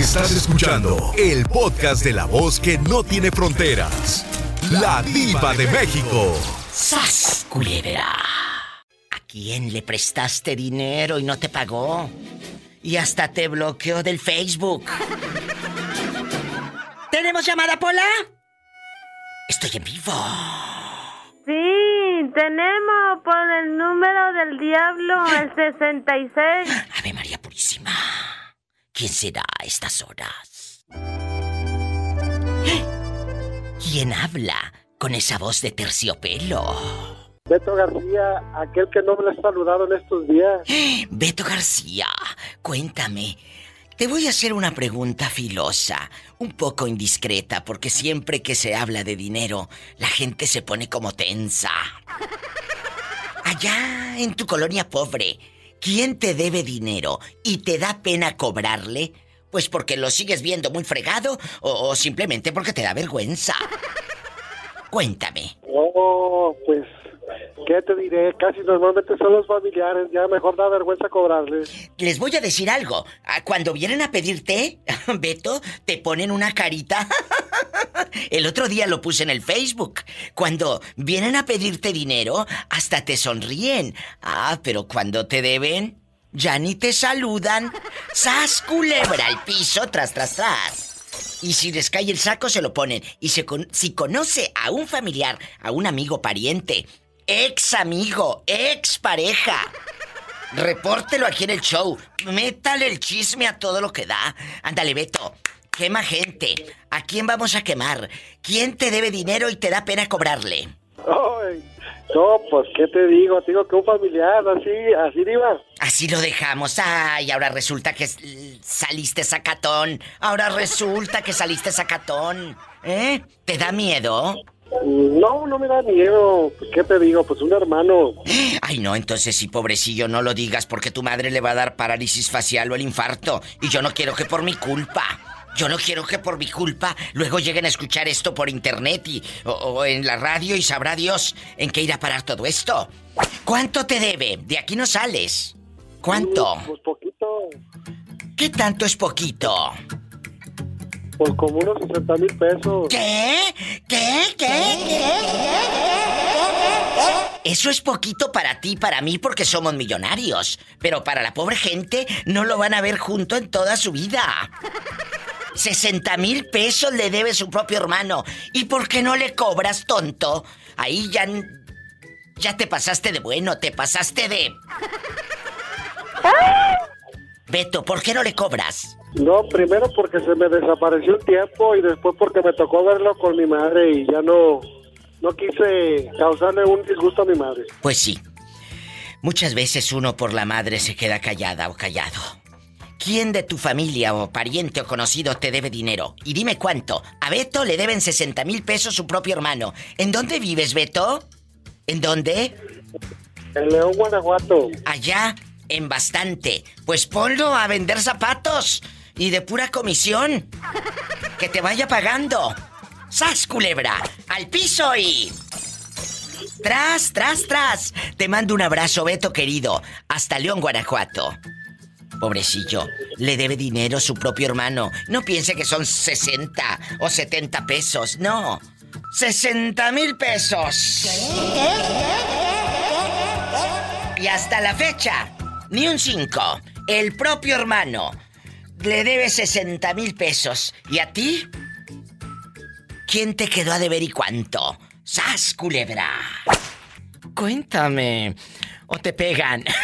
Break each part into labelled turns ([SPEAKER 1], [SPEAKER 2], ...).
[SPEAKER 1] Estás escuchando el podcast de la voz que no tiene fronteras. La diva de México.
[SPEAKER 2] ¡Sas, culebra! ¿A quién le prestaste dinero y no te pagó? Y hasta te bloqueó del Facebook. ¿Tenemos llamada, Pola? Estoy en vivo.
[SPEAKER 3] Sí, tenemos por el número del diablo, el 66.
[SPEAKER 2] Ave María. ¿Quién será a estas horas? ¿Quién habla con esa voz de terciopelo?
[SPEAKER 4] Beto García, aquel que no me ha saludado en estos días.
[SPEAKER 2] Beto García, cuéntame. Te voy a hacer una pregunta filosa, un poco indiscreta, porque siempre que se habla de dinero, la gente se pone como tensa. Allá en tu colonia pobre, ¿quién te debe dinero y te da pena cobrarle? Pues porque lo sigues viendo muy fregado o, o simplemente porque te da vergüenza. Cuéntame.
[SPEAKER 4] Oh, pues, ¿qué te diré? Casi normalmente son los familiares, ya mejor da vergüenza cobrarles.
[SPEAKER 2] Les voy a decir algo. Ah, Cuando vienen a pedirte, Beto, te ponen una carita. El otro día lo puse en el Facebook. Cuando vienen a pedirte dinero, hasta te sonríen. Ah, pero cuando te deben, ya ni te saludan. ¡Sas culebra al piso, tras, tras, tras! Y si les cae el saco, se lo ponen. Y se con- si conoce a un familiar, a un amigo pariente, ex amigo, ex pareja, repórtelo aquí en el show. Métale el chisme a todo lo que da. Ándale, Beto. Quema gente. ¿A quién vamos a quemar? ¿Quién te debe dinero y te da pena cobrarle?
[SPEAKER 4] Ay, no, pues, ¿qué te digo? Te digo que un familiar, así, así iba.
[SPEAKER 2] Así lo dejamos. Ay, ahora resulta que saliste sacatón. Ahora resulta que saliste sacatón. ¿Eh? ¿Te da miedo?
[SPEAKER 4] No, no me da miedo. ¿Qué te digo? Pues un hermano.
[SPEAKER 2] Ay, no, entonces sí, pobrecillo, no lo digas porque tu madre le va a dar parálisis facial o el infarto. Y yo no quiero que por mi culpa. Yo no quiero que por mi culpa luego lleguen a escuchar esto por internet y, o, o en la radio y sabrá Dios en qué irá a parar todo esto. ¿Cuánto te debe? De aquí no sales. ¿Cuánto?
[SPEAKER 4] Pues poquito.
[SPEAKER 2] ¿Qué tanto es poquito?
[SPEAKER 4] Pues como unos 60 mil pesos.
[SPEAKER 2] ¿Qué? ¿Qué? ¿Qué? Eso es poquito para ti, para mí, porque somos millonarios. Pero para la pobre gente no lo van a ver junto en toda su vida. 60 mil pesos le debe su propio hermano. ¿Y por qué no le cobras, tonto? Ahí ya. Ya te pasaste de bueno, te pasaste de. Beto, ¿por qué no le cobras?
[SPEAKER 4] No, primero porque se me desapareció un tiempo y después porque me tocó verlo con mi madre y ya no, no quise causarle un disgusto a mi madre.
[SPEAKER 2] Pues sí. Muchas veces uno por la madre se queda callada o callado. ¿Quién de tu familia o pariente o conocido te debe dinero? Y dime cuánto. A Beto le deben 60 mil pesos su propio hermano. ¿En dónde vives, Beto? ¿En dónde?
[SPEAKER 4] En León, Guanajuato.
[SPEAKER 2] Allá, en bastante. Pues ponlo a vender zapatos. Y de pura comisión. Que te vaya pagando. ¡Sas, culebra! ¡Al piso y... Tras, tras, tras. Te mando un abrazo, Beto querido. Hasta León, Guanajuato. Pobrecillo, le debe dinero su propio hermano. No piense que son 60 o 70 pesos. No. 60 mil pesos. Y hasta la fecha, ni un 5. El propio hermano le debe 60 mil pesos. ¿Y a ti? ¿Quién te quedó a deber y cuánto? ¡Sas, culebra! Cuéntame. ¿O te pegan?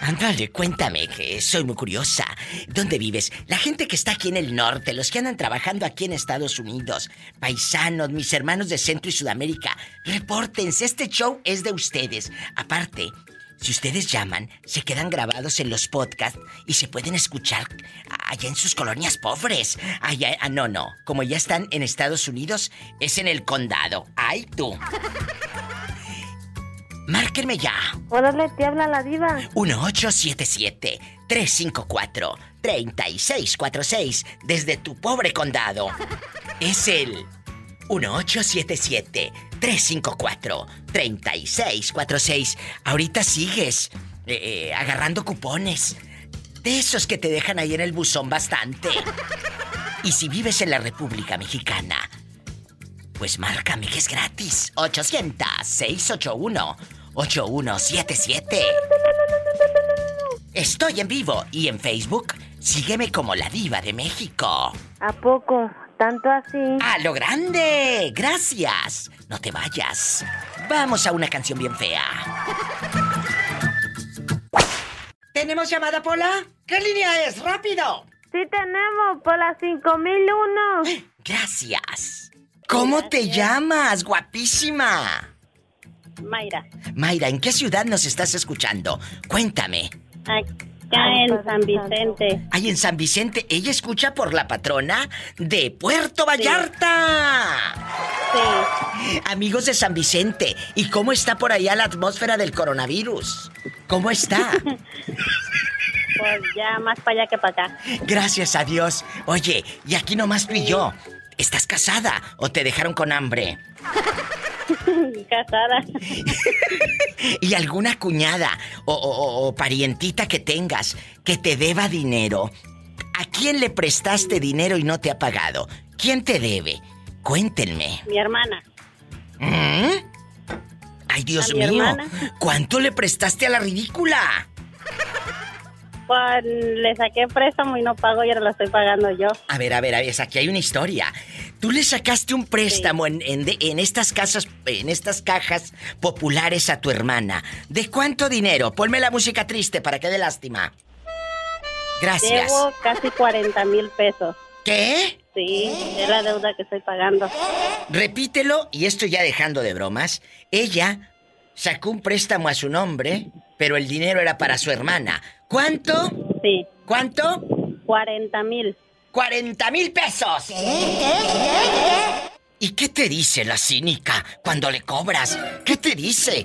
[SPEAKER 2] Ándale, cuéntame, que soy muy curiosa. ¿Dónde vives? La gente que está aquí en el norte, los que andan trabajando aquí en Estados Unidos, paisanos, mis hermanos de Centro y Sudamérica, repórtense, este show es de ustedes. Aparte, si ustedes llaman, se quedan grabados en los podcasts y se pueden escuchar allá en sus colonias pobres. Allá, ah, no, no, como ya están en Estados Unidos, es en el condado. ¡Ay, tú! Márquenme ya.
[SPEAKER 3] Órale, te habla la diva.
[SPEAKER 2] 1877-354-3646 desde tu pobre condado. Es el 1877-354-3646. Ahorita sigues eh, eh, agarrando cupones. De esos que te dejan ahí en el buzón bastante. Y si vives en la República Mexicana, pues márcame que es gratis. 800-681-8177. Estoy en vivo y en Facebook sígueme como la diva de México.
[SPEAKER 5] ¿A poco? ¿Tanto así?
[SPEAKER 2] ¡A lo grande! Gracias. No te vayas. Vamos a una canción bien fea. ¿Tenemos llamada, Pola? ¿Qué línea es? ¡Rápido!
[SPEAKER 5] Sí tenemos, por las 5001.
[SPEAKER 2] Gracias. ¿Cómo te llamas, guapísima?
[SPEAKER 6] Mayra,
[SPEAKER 2] Mayra, ¿en qué ciudad nos estás escuchando? Cuéntame.
[SPEAKER 6] Acá en San Vicente.
[SPEAKER 2] Ay, en San Vicente, ella escucha por la patrona de Puerto Vallarta.
[SPEAKER 6] Sí,
[SPEAKER 2] Amigos de San Vicente, ¿y cómo está por allá la atmósfera del coronavirus? ¿Cómo está?
[SPEAKER 6] pues ya más para allá que para acá.
[SPEAKER 2] Gracias a Dios. Oye, y aquí nomás tú y yo. ¿Estás casada o te dejaron con hambre?
[SPEAKER 6] Casada.
[SPEAKER 2] ¿Y alguna cuñada o, o- o parientita que tengas que te deba dinero? ¿A quién le prestaste dinero y no te ha pagado? ¿Quién te debe? Cuéntenme.
[SPEAKER 6] Mi hermana.
[SPEAKER 2] ¿Mm? Ay, Dios mío.
[SPEAKER 6] hermana.
[SPEAKER 2] ¿Cuánto le prestaste a la ridícula?
[SPEAKER 6] Pues le saqué préstamo y no pago y ahora lo estoy pagando yo.
[SPEAKER 2] A ver, a ver, a ver, aquí hay una historia. Tú le sacaste un préstamo en, en de- en estas casas, en estas cajas populares a tu hermana. ¿De cuánto dinero? Ponme la música triste para que dé lástima. Gracias.
[SPEAKER 6] Llevo casi 40 mil pesos.
[SPEAKER 2] ¿Qué?
[SPEAKER 6] Sí, es la deuda que estoy pagando.
[SPEAKER 2] Repítelo, y esto ya dejando de bromas. Ella sacó un préstamo a su nombre, pero el dinero era para su hermana. ¿Cuánto?
[SPEAKER 6] Sí,
[SPEAKER 2] ¿Cuánto?
[SPEAKER 6] 40 mil.
[SPEAKER 2] 40 mil pesos. ¿Y qué te dice la cínica cuando le cobras? ¿Qué te dice?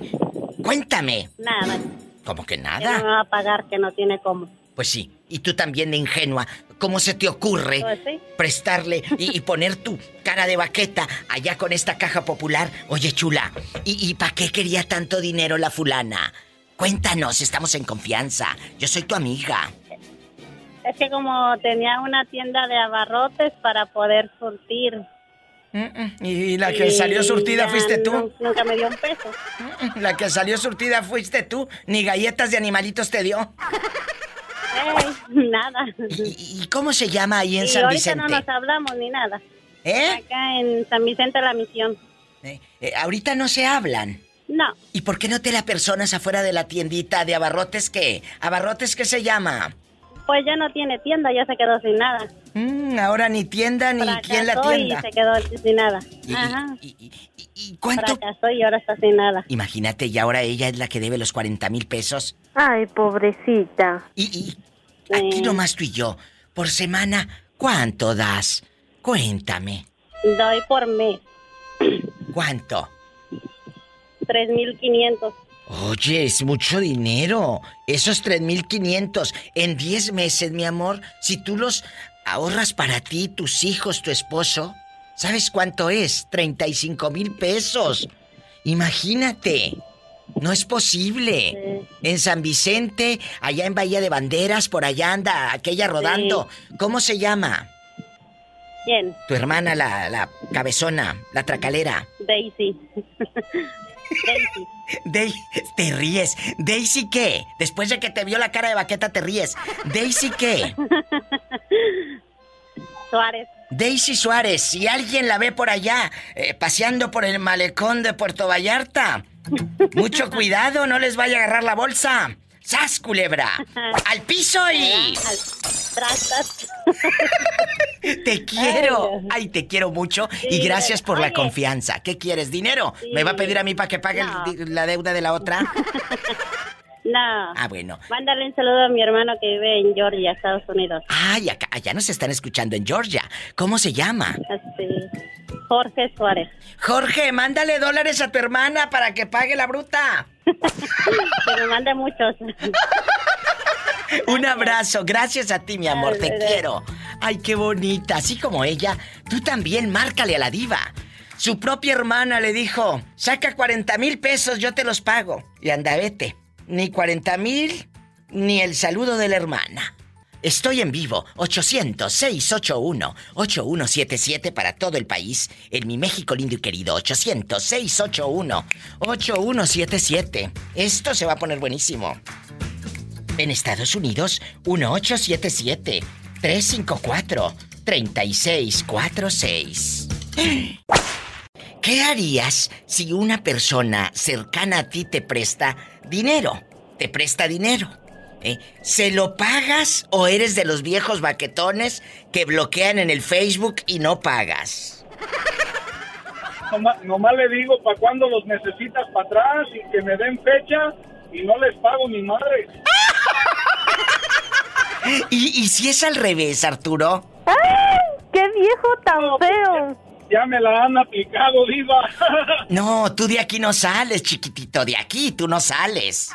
[SPEAKER 2] Cuéntame.
[SPEAKER 6] Nada.
[SPEAKER 2] ¿Cómo que
[SPEAKER 6] Que no
[SPEAKER 2] nada?
[SPEAKER 6] me va a pagar, que no tiene cómo.
[SPEAKER 2] Pues sí. Y tú también de ingenua. ¿Cómo se te ocurre
[SPEAKER 6] Pues sí.
[SPEAKER 2] prestarle y, y poner tu cara de baqueta allá con esta caja popular? Oye, chula, ¿y, y para qué quería tanto dinero la fulana? Cuéntanos, estamos en confianza. Yo soy tu amiga.
[SPEAKER 6] Es que como tenía una tienda de abarrotes para poder surtir.
[SPEAKER 2] Y la
[SPEAKER 6] y ya nu- Nunca me dio un peso.
[SPEAKER 2] La que salió surtida fuiste tú. Ni galletas de animalitos te dio.
[SPEAKER 6] Nada.
[SPEAKER 2] ¿Y, y cómo se llama ahí en
[SPEAKER 6] y
[SPEAKER 2] San
[SPEAKER 6] ahorita
[SPEAKER 2] Vicente?
[SPEAKER 6] no nos hablamos ni nada.
[SPEAKER 2] ¿Eh?
[SPEAKER 6] Acá en San Vicente la misión.
[SPEAKER 2] Eh, eh, Ahorita no se hablan.
[SPEAKER 6] No,
[SPEAKER 2] ¿Y por qué no te la personas afuera de la tiendita de abarrotes qué? ¿Abarrotes qué se llama?
[SPEAKER 6] pues ya no tiene tienda, ya se quedó sin nada.
[SPEAKER 2] Mm, ahora ni tienda ni quién la
[SPEAKER 6] Fracasó
[SPEAKER 2] tienda.
[SPEAKER 6] y se quedó sin nada.
[SPEAKER 2] Y-
[SPEAKER 6] Ajá.
[SPEAKER 2] y- y- y- y cuánto?
[SPEAKER 6] Fracasó y ahora está sin nada.
[SPEAKER 2] Imagínate, y ahora ella es la que debe los 40 mil pesos.
[SPEAKER 5] Ay, pobrecita.
[SPEAKER 2] Y, y aquí
[SPEAKER 6] Sí.
[SPEAKER 2] nomás tú y yo, por semana, ¿cuánto das? Cuéntame,
[SPEAKER 6] Doy por mes
[SPEAKER 2] ¿cuánto?
[SPEAKER 6] 3.500.
[SPEAKER 2] Oye, es mucho dinero. Esos 3.500 en 10 meses, mi amor, si tú los ahorras para ti, tus hijos, tu esposo, ¿sabes cuánto es? 35 mil pesos. Imagínate. No es posible. En San Vicente, allá en Bahía de Banderas, por allá anda aquella rodando. ¿Cómo se llama?
[SPEAKER 6] ¿Quién?
[SPEAKER 2] Tu hermana, la, la cabezona, la tracalera.
[SPEAKER 6] Daisy. Daisy.
[SPEAKER 2] Day, te ríes. ¿Daisy qué? Después de que te vio la cara de baqueta, te ríes. ¿Daisy qué?
[SPEAKER 6] Suárez.
[SPEAKER 2] Daisy Suárez, si alguien la ve por allá, eh, paseando por el malecón de Puerto Vallarta, mucho cuidado, no les vaya a agarrar la bolsa. ¡Sas, culebra! ¡Al piso y...
[SPEAKER 6] Trastas.
[SPEAKER 2] ¡Te quiero!
[SPEAKER 6] Ay,
[SPEAKER 2] ¡Ay, te quiero mucho! Y gracias por la confianza. ¿Qué quieres? ¿Dinero? ¿Me va a pedir a mí para que pague
[SPEAKER 6] No.
[SPEAKER 2] la deuda de la otra?
[SPEAKER 6] No.
[SPEAKER 2] Ah, bueno.
[SPEAKER 6] Mándale un saludo a mi hermano que vive en Georgia, Estados Unidos.
[SPEAKER 2] Ay, acá, allá nos están escuchando en Georgia. ¿Cómo se llama?
[SPEAKER 6] Este, Jorge Suárez.
[SPEAKER 2] Jorge, mándale dólares a tu hermana para que pague la bruta.
[SPEAKER 6] Que me mande muchos.
[SPEAKER 2] Un abrazo, gracias a ti, mi amor, te quiero. Ay, qué bonita. Así como ella, tú también márcale a la diva. Su propia hermana le dijo, saca 40 mil pesos, yo te los pago. Y anda, vete. Ni 40 mil, ni el saludo de la hermana. Estoy en vivo, 800-681-8177 para todo el país, en mi México lindo y querido, 800-681-8177. Esto se va a poner buenísimo. En Estados Unidos, 1877-354-3646. ¿Qué harías si una persona cercana a ti te presta dinero? Te presta dinero. ¿eh? ¿Se lo pagas o eres de los viejos baquetones que bloquean en el Facebook y no pagas?
[SPEAKER 7] Nomás, le digo para cuando los necesitas para atrás y que me den fecha y no les pago mi madre.
[SPEAKER 2] ¿Y, ¿Y, si es al revés, Arturo?
[SPEAKER 3] ¡Ay! ¡Qué viejo tan feo!
[SPEAKER 7] Ya me la han aplicado, diva.
[SPEAKER 2] No, tú de aquí no sales, chiquitito. De aquí tú no sales.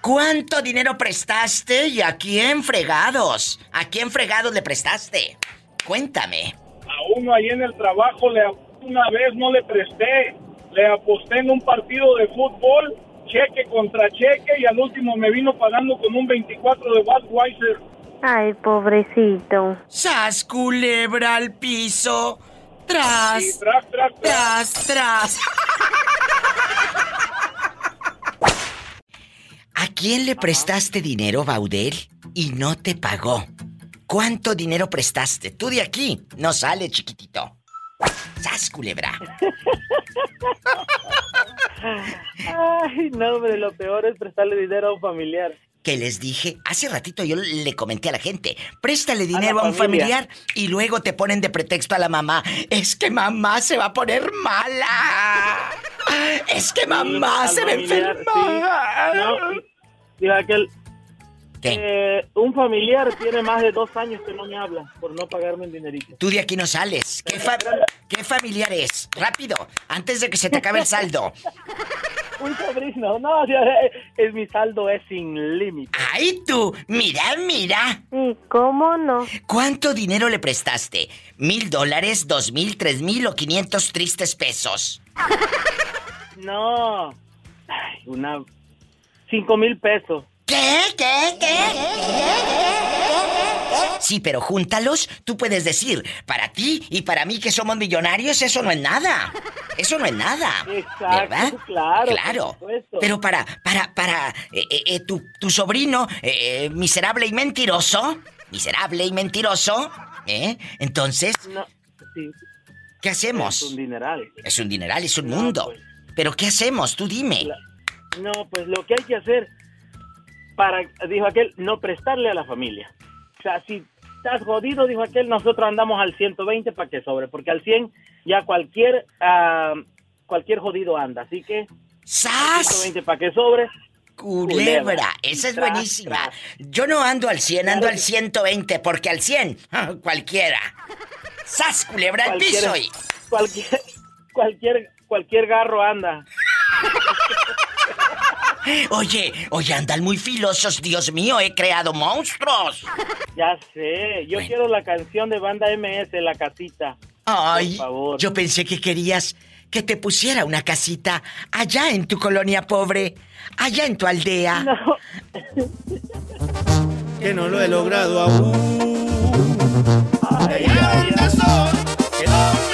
[SPEAKER 2] ¿Cuánto dinero prestaste y a quién fregados? ¿A quién fregados le prestaste? Cuéntame.
[SPEAKER 7] A uno ahí en el trabajo le una vez no le presté. Le aposté en un partido de fútbol, cheque contra cheque, y al último me vino pagando con un 24 de Budweiser.
[SPEAKER 3] Ay, pobrecito.
[SPEAKER 2] ¡Sas culebra al piso! ¡Tras!
[SPEAKER 7] tras, tras,
[SPEAKER 2] tras, tras. ¿A quién le prestaste dinero, Baudel, y no te pagó? ¿Cuánto dinero prestaste? Tú de aquí no sale, chiquitito. ¡Sas, culebra!
[SPEAKER 8] Ay, no, hombre, lo peor es prestarle dinero a un familiar.
[SPEAKER 2] Que les dije, hace ratito yo le comenté a la gente, préstale dinero a, un familiar y luego te ponen de pretexto a la mamá. Es que mamá se va a poner mala. Es que mamá se va a enfermar.
[SPEAKER 8] No, eh, un familiar tiene más de dos años que no me habla por no pagarme el dinerito.
[SPEAKER 2] Tú de aquí no sales. ¿Qué, ¿Qué familiar es? Rápido, antes de que se te acabe el saldo.
[SPEAKER 8] un sobrino, no, es, mi saldo es sin límite.
[SPEAKER 2] ¡Ay tú! Mira, mira.
[SPEAKER 3] ¿Y cómo no?
[SPEAKER 2] ¿Cuánto dinero le prestaste? ¿Mil dólares, dos mil, tres mil o quinientos tristes pesos?
[SPEAKER 8] No, una... cinco mil pesos.
[SPEAKER 2] ¿Qué? ¿Qué? ¿Qué? Sí, pero júntalos, tú puedes decir, para ti y para mí que somos millonarios, eso no es nada. Eso no es nada.
[SPEAKER 8] Exacto,
[SPEAKER 2] ¿verdad?
[SPEAKER 8] Claro.
[SPEAKER 2] Claro. Pero para, para, para eh, eh, eh, tu, tu, sobrino, miserable y mentiroso, miserable y mentiroso, ¿eh? Entonces,
[SPEAKER 8] no, sí.
[SPEAKER 2] ¿qué hacemos?
[SPEAKER 8] Es un dineral.
[SPEAKER 2] Es un dineral, es un mundo. Pues. Pero ¿qué hacemos? Tú dime.
[SPEAKER 8] No, pues lo que hay que hacer para, dijo aquel, no prestarle a la familia. O sea, si estás jodido, dijo aquel, nosotros andamos al 120 para que sobre, porque al 100 ya cualquier uh, cualquier jodido anda, así que
[SPEAKER 2] ¡Sas!
[SPEAKER 8] 120 para que sobre.
[SPEAKER 2] Culebra, esa es buenísima. Yo no ando al 100, ando al 120, porque al 100, cualquiera. ¡Sas, culebra al piso! Y...
[SPEAKER 8] Cualquier, cualquier, cualquier garro anda.
[SPEAKER 2] Oye, oye, andan muy filosos, Dios mío, he creado monstruos.
[SPEAKER 8] Ya sé, yo quiero la canción de banda MS, La Casita.
[SPEAKER 2] Ay, Por favor. yo pensé que querías que te pusiera una casita allá en tu colonia pobre, allá en tu aldea.
[SPEAKER 8] No.
[SPEAKER 9] que no lo he logrado aún.
[SPEAKER 8] Ay, ay,
[SPEAKER 9] ay.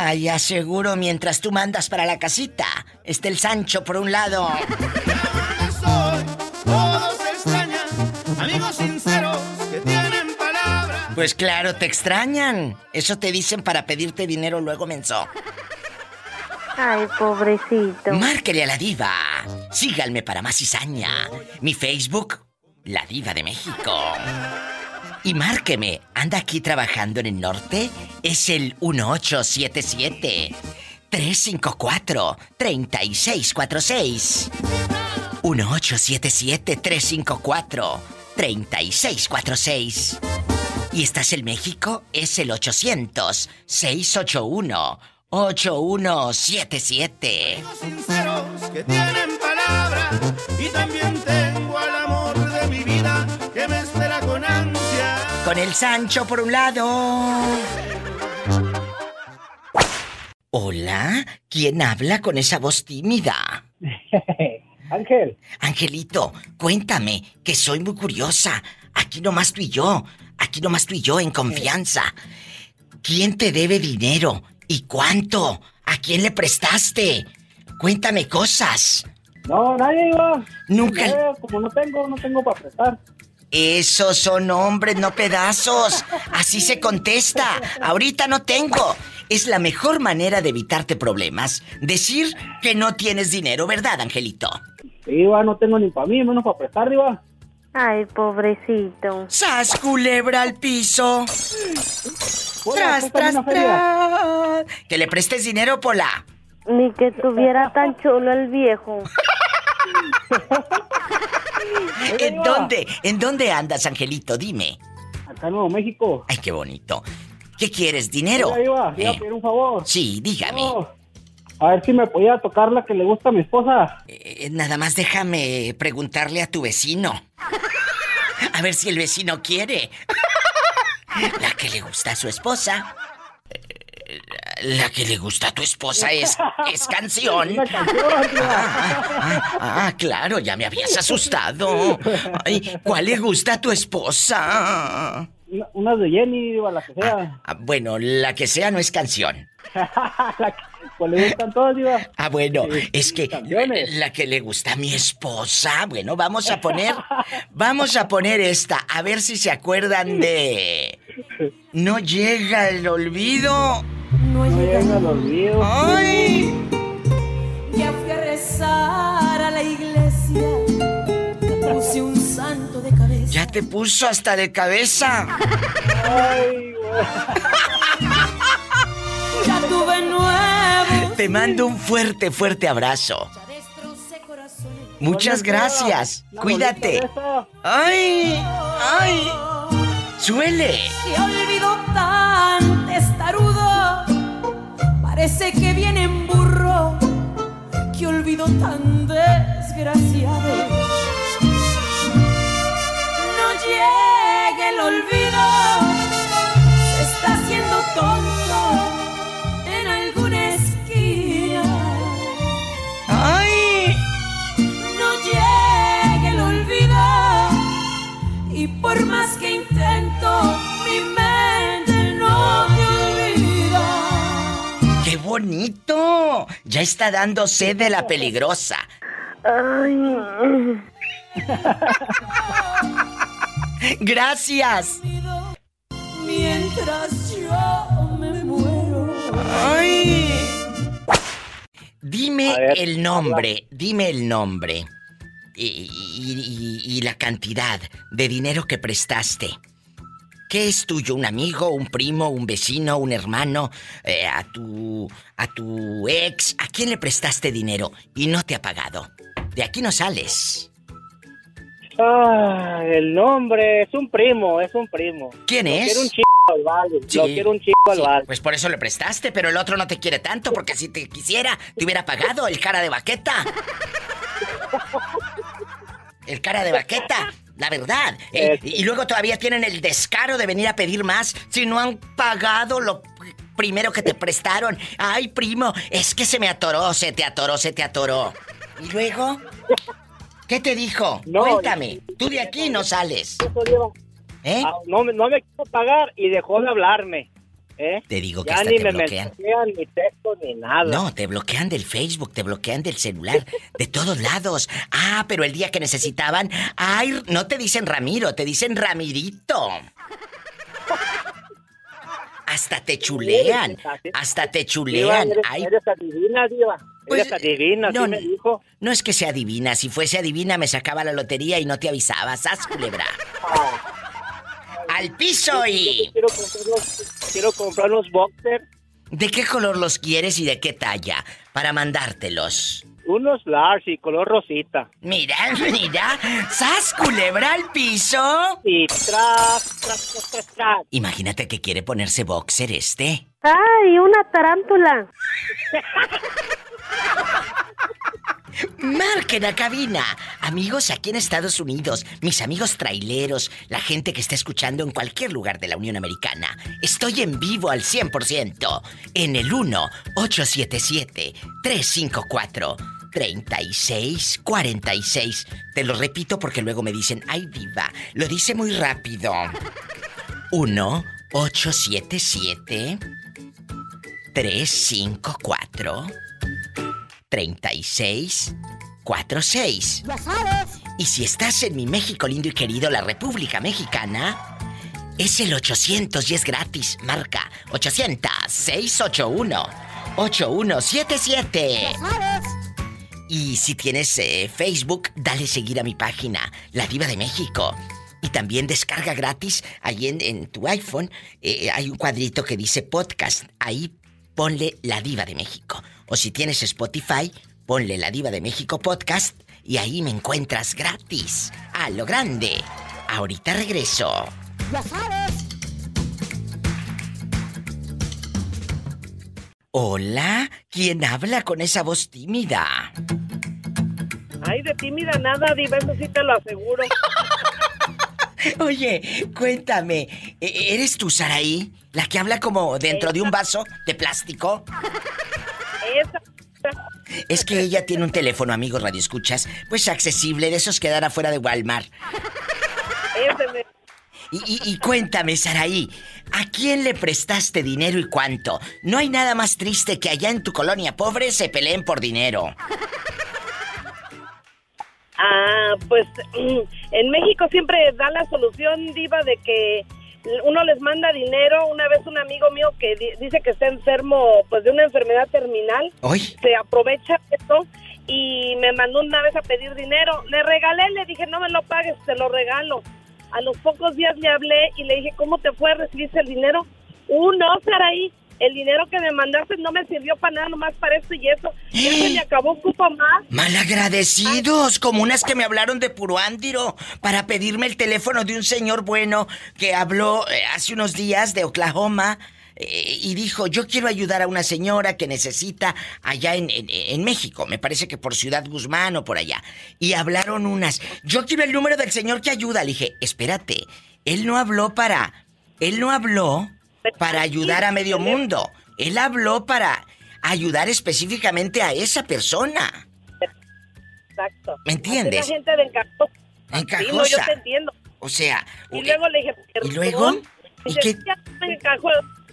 [SPEAKER 2] Ay, aseguro mientras tú mandas para la casita, está el Sancho por un lado.
[SPEAKER 9] amigos sinceros que tienen palabra.
[SPEAKER 2] Pues claro, te extrañan. Eso te dicen para pedirte dinero luego, menso.
[SPEAKER 3] Ay, pobrecito.
[SPEAKER 2] Márquele a la diva. Síganme para más cizaña. Mi Facebook, La Diva de México. Y márqueme, anda aquí trabajando en el norte, es el 1877 354 3646. 1877 354 3646. ¿Y estás en México? Es el 800 681 8177.
[SPEAKER 9] sinceros que tienen palabra y también Con
[SPEAKER 2] el Sancho por un lado. Hola, ¿quién habla con esa voz tímida?
[SPEAKER 10] Ángel.
[SPEAKER 2] Angelito, cuéntame, que soy muy curiosa. Aquí nomás tú y yo, aquí nomás tú y yo en confianza. ¿Quién te debe dinero? ¿Y cuánto? ¿A quién le prestaste? Cuéntame cosas.
[SPEAKER 10] No, nadie iba.
[SPEAKER 2] Nunca.
[SPEAKER 10] Como no tengo, no tengo para prestar.
[SPEAKER 2] Esos son hombres, no pedazos. Así se contesta. Ahorita no tengo. Es la mejor manera de evitarte problemas. Decir que no tienes dinero, ¿verdad, Angelito?
[SPEAKER 10] Iba, no tengo ni para mí, menos para prestar, Iba.
[SPEAKER 3] Ay, pobrecito.
[SPEAKER 2] ¡Sas, culebra al piso! ¡Tras, tras, tras! Que le prestes dinero, Pola.
[SPEAKER 3] Ni que tuviera tan chulo el viejo.
[SPEAKER 2] ¿En dónde? ¿En dónde andas, Angelito? Dime.
[SPEAKER 10] Acá en Nuevo México.
[SPEAKER 2] Ay, qué bonito. ¿Qué quieres? ¿Dinero?
[SPEAKER 10] Oiga, Iba, iba a
[SPEAKER 2] Eh,
[SPEAKER 10] pedir un favor.
[SPEAKER 2] sí, dígame.
[SPEAKER 10] A ver si me podía tocar la que le gusta a mi esposa.
[SPEAKER 2] Eh, nada más déjame preguntarle a tu vecino. A ver si el vecino quiere. La que le gusta a su esposa. La que le gusta a tu esposa es, es canción. Ah, ah, claro, ya me habías asustado. Ay, ¿cuál le gusta a tu esposa?
[SPEAKER 10] Una- de Jenny, Iba, la que sea.
[SPEAKER 2] Ah, bueno, la que sea no es canción.
[SPEAKER 10] La que- pues le gustan todas, Iba.
[SPEAKER 2] Ah, bueno,
[SPEAKER 10] Sí,
[SPEAKER 2] es que
[SPEAKER 10] canciones.
[SPEAKER 2] la que le gusta a mi esposa. Bueno, vamos a poner, vamos a poner esta, a ver si se acuerdan de. No llega el olvido.
[SPEAKER 10] No llega al olvido.
[SPEAKER 2] Ay.
[SPEAKER 11] Ya fui a rezar a la iglesia. Puse un santo de cabeza.
[SPEAKER 2] Ya te puso hasta de cabeza.
[SPEAKER 10] Ay, güey.
[SPEAKER 11] Ya tuve nuevo.
[SPEAKER 2] Te mando un fuerte, fuerte abrazo. Muchas gracias. Cuídate. Ay, ay. Suele.
[SPEAKER 11] Tan testarudo. Parece que viene en burro. Que olvido tan desgraciado. No llegue el olvido. Se está haciendo tonto en alguna esquina.
[SPEAKER 2] Ay.
[SPEAKER 11] no llegue el olvido y por más
[SPEAKER 2] bonito! Ya está dando sed de la peligrosa.
[SPEAKER 3] Ay.
[SPEAKER 2] Gracias.
[SPEAKER 11] mientras yo me muero
[SPEAKER 2] Ay. Dime
[SPEAKER 10] ver,
[SPEAKER 2] el nombre, dime el nombre y, y- y- y la cantidad de dinero que prestaste. ¿Qué es tuyo? ¿Un amigo, un primo, un vecino, un hermano? eh, a tu. a tu ex. ¿A quién le prestaste dinero y no te ha pagado? De aquí no sales.
[SPEAKER 10] Ah, el nombre es un primo, es un primo.
[SPEAKER 2] ¿Quién
[SPEAKER 10] Lo
[SPEAKER 2] es?
[SPEAKER 10] quiero un chico al vale.
[SPEAKER 2] Sí.
[SPEAKER 10] Lo quiero un chico al vale.
[SPEAKER 2] pues por eso le prestaste, pero el otro no te quiere tanto, porque si te quisiera, te hubiera pagado el cara de baqueta. El cara de baqueta, la verdad. Eh, y luego todavía tienen el descaro de venir a pedir más si no han pagado lo primero que te prestaron. Ay, primo, es que se me atoró, se te atoró, se te atoró. ¿Y luego? ¿Qué te dijo?
[SPEAKER 10] No,
[SPEAKER 2] Cuéntame. Tú de aquí no sales.
[SPEAKER 10] Eso
[SPEAKER 2] ¿Eh?
[SPEAKER 10] No, no me quiso pagar y dejó de hablarme. ¿Eh?
[SPEAKER 2] Te digo que
[SPEAKER 10] Ya
[SPEAKER 2] hasta
[SPEAKER 10] ni
[SPEAKER 2] te
[SPEAKER 10] me
[SPEAKER 2] bloquean.
[SPEAKER 10] mensajean, ni texto, ni nada.
[SPEAKER 2] No, te bloquean del Facebook, te bloquean del celular, de todos lados. Ah, pero el día que necesitaban, ay, no te dicen Ramiro, te dicen Ramirito. Hasta te chulean, hasta te
[SPEAKER 10] Diva,
[SPEAKER 2] chulean.
[SPEAKER 10] eres,
[SPEAKER 2] Ay,
[SPEAKER 10] eres adivina, Diva.
[SPEAKER 2] Pues,
[SPEAKER 10] eres adivina,
[SPEAKER 2] no,
[SPEAKER 10] así me dijo.
[SPEAKER 2] no es que sea adivina, si fuese adivina me sacaba la lotería y no te avisaba, ¿sas, culebra? Al piso y...
[SPEAKER 12] Quiero comprar unos, quiero comprar unos boxers,
[SPEAKER 2] ¿De qué color los quieres y de qué talla? Para mandártelos.
[SPEAKER 12] unos large y color rosita.
[SPEAKER 2] Mira, mira. ¡Sas, culebra al piso!
[SPEAKER 12] Y tras, tras, tras, tras, tras.
[SPEAKER 2] Imagínate que quiere ponerse boxer este.
[SPEAKER 5] ¡Ay, una tarántula!
[SPEAKER 2] Marquen a cabina. Amigos aquí en Estados Unidos, mis amigos traileros, la gente que está escuchando en cualquier lugar de la Unión Americana. Estoy en vivo al 100% en el 1-877-354-3646. Te lo repito porque luego me dicen, ay diva, lo dice muy rápido. 1-877 354 3646.
[SPEAKER 13] Ya sabes.
[SPEAKER 2] Y si estás en mi México lindo y querido, la República Mexicana, es el 800 y es gratis. Marca 800-681-8177.
[SPEAKER 13] Ya sabes.
[SPEAKER 2] Y si tienes eh, Facebook, dale seguir a mi página, La Diva de México. Y también descarga gratis, ahí en, en tu iPhone eh, hay un cuadrito que dice podcast. Ahí ponle La Diva de México. O si tienes Spotify, ponle La Diva de México podcast y ahí me encuentras gratis. A lo grande. Ahorita regreso.
[SPEAKER 13] Ya sabes.
[SPEAKER 2] Hola, ¿quién habla con esa voz tímida?
[SPEAKER 12] Ay, de tímida nada, Diva, eso sí te lo aseguro.
[SPEAKER 2] Oye, cuéntame, ¿e- ¿eres tú, Saraí? ¿La que habla como dentro de un vaso de plástico? Es que ella tiene un teléfono, amigos radioescuchas, pues accesible, de esos que dan afuera de Walmart. Y, y- y cuéntame, Saraí, ¿a quién le prestaste dinero y cuánto? No hay nada más triste que allá en tu colonia pobre se peleen por dinero.
[SPEAKER 12] Ah, pues en México siempre da la solución, Diva, de que uno les manda dinero. Una vez un amigo mío que di- dice que está enfermo pues de una enfermedad terminal, se aprovecha eso y me mandó una vez a pedir dinero. Le regalé, le dije, no me lo pagues, te lo regalo. A los pocos días le hablé y le dije, ¿cómo te fue? ¿Recibiste el dinero? Uh, no, Saraí, el dinero que me mandaste no me sirvió para nada, nomás para esto y eso. Ya se me acabó, ocupo más.
[SPEAKER 2] malagradecidos, como unas que me hablaron de Puruándiro para pedirme el teléfono de un señor bueno que habló eh, hace unos días de Oklahoma. eh, Y dijo, yo quiero ayudar a una señora que necesita allá en, en- en México, me parece que por Ciudad Guzmán o por allá. Y hablaron unas, yo quiero el número del señor que ayuda. Le dije, espérate, él no habló para, él no habló para ayudar a medio mundo. Él habló para ayudar específicamente a esa persona.
[SPEAKER 12] Exacto.
[SPEAKER 2] ¿Me entiendes?
[SPEAKER 12] Así La gente de encajosa.
[SPEAKER 2] Encajosa.
[SPEAKER 12] Sí, no, yo te entiendo.
[SPEAKER 2] O sea,
[SPEAKER 12] Y luego le dije,
[SPEAKER 2] ¿y luego? ¿Y
[SPEAKER 12] Dice,
[SPEAKER 2] qué?
[SPEAKER 12] "Ya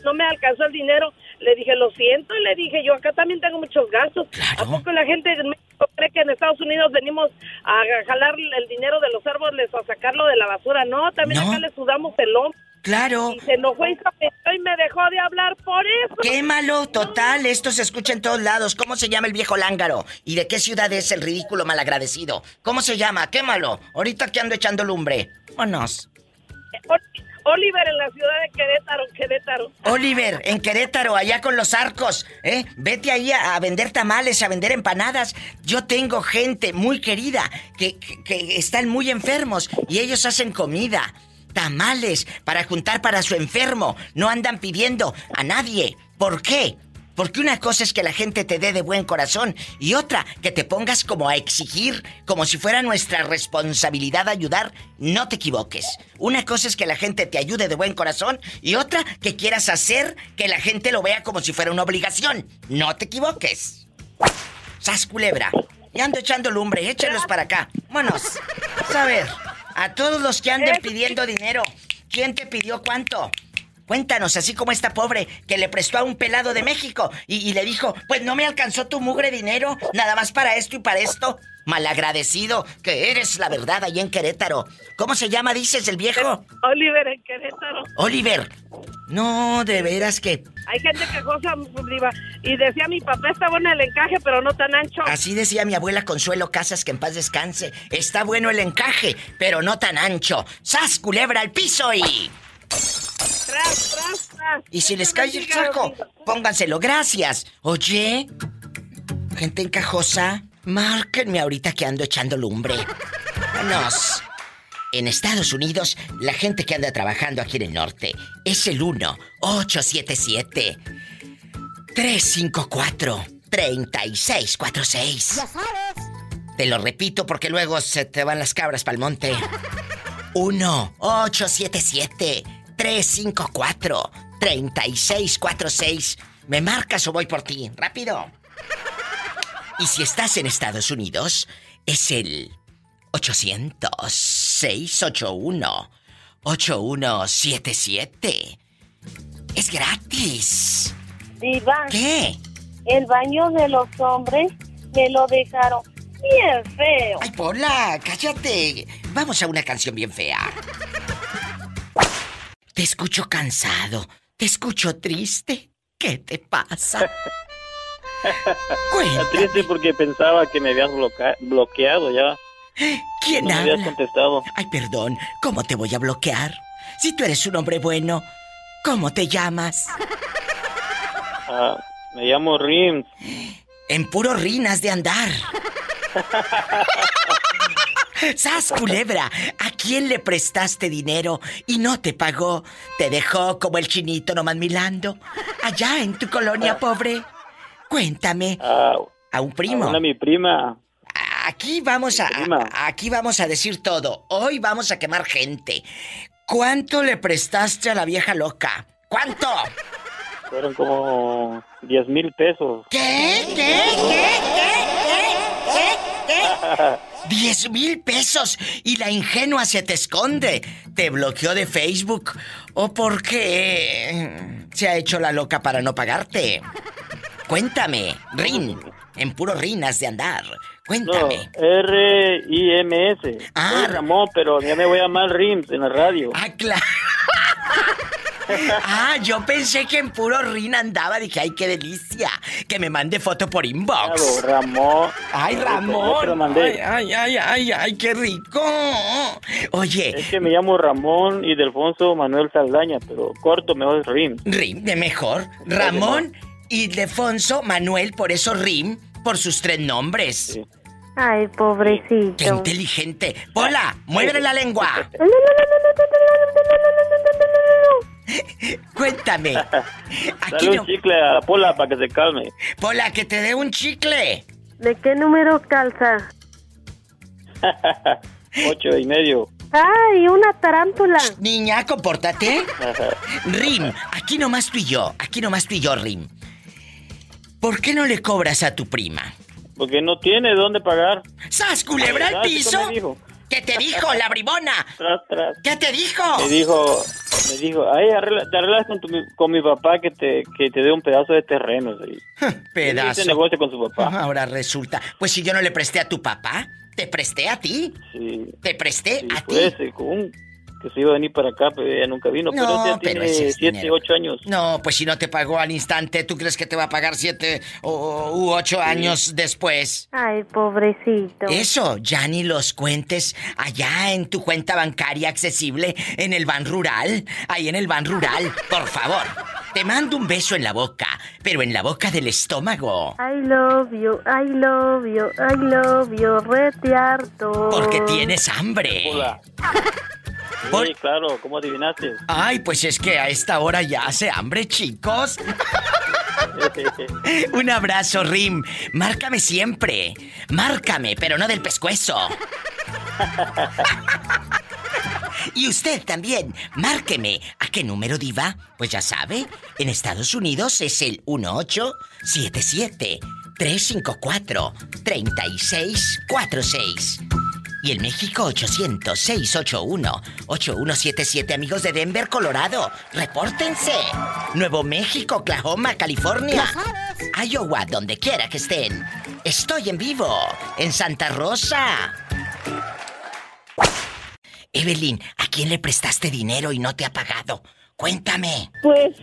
[SPEAKER 12] no me, alcanzó el dinero. Le dije, lo siento. Y le dije, yo acá también tengo muchos gastos.
[SPEAKER 2] Claro.
[SPEAKER 12] ¿A poco la gente de México cree que en Estados Unidos venimos a jalar el dinero de los árboles o a sacarlo de la basura? No, también
[SPEAKER 2] No.
[SPEAKER 12] acá le sudamos el hombro.
[SPEAKER 2] Claro.
[SPEAKER 12] Y se enojó y se apretó y me dejó de hablar por eso.
[SPEAKER 2] Quémalo, total, esto se escucha en todos lados. ¿Cómo se llama el viejo lángaro? ¿Y de qué ciudad es el ridículo malagradecido? ¿Cómo se llama? Quémalo. Ahorita que ando echando lumbre. Vámonos.
[SPEAKER 12] Ol- Oliver en la ciudad de Querétaro, Querétaro.
[SPEAKER 2] Oliver, en Querétaro, allá con los arcos, ¿eh? Vete ahí a, a vender tamales, a vender empanadas. Yo tengo gente muy querida que, que- que están muy enfermos y ellos hacen comida, tamales, para juntar para su enfermo. No andan pidiendo a nadie. ¿Por qué? Porque una cosa es que la gente te dé de buen corazón y otra que te pongas como a exigir, como si fuera nuestra responsabilidad ayudar. No te equivoques. Una cosa es que la gente te ayude de buen corazón y otra que quieras hacer que la gente lo vea como si fuera una obligación. No te equivoques. Sas culebra. Y ando echando lumbre, échalos para acá. Vámonos. A ver, a todos los que anden pidiendo dinero, ¿quién te pidió cuánto? Cuéntanos, así como esta pobre que le prestó a un pelado de México y, y le dijo, pues no me alcanzó tu mugre dinero, nada más para esto y para esto. Malagradecido que eres, la verdad, allá en Querétaro. ¿Cómo se llama, dices, el viejo?
[SPEAKER 12] Oliver en Querétaro.
[SPEAKER 2] Oliver. No, de veras que...
[SPEAKER 12] Hay gente quejosa, Diva. Y decía mi papá, está bueno el encaje, pero no tan ancho.
[SPEAKER 2] Así decía mi abuela Consuelo Casas, que en paz descanse. Está bueno el encaje, pero no tan ancho. ¡Sas, culebra al piso y...
[SPEAKER 10] Tras, tras, tras.
[SPEAKER 2] Y si les cae el saco, pónganselo. Gracias. Oye, gente encajosa, márquenme ahorita que ando echando lumbre. Vámonos. En Estados Unidos, la gente que anda trabajando aquí en el norte es el 1-877-354-3646.
[SPEAKER 11] Ya sabes.
[SPEAKER 2] Te lo repito porque luego se te van las cabras pa'l monte. 1-877-354-3646. Me marcas o voy por ti. Rápido. Y si estás en Estados Unidos, es el 800-681-8177. Es gratis.
[SPEAKER 10] Diva,
[SPEAKER 2] ¿Qué?
[SPEAKER 10] el baño de los hombres me lo dejaron bien feo.
[SPEAKER 2] Ay, Pola, cállate. Vamos a una canción bien fea. Te escucho cansado. Te escucho triste. ¿Qué te pasa?
[SPEAKER 14] Está
[SPEAKER 2] Cuéntame.
[SPEAKER 14] triste porque pensaba que me habías bloqueado ya.
[SPEAKER 2] ¿Quién
[SPEAKER 14] no me habías contestado.
[SPEAKER 2] Ay, perdón. ¿Cómo te voy a bloquear? Si tú eres un hombre bueno, ¿cómo te llamas?
[SPEAKER 14] Ah, me llamo Rims.
[SPEAKER 2] En puro rinas de andar. ¡Sas, culebra! ¿A quién le prestaste dinero y no te pagó? ¿Te dejó como el chinito nomás milando? Allá en tu colonia pobre. Cuéntame. A un primo.
[SPEAKER 14] una mi prima.
[SPEAKER 2] Aquí vamos a,
[SPEAKER 14] prima.
[SPEAKER 2] a- aquí vamos a decir todo. Hoy vamos a quemar gente. ¿Cuánto le prestaste a la vieja loca? ¿Cuánto?
[SPEAKER 14] Fueron como 10 mil pesos.
[SPEAKER 2] ¿Qué? ¿Qué? ¿Qué? ¿Qué? ¿Qué? ¿Qué? ¡Diez mil pesos! Y la ingenua se te esconde. ¿Te bloqueó de Facebook? ¿O por qué se ha hecho la loca para no pagarte? Cuéntame, Rin. En puro rinas de andar.
[SPEAKER 14] No,
[SPEAKER 2] Cuéntame.
[SPEAKER 14] R-I-M-S.
[SPEAKER 2] Ah.
[SPEAKER 14] Soy Ramón, pero ya me voy a llamar Rims en la radio.
[SPEAKER 2] Ah, claro. Ah, yo pensé que en puro rin andaba. Dije, ay, qué delicia. Que me mande foto por inbox.
[SPEAKER 14] Claro, Ramón.
[SPEAKER 2] Ay, Ramón. Ay, ay, ay, ay, ay, qué rico. Oye,
[SPEAKER 14] Es que me llamo Ramón y Delfonso Manuel Saldaña, pero corto mejor es Rims.
[SPEAKER 2] Rim, de mejor. Ramón y Defonso Manuel, por eso Rim, por sus tres nombres.
[SPEAKER 3] Ay,
[SPEAKER 2] Qué
[SPEAKER 3] pobrecito.
[SPEAKER 2] inteligente. Pola, muévele la lengua. Cuéntame. Aquí
[SPEAKER 14] Dale
[SPEAKER 2] no.
[SPEAKER 14] un chicle a la pola para que se calme.
[SPEAKER 2] Pola, que te dé un chicle.
[SPEAKER 3] ¿De qué número calza?
[SPEAKER 14] Ocho y medio.
[SPEAKER 3] Ay, una tarántula.
[SPEAKER 2] Niña, compórtate. Rim, aquí nomás tú y yo. Aquí nomás tú y yo, Rim. ¿Por qué no le cobras a tu prima?
[SPEAKER 14] Porque no tiene dónde pagar.
[SPEAKER 2] ¿Sas culebra al
[SPEAKER 14] ¿Sabes qué
[SPEAKER 2] piso? ¿Qué te dijo, la bribona?
[SPEAKER 14] Tras, tras.
[SPEAKER 2] ¿Qué te dijo?
[SPEAKER 14] Me dijo, me dijo, ay, arregla- te arreglas con, tu- con mi papá que te, que te dé un pedazo de terreno. ¿sí?
[SPEAKER 2] Pedazo.
[SPEAKER 14] Hice negocio con su papá.
[SPEAKER 2] Ahora resulta. Pues si yo no le presté a tu papá, te presté a ti.
[SPEAKER 14] Sí,
[SPEAKER 2] Te presté
[SPEAKER 14] sí,
[SPEAKER 2] a
[SPEAKER 14] pues,
[SPEAKER 2] ti.
[SPEAKER 14] con un- que se iba a venir para acá, pero ella nunca vino.
[SPEAKER 2] No,
[SPEAKER 14] pero ya
[SPEAKER 2] pero
[SPEAKER 14] tiene
[SPEAKER 2] ese es
[SPEAKER 14] siete,
[SPEAKER 2] dinero.
[SPEAKER 14] ocho años.
[SPEAKER 2] No, pues si no te pagó al instante, ¿tú crees que te va a pagar siete o, u ocho años después?
[SPEAKER 3] Ay, pobrecito.
[SPEAKER 2] Eso, ya ni los cuentes allá en tu cuenta bancaria accesible en el Ban Rural. Ahí en el Ban Rural, por favor. Te mando un beso en la boca, pero en la boca del estómago.
[SPEAKER 3] I love you, I love you, I love you, rete harto.
[SPEAKER 2] Porque tienes hambre.
[SPEAKER 14] Hola.
[SPEAKER 2] Por-
[SPEAKER 14] Sí, claro, ¿cómo adivinaste?
[SPEAKER 2] Ay, pues es que a esta hora ya hace hambre, chicos. Un abrazo, Rim. Márcame siempre. Márcame, pero no del pescuezo. Y usted también, márqueme. ¿A qué número diva? Pues ya sabe, en Estados Unidos es el 1877 354 3646. Y en México 800-681-8177, amigos de Denver, Colorado. ¡Repórtense! Nuevo México, Oklahoma, California. Iowa, donde quiera que estén. Estoy en vivo, en Santa Rosa. Evelyn, ¿a quién le prestaste dinero y no te ha pagado? Cuéntame.
[SPEAKER 15] Pues,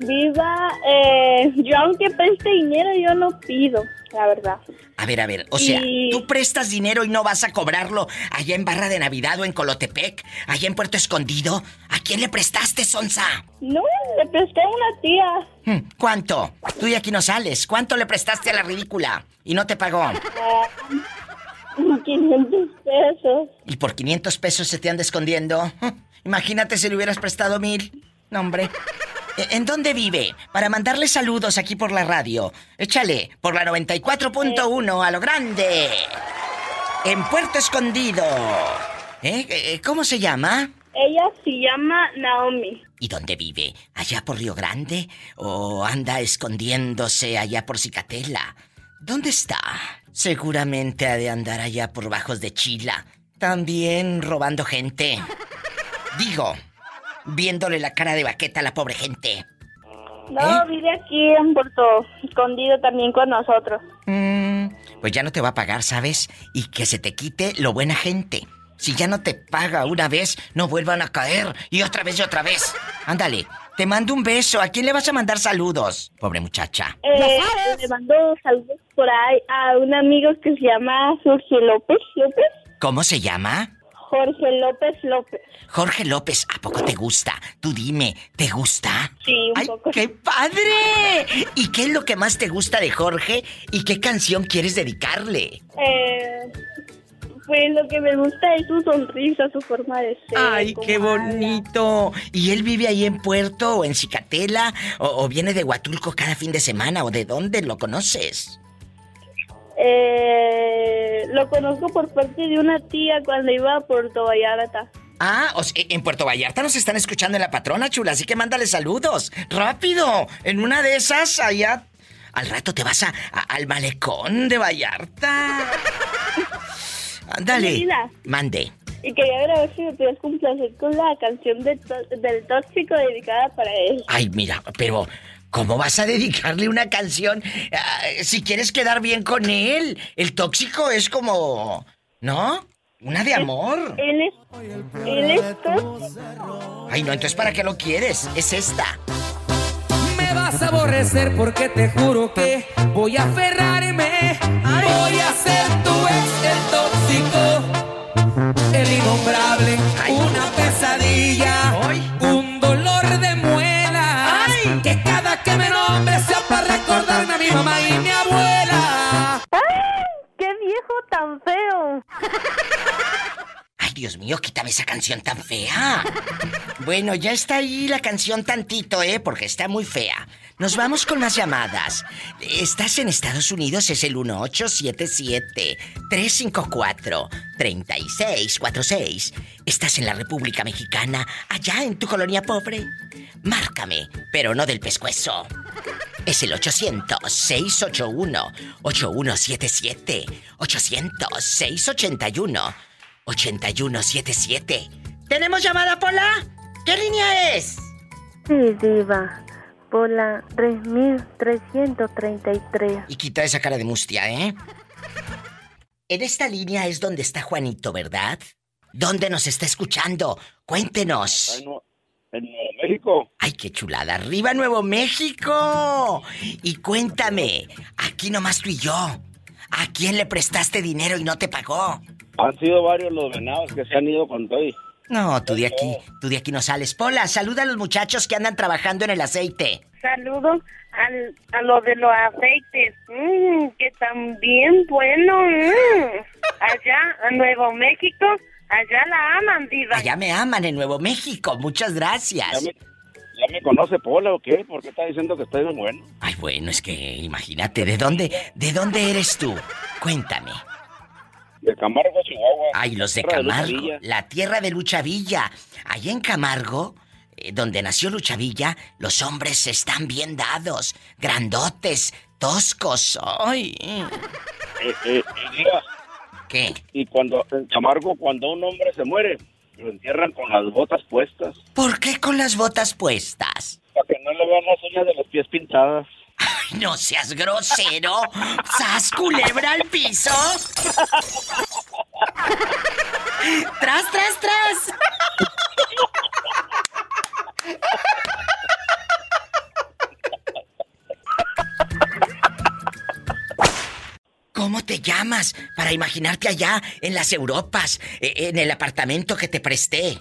[SPEAKER 15] Viva, eh, yo aunque preste dinero, yo no pido.
[SPEAKER 16] La verdad.
[SPEAKER 2] A ver, a ver, o sea, tú prestas dinero y no vas a cobrarlo allá en Barra de Navidad o en Colotepec, allá en Puerto Escondido. ¿A quién le prestaste, Sonsa?
[SPEAKER 16] No, le presté a una tía.
[SPEAKER 2] Hmm, ¿Cuánto? Tú de aquí no sales. ¿Cuánto le prestaste a la ridícula? Y no te pagó.
[SPEAKER 16] ah, 500 pesos.
[SPEAKER 2] ¿Y por 500 pesos se te anda escondiendo? Imagínate si le hubieras prestado mil. No, hombre. ¿E- ¿En dónde vive? Para mandarle saludos aquí por la radio. Échale, por la 94.1 a lo grande. En Puerto Escondido. ¿Eh? Eh, ¿Cómo se llama?
[SPEAKER 16] Ella se llama Naomi.
[SPEAKER 2] ¿Y dónde vive? ¿Allá por Río Grande? ¿O anda escondiéndose allá por Cicatela? ¿Dónde está? Seguramente ha de andar allá por bajos de Chila. También robando gente. Digo, viéndole la cara de baqueta a la pobre gente.
[SPEAKER 16] No, vive aquí en Puerto Escondido también con nosotros.
[SPEAKER 2] Mm, pues ya no te va a pagar, ¿sabes? Y que se te quite lo buena gente. Si ya no te paga una vez, no vuelvan a caer. Y otra vez y otra vez. Ándale, te mando un beso. ¿A quién le vas a mandar saludos? Pobre muchacha.
[SPEAKER 16] Eh, le mando saludos por ahí a un amigo que se llama Jorge López López.
[SPEAKER 2] ¿Cómo se llama?
[SPEAKER 16] Jorge López López.
[SPEAKER 2] Jorge López, ¿a poco te gusta? Tú dime, ¿te gusta?
[SPEAKER 16] Sí, un
[SPEAKER 2] ¡Ay,
[SPEAKER 16] poco.
[SPEAKER 2] qué padre! ¿Y qué es lo que más te gusta de Jorge? ¿Y qué canción quieres dedicarle?
[SPEAKER 16] Eh, pues lo que me gusta es su sonrisa, su forma de ser.
[SPEAKER 2] ¡Ay, qué
[SPEAKER 16] habla.
[SPEAKER 2] bonito! ¿Y él vive ahí en Puerto o en Cicatela? ¿O, o viene de Huatulco cada fin de semana? ¿O de dónde lo conoces?
[SPEAKER 16] Eh, lo conozco por parte de una tía cuando iba a Puerto Vallarta.
[SPEAKER 2] Ah, o sea, en Puerto Vallarta nos están escuchando en la patrona, chula, así que mándale saludos. ¡Rápido! En una de esas, allá. Al rato te vas a, a- al malecón de Vallarta. Ándale.
[SPEAKER 16] Mira.
[SPEAKER 2] Mande.
[SPEAKER 16] Y quería ver a ver si me podías complacer con la canción de del tóxico dedicada para él.
[SPEAKER 2] Ay, mira, pero ¿cómo vas a dedicarle una canción ah, si quieres quedar bien con él? El tóxico es como, ¿no? Una de amor.
[SPEAKER 16] Él es, él es tóxico.
[SPEAKER 2] Ay, no, entonces ¿para qué lo quieres? Es esta.
[SPEAKER 11] Me vas a aborrecer porque te juro que voy a aferrarme. Voy a ser tu ex, el tóxico, el innombrable, una pesadilla, un dolor de muelas. Para recordarme a mi mamá y mi abuela.
[SPEAKER 3] ¡Qué viejo tan feo!
[SPEAKER 2] Ay, Dios mío, quítame esa canción tan fea. Bueno, ya está ahí la canción tantito, ¿eh? Porque está muy fea. Nos vamos con más llamadas. Estás en Estados Unidos, es el 1877-354-3646. Estás en la República Mexicana, allá en tu colonia pobre. Márcame, pero no del pescuezo. Es el 800-681-8177. 800-681-8177. ¿Tenemos llamada, Pola? ¿Qué línea es?
[SPEAKER 3] Sí, diva. Por la 3333.
[SPEAKER 2] Y quita esa cara de mustia, ¿eh? En esta línea es donde está Juanito, ¿verdad? ¿Dónde nos está escuchando? Cuéntenos.
[SPEAKER 17] En Nuevo México.
[SPEAKER 2] ¡Ay, qué chulada! ¡Arriba Nuevo México! Y cuéntame, aquí nomás tú y yo. ¿A quién le prestaste dinero y no te pagó?
[SPEAKER 17] Han sido varios los venados que se han ido con todo. y-
[SPEAKER 2] No, tú de aquí, tú de aquí no sales. Pola, saluda a los muchachos que andan trabajando en el aceite.
[SPEAKER 10] Saludos al, a lo de los aceites, mm, que también bueno. mm. Allá, a Nuevo México, allá la aman, diva.
[SPEAKER 2] Allá me aman en Nuevo México. Muchas gracias.
[SPEAKER 17] ¿Ya me conoce Pola o qué? ¿Por qué está diciendo que estoy muy bueno?
[SPEAKER 2] Ay, bueno, es que imagínate, ¿de dónde, de dónde eres tú? Cuéntame.
[SPEAKER 17] De Camargo, Chihuahua.
[SPEAKER 2] Ay, los de Camargo, la tierra de Lucha Villa. Allá en Camargo, eh, donde nació Lucha Villa, los hombres están bien dados, grandotes, toscos. Ay.
[SPEAKER 17] Eh, eh,
[SPEAKER 2] ¿Qué?
[SPEAKER 17] Y cuando, en Camargo, cuando un hombre se muere, lo entierran con las botas puestas.
[SPEAKER 2] ¿Por qué con las botas puestas?
[SPEAKER 17] Para que no le vean las uñas de los pies pintadas.
[SPEAKER 2] No seas grosero. ¿Sas culebra al piso? ¡Tras, tras, tras! te llamas para imaginarte allá en las Europas, eh, en el apartamento que te presté?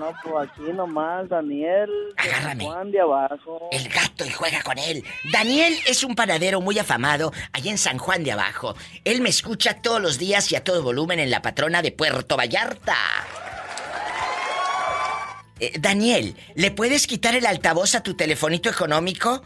[SPEAKER 18] No, pues aquí nomás, Daniel.
[SPEAKER 2] Agárrame.
[SPEAKER 18] Juan de abajo.
[SPEAKER 2] El gato y juega con él. Daniel es un panadero muy afamado allá en San Juan de Abajo. Él me escucha todos los días y a todo volumen en la patrona de Puerto Vallarta. Eh, Daniel, ¿le puedes quitar el altavoz a tu telefonito económico?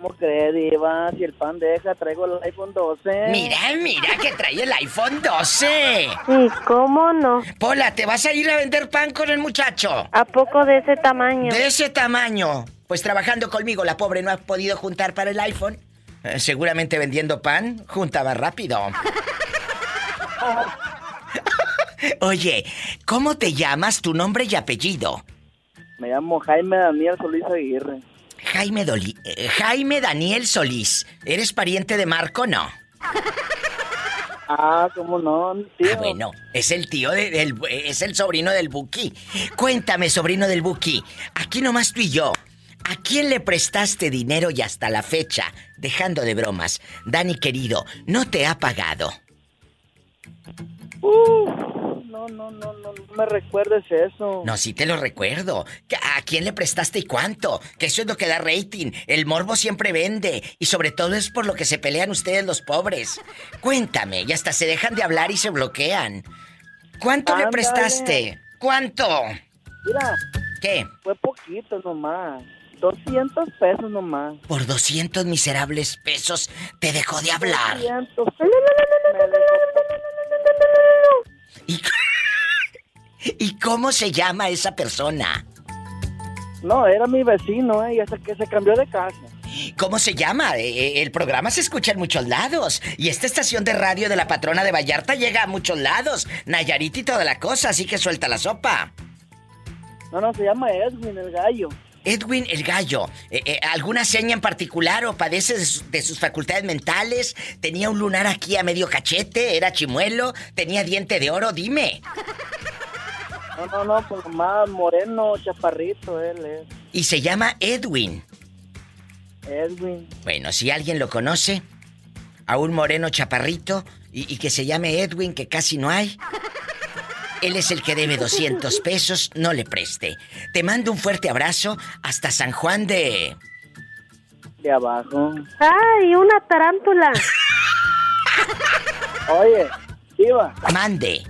[SPEAKER 18] ¿Cómo crees, Diva? Si el pan deja, traigo el iPhone 12.
[SPEAKER 2] Mira, mira que trae el iPhone 12.
[SPEAKER 3] ¿Y cómo no?
[SPEAKER 2] Pola, ¿te vas a ir a vender pan con el muchacho?
[SPEAKER 3] ¿A poco de ese tamaño?
[SPEAKER 2] De ese tamaño. Pues trabajando conmigo, la pobre no ha podido juntar para el iPhone. Eh, seguramente vendiendo pan, juntaba rápido. Oye, ¿cómo te llamas tu nombre y apellido?
[SPEAKER 18] Me llamo Jaime Daniel Solís Aguirre.
[SPEAKER 2] Jaime, Doli- eh, Jaime Daniel Solís. ¿Eres pariente de Marco? No.
[SPEAKER 18] Ah, ¿cómo no, tío?
[SPEAKER 2] Ah, bueno, es el tío de- del... es el sobrino del Buki. Cuéntame, sobrino del Buki. Aquí nomás tú y yo. ¿A quién le prestaste dinero y hasta la fecha, dejando de bromas, Dani querido, no te ha pagado?
[SPEAKER 18] Uf, no, no, no, no, no me recuerdes eso.
[SPEAKER 2] No, sí te lo recuerdo. ¿A quién le prestaste y cuánto? Que eso es lo que da rating. El morbo siempre vende. Y sobre todo es por lo que se pelean ustedes los pobres. Cuéntame, y hasta se dejan de hablar y se bloquean. ¿Cuánto le prestaste? ¿Cuánto?
[SPEAKER 18] Mira.
[SPEAKER 2] ¿Qué?
[SPEAKER 18] Fue poquito nomás. 200 pesos nomás.
[SPEAKER 2] Por 200 miserables pesos te dejó de hablar.
[SPEAKER 18] 200.
[SPEAKER 2] ¿Y, ¿Y cómo se llama esa persona?
[SPEAKER 18] No, era mi vecino, ¿eh? Y hasta que se cambió de casa.
[SPEAKER 2] ¿Cómo se llama? Eh, El programa se escucha en muchos lados. Y esta estación de radio de la patrona de Vallarta llega a muchos lados. Nayarit y toda la cosa, así que suelta la sopa.
[SPEAKER 18] No, no, se llama Edwin, el gallo.
[SPEAKER 2] Edwin el Gallo, eh, eh, ¿alguna seña en particular o padece de, su- de sus facultades mentales? ¿Tenía un lunar aquí a medio cachete? ¿Era chimuelo? ¿Tenía diente de oro? Dime.
[SPEAKER 18] No, no, no, pues nomás moreno, chaparrito, él es.
[SPEAKER 2] Y se llama Edwin.
[SPEAKER 18] Edwin.
[SPEAKER 2] Bueno, si alguien lo conoce, a un moreno chaparrito y, y que se llame Edwin, que casi no hay. Él es el que debe 200 pesos, no le preste. Te mando un fuerte abrazo hasta San Juan de...
[SPEAKER 18] De abajo.
[SPEAKER 3] ¡Ay, una tarántula!
[SPEAKER 18] Oye, Iba,
[SPEAKER 2] Mande.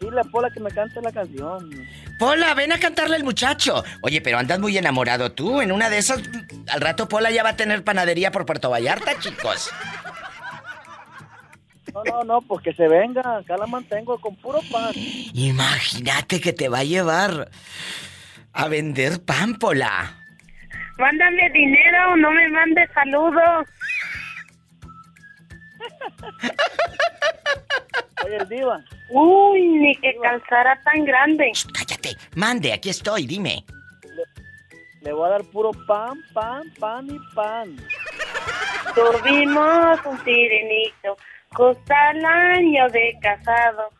[SPEAKER 18] dile a Pola que me cante la canción.
[SPEAKER 2] Pola, ven a cantarle al muchacho. Oye, pero andas muy enamorado tú. En una de esas, al rato Pola ya va a tener panadería por Puerto Vallarta, chicos.
[SPEAKER 18] No, no, no, pues que se venga. Acá la mantengo con puro pan.
[SPEAKER 2] Imagínate que te va a llevar a vender pan, Pola.
[SPEAKER 3] Mándame dinero, no me mandes saludos.
[SPEAKER 18] Oye, Diva.
[SPEAKER 3] Uy, ni que calzara tan grande.
[SPEAKER 2] Cállate. Mande, aquí estoy, dime.
[SPEAKER 18] Le voy a dar puro pan, pan, pan y pan.
[SPEAKER 3] Tuvimos un sirenito, justo al año de casado,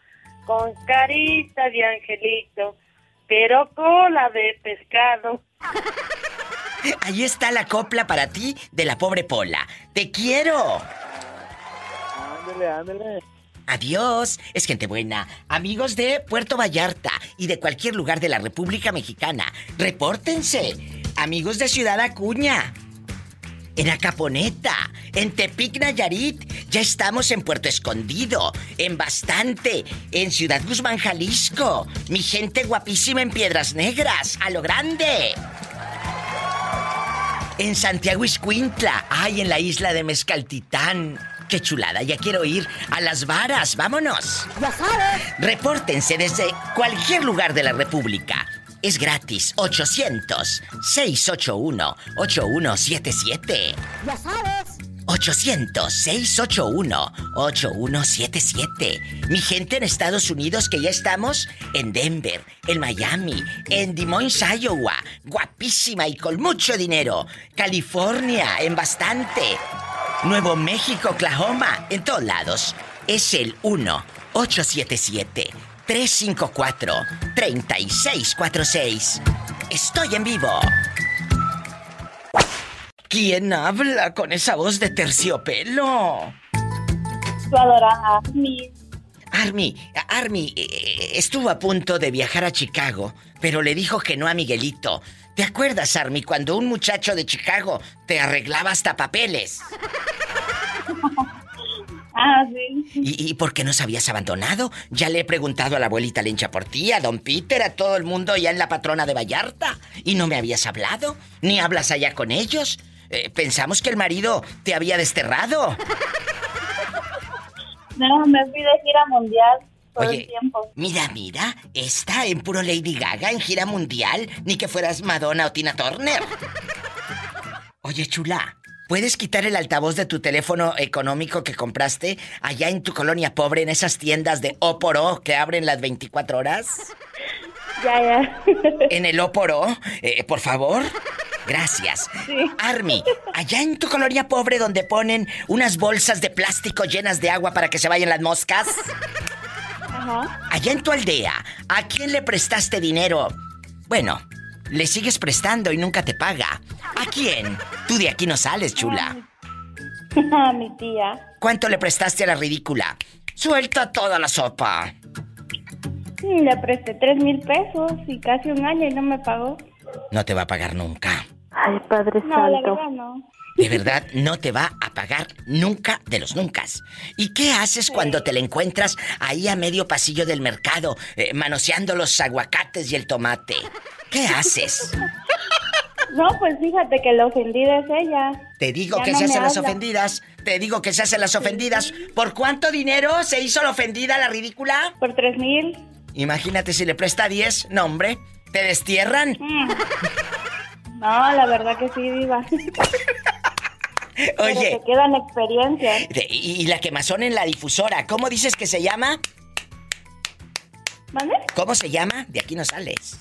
[SPEAKER 3] con carita de angelito, pero cola de pescado.
[SPEAKER 2] Ahí está la copla para ti de la pobre Pola. ¡Te quiero!
[SPEAKER 18] Ándale, ándale.
[SPEAKER 2] Adiós, es gente buena. Amigos de Puerto Vallarta y de cualquier lugar de la República Mexicana, repórtense. Amigos de Ciudad Acuña, en Acaponeta, en Tepic Nayarit, ya estamos en Puerto Escondido, en Bastante, en Ciudad Guzmán, Jalisco. Mi gente guapísima en Piedras Negras, a lo grande. En Santiago Iscuintla, ay, en la isla de Mezcaltitán. Qué chulada, ya quiero ir a las varas, vámonos.
[SPEAKER 19] Ya sabes.
[SPEAKER 2] Repórtense desde cualquier lugar de la República. Es gratis, 800-681-8177.
[SPEAKER 19] Ya sabes.
[SPEAKER 2] 800-681-8177. Mi gente en Estados Unidos que ya estamos en Denver, en Miami, en Des Moines, Iowa, guapísima y con mucho dinero. California, en bastante. Nuevo México, Oklahoma, en todos lados. Es el 1-877-354-3646. Estoy en vivo. ¿Quién habla con esa voz de terciopelo?
[SPEAKER 16] Tu adorada Army.
[SPEAKER 2] Army, Army eh, estuvo a punto de viajar a Chicago, pero le dijo que no a Miguelito. ¿Te acuerdas, Army, cuando un muchacho de Chicago te arreglaba hasta papeles?
[SPEAKER 16] Ah, sí.
[SPEAKER 2] ¿Y, y por qué nos habías abandonado? Ya le he preguntado a la abuelita Lencha por ti, a don Peter, a todo el mundo ya en la patrona de Vallarta. ¿Y no me habías hablado? ¿Ni hablas allá con ellos? Eh, pensamos que el marido te había desterrado.
[SPEAKER 16] No, me fui de gira mundial todo
[SPEAKER 2] Oye,
[SPEAKER 16] el tiempo.
[SPEAKER 2] Mira, mira, está en puro Lady Gaga en gira mundial, ni que fueras Madonna o Tina Turner. Oye, chula, ¿puedes quitar el altavoz de tu teléfono económico que compraste allá en tu colonia pobre en esas tiendas de O por O que abren las 24 horas?
[SPEAKER 16] Ya, ya.
[SPEAKER 2] En el O por O, eh, por favor. Gracias. Army, allá en tu colonia pobre donde ponen unas bolsas de plástico llenas de agua para que se vayan las moscas.
[SPEAKER 16] Ajá.
[SPEAKER 2] Allá en tu aldea, ¿a quién le prestaste dinero? Bueno, le sigues prestando y nunca te paga. ¿A quién? Tú de aquí no sales, chula.
[SPEAKER 16] A mi tía.
[SPEAKER 2] ¿Cuánto le prestaste a la ridícula? Suelta toda la sopa.
[SPEAKER 16] Le presté tres mil pesos y casi un año y no me pagó.
[SPEAKER 2] No te va a pagar nunca.
[SPEAKER 16] Ay, Padre no, la verdad no.
[SPEAKER 2] De verdad, no te va a pagar nunca de los nunca. ¿Y qué haces cuando te la encuentras ahí a medio pasillo del mercado, eh, manoseando los aguacates y el tomate? ¿Qué haces?
[SPEAKER 16] No, pues fíjate que la ofendida es ella.
[SPEAKER 2] Te digo
[SPEAKER 16] Ya
[SPEAKER 2] que
[SPEAKER 16] no
[SPEAKER 2] se hacen las ofendidas. Te digo que se hacen las ofendidas. ¿Por cuánto dinero se hizo la ofendida, la ridícula?
[SPEAKER 16] Por tres mil.
[SPEAKER 2] Imagínate si le presta 10. No, hombre. ¿Te destierran?
[SPEAKER 16] Mm. No, la verdad que sí, viva.
[SPEAKER 2] Oye.
[SPEAKER 16] Pero te quedan experiencias.
[SPEAKER 2] Y la quemazón en la difusora. ¿Cómo dices que se llama?
[SPEAKER 16] ¿Vale?
[SPEAKER 2] ¿Cómo se llama? De aquí no sales.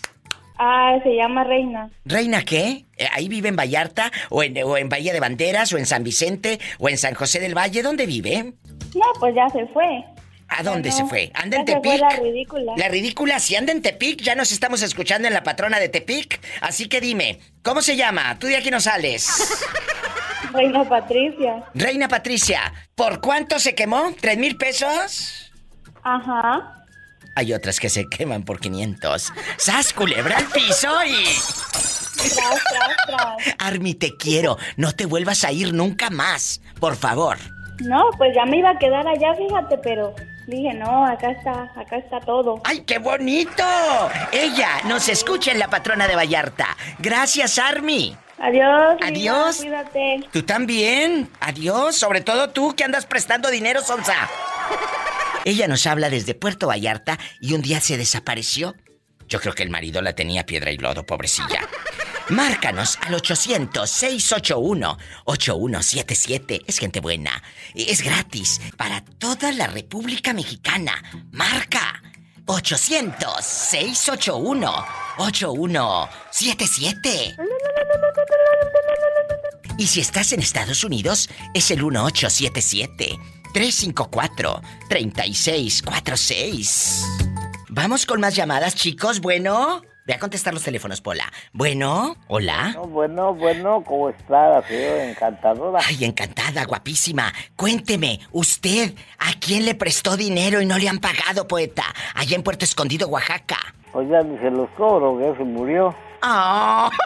[SPEAKER 16] Ah, se llama Reina.
[SPEAKER 2] ¿Reina qué? Eh, ¿Ahí vive en Vallarta? ¿O en, ¿O en Valle de Banderas? ¿O en San Vicente? ¿O en San José del Valle? ¿Dónde vive?
[SPEAKER 16] No, pues ya se fue.
[SPEAKER 2] ¿A dónde
[SPEAKER 16] no,
[SPEAKER 2] se fue? ¿Anda en
[SPEAKER 16] se fue
[SPEAKER 2] Tepic?
[SPEAKER 16] la ridícula.
[SPEAKER 2] La ridícula, si anda en Tepic, ya nos estamos escuchando en la patrona de Tepic. Así que dime, ¿cómo se llama? Tú de aquí no sales.
[SPEAKER 16] Reina Patricia.
[SPEAKER 2] Reina Patricia, ¿por cuánto se quemó? ¿Tres mil pesos?
[SPEAKER 16] Ajá.
[SPEAKER 2] Hay otras que se queman por 500. ¡Sas, culebra al piso y... Armi, te quiero. No te vuelvas a ir nunca más. Por favor.
[SPEAKER 16] No, pues ya me iba a quedar allá, fíjate, pero dije, no, acá está, acá está todo.
[SPEAKER 2] ¡Ay, qué bonito! Ella nos escucha en la patrona de Vallarta. Gracias, Armi.
[SPEAKER 16] Adiós.
[SPEAKER 2] Adiós.
[SPEAKER 16] Cuídate.
[SPEAKER 2] Tú también. Adiós. Sobre todo tú que andas prestando dinero, Sonsa. Ella nos habla desde Puerto Vallarta y un día se desapareció. Yo creo que el marido la tenía piedra y lodo, pobrecilla. Márcanos al 800-681-8177. Es gente buena. Es gratis para toda la República Mexicana. Marca 800-681-8177. Y si estás en Estados Unidos, es el 1877-354-3646. Vamos con más llamadas, chicos. Bueno, voy a contestar los teléfonos, Pola. Bueno, hola.
[SPEAKER 19] No, bueno, bueno, ¿cómo está? Feo, encantadora.
[SPEAKER 2] Ay, encantada, guapísima. Cuénteme, ¿usted a quién le prestó dinero y no le han pagado, poeta? Allá en Puerto Escondido, Oaxaca.
[SPEAKER 19] Pues ya ni se los cobro, que se murió.
[SPEAKER 2] Ah.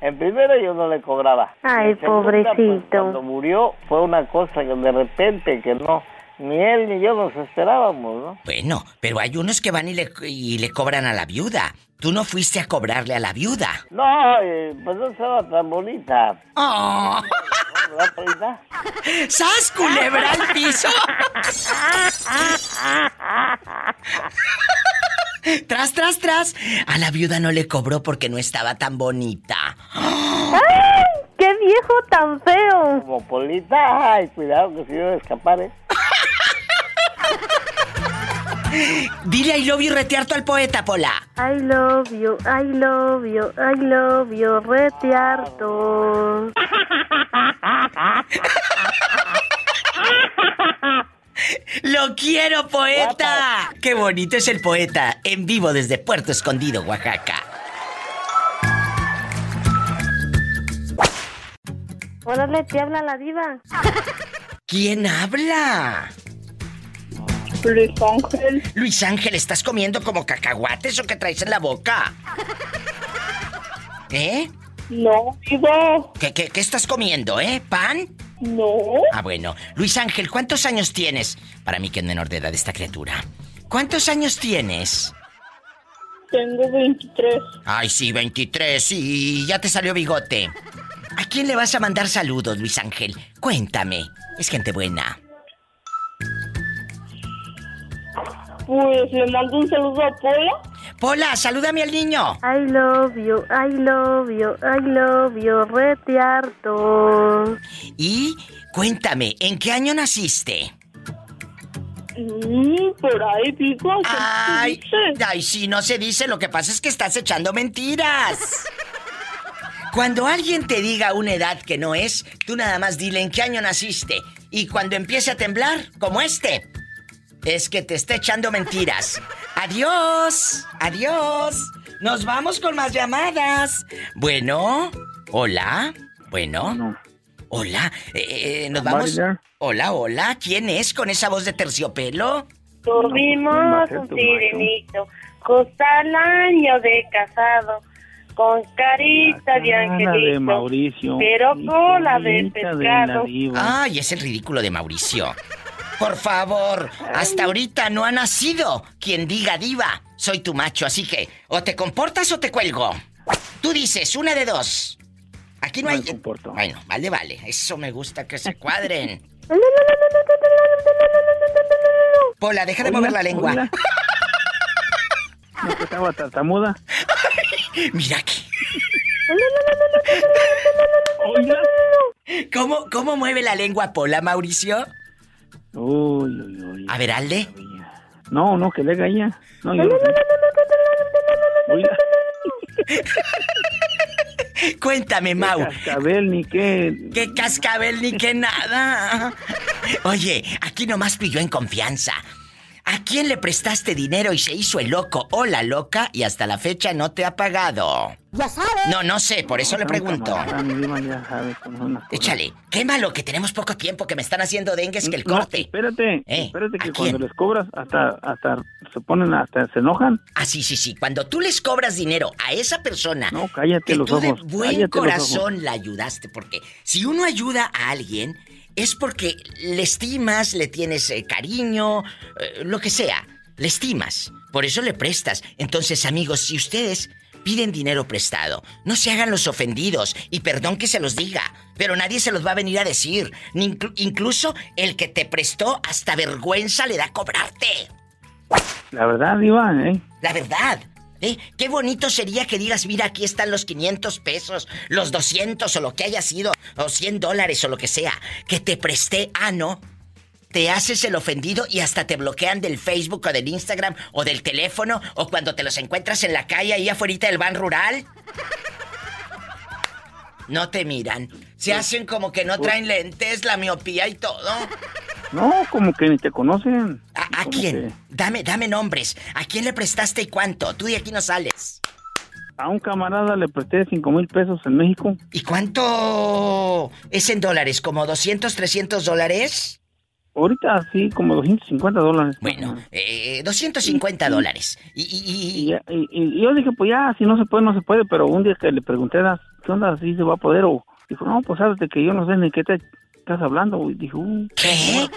[SPEAKER 19] En primera yo no le cobraba.
[SPEAKER 16] Ay,
[SPEAKER 19] pues,
[SPEAKER 16] pobrecito.
[SPEAKER 19] cuando murió fue una cosa que de repente que no, ni él ni yo nos esperábamos, ¿no?
[SPEAKER 2] Bueno, pero hay unos que van y le, y le cobran a la viuda. Tú no fuiste a cobrarle a la viuda.
[SPEAKER 19] No, eh, pues no estaba tan bonita.
[SPEAKER 2] ¡Oh! ¡Sas, culebra al piso! tras, tras, tras. A la viuda no le cobró porque no estaba tan bonita.
[SPEAKER 16] ¡Ay! ¡Qué viejo tan feo!
[SPEAKER 19] Como Polita, ay, cuidado que si yo escapar, ¿eh?
[SPEAKER 2] Dile I love you retearto al poeta, Pola.
[SPEAKER 16] I love you, I love you, I love you, retearto.
[SPEAKER 2] ¡Lo quiero, poeta! ¡Qué bonito es el poeta! En vivo desde Puerto Escondido, Oaxaca.
[SPEAKER 5] Órale, te habla la diva.
[SPEAKER 2] ¿Quién habla?
[SPEAKER 5] Luis Ángel.
[SPEAKER 2] Luis Ángel, ¿estás comiendo como cacahuates o qué traes en la boca? ¿Eh?
[SPEAKER 5] No, diva.
[SPEAKER 2] ¿Qué, qué, qué estás comiendo, eh? ¿Pan?
[SPEAKER 5] No.
[SPEAKER 2] Ah, bueno. Luis Ángel, ¿cuántos años tienes? Para mí que es menor de edad esta criatura. ¿Cuántos años tienes?
[SPEAKER 5] Tengo 23.
[SPEAKER 2] Ay, sí, 23 y ya te salió bigote. ¿A quién le vas a mandar saludos, Luis Ángel? Cuéntame. Es gente buena.
[SPEAKER 5] Pues le mando un saludo a Pola.
[SPEAKER 2] Pola, salúdame al niño.
[SPEAKER 5] I love you, I love you, I love you, rete harto.
[SPEAKER 2] Y cuéntame, ¿en qué año naciste?
[SPEAKER 5] Mm, por ahí, pico.
[SPEAKER 2] Ay, ay, sí, no se dice. Lo que pasa es que estás echando mentiras. Cuando alguien te diga una edad que no es, tú nada más dile en qué año naciste. Y cuando empiece a temblar, como este, es que te está echando mentiras. Adiós, adiós. Nos vamos con más llamadas. Bueno, hola, bueno. Hola, eh, eh, nos vamos.
[SPEAKER 20] María.
[SPEAKER 2] Hola, hola, ¿quién es con esa voz de terciopelo?
[SPEAKER 3] Tuvimos un sirenito, justo al año de casado, con carita de
[SPEAKER 20] Cara de
[SPEAKER 3] angelito,
[SPEAKER 20] Mauricio.
[SPEAKER 3] pero cola de pescado.
[SPEAKER 2] Ay, es el ridículo de Mauricio. Por favor, hasta ahorita no ha nacido quien diga diva. Soy tu macho, así que o te comportas o te cuelgo. Tú dices, una de dos. Aquí no hay... Bueno, vale, vale. Eso me gusta que se cuadren. Pola, deja de mover la lengua.
[SPEAKER 20] No estaba tartamuda.
[SPEAKER 2] Mira aquí. ¿Cómo, ¿Cómo mueve la lengua Pola, Mauricio?
[SPEAKER 20] Uy, uy, uy.
[SPEAKER 2] A ver, hazle.
[SPEAKER 20] No, no, que le haga ella. No, yo
[SPEAKER 2] Cuéntame, Mau.
[SPEAKER 20] cascabel ni qué.
[SPEAKER 2] ¡Qué cascabel ni qué nada! Oye, aquí nomás pilló en confianza. ¿A quién le prestaste dinero y se hizo el loco o la loca y hasta la fecha no te ha pagado?
[SPEAKER 5] Ya sabes.
[SPEAKER 2] No, no sé, por eso le pregunto.
[SPEAKER 20] ya.
[SPEAKER 2] Échale, qué malo que tenemos poco tiempo, que me están haciendo dengues que el
[SPEAKER 20] No,
[SPEAKER 2] corte.
[SPEAKER 20] espérate,
[SPEAKER 2] Eh,
[SPEAKER 20] espérate que
[SPEAKER 2] ¿a
[SPEAKER 20] cuando
[SPEAKER 2] quién?
[SPEAKER 20] les cobras hasta, hasta se ponen, hasta se enojan.
[SPEAKER 2] Ah, sí, sí, sí. Cuando tú les cobras dinero a esa persona
[SPEAKER 20] No, cállate
[SPEAKER 2] que
[SPEAKER 20] los
[SPEAKER 2] tú de buen corazón la ayudaste, porque si uno ayuda a alguien es porque le estimas, le tienes eh, cariño, eh, lo que sea, le estimas. Por eso le prestas. Entonces, amigos, si ustedes piden dinero prestado, no se hagan los ofendidos y perdón que se los diga, pero nadie se los va a venir a decir. Ni inclu- incluso el que te prestó hasta vergüenza le da a cobrarte.
[SPEAKER 20] La verdad, diva, ¿eh?
[SPEAKER 2] La verdad. ¿Eh? Qué bonito sería que digas, mira, aquí están los 500 pesos, los 200 o lo que haya sido, o 100 dólares o lo que sea, que te presté, ah, no. Te haces el ofendido y hasta te bloquean del Facebook o del Instagram o del teléfono o cuando te los encuentras en la calle ahí afuera del ban rural. No te miran. Se hacen como que no traen lentes, la miopía y todo.
[SPEAKER 20] No, como que ni te conocen.
[SPEAKER 2] ¿A, a quién? Dame, dame nombres. ¿A quién le prestaste y cuánto? Tú de aquí no sales.
[SPEAKER 20] A un camarada le presté cinco mil pesos en México.
[SPEAKER 2] ¿Y cuánto es en dólares? ¿Como 200, 300 dólares?
[SPEAKER 20] Ahorita sí, como 250 dólares.
[SPEAKER 2] Bueno, eh, 250 dólares. Y,
[SPEAKER 20] Y, y- yo dije, pues ya, si no se puede, no se puede. Pero un día que le pregunté, ¿qué onda? ¿Si se va a poder? O dijo, no, pues sabes que yo no sé ni qué te estás hablando. Y dijo, uh,
[SPEAKER 2] ¿Qué?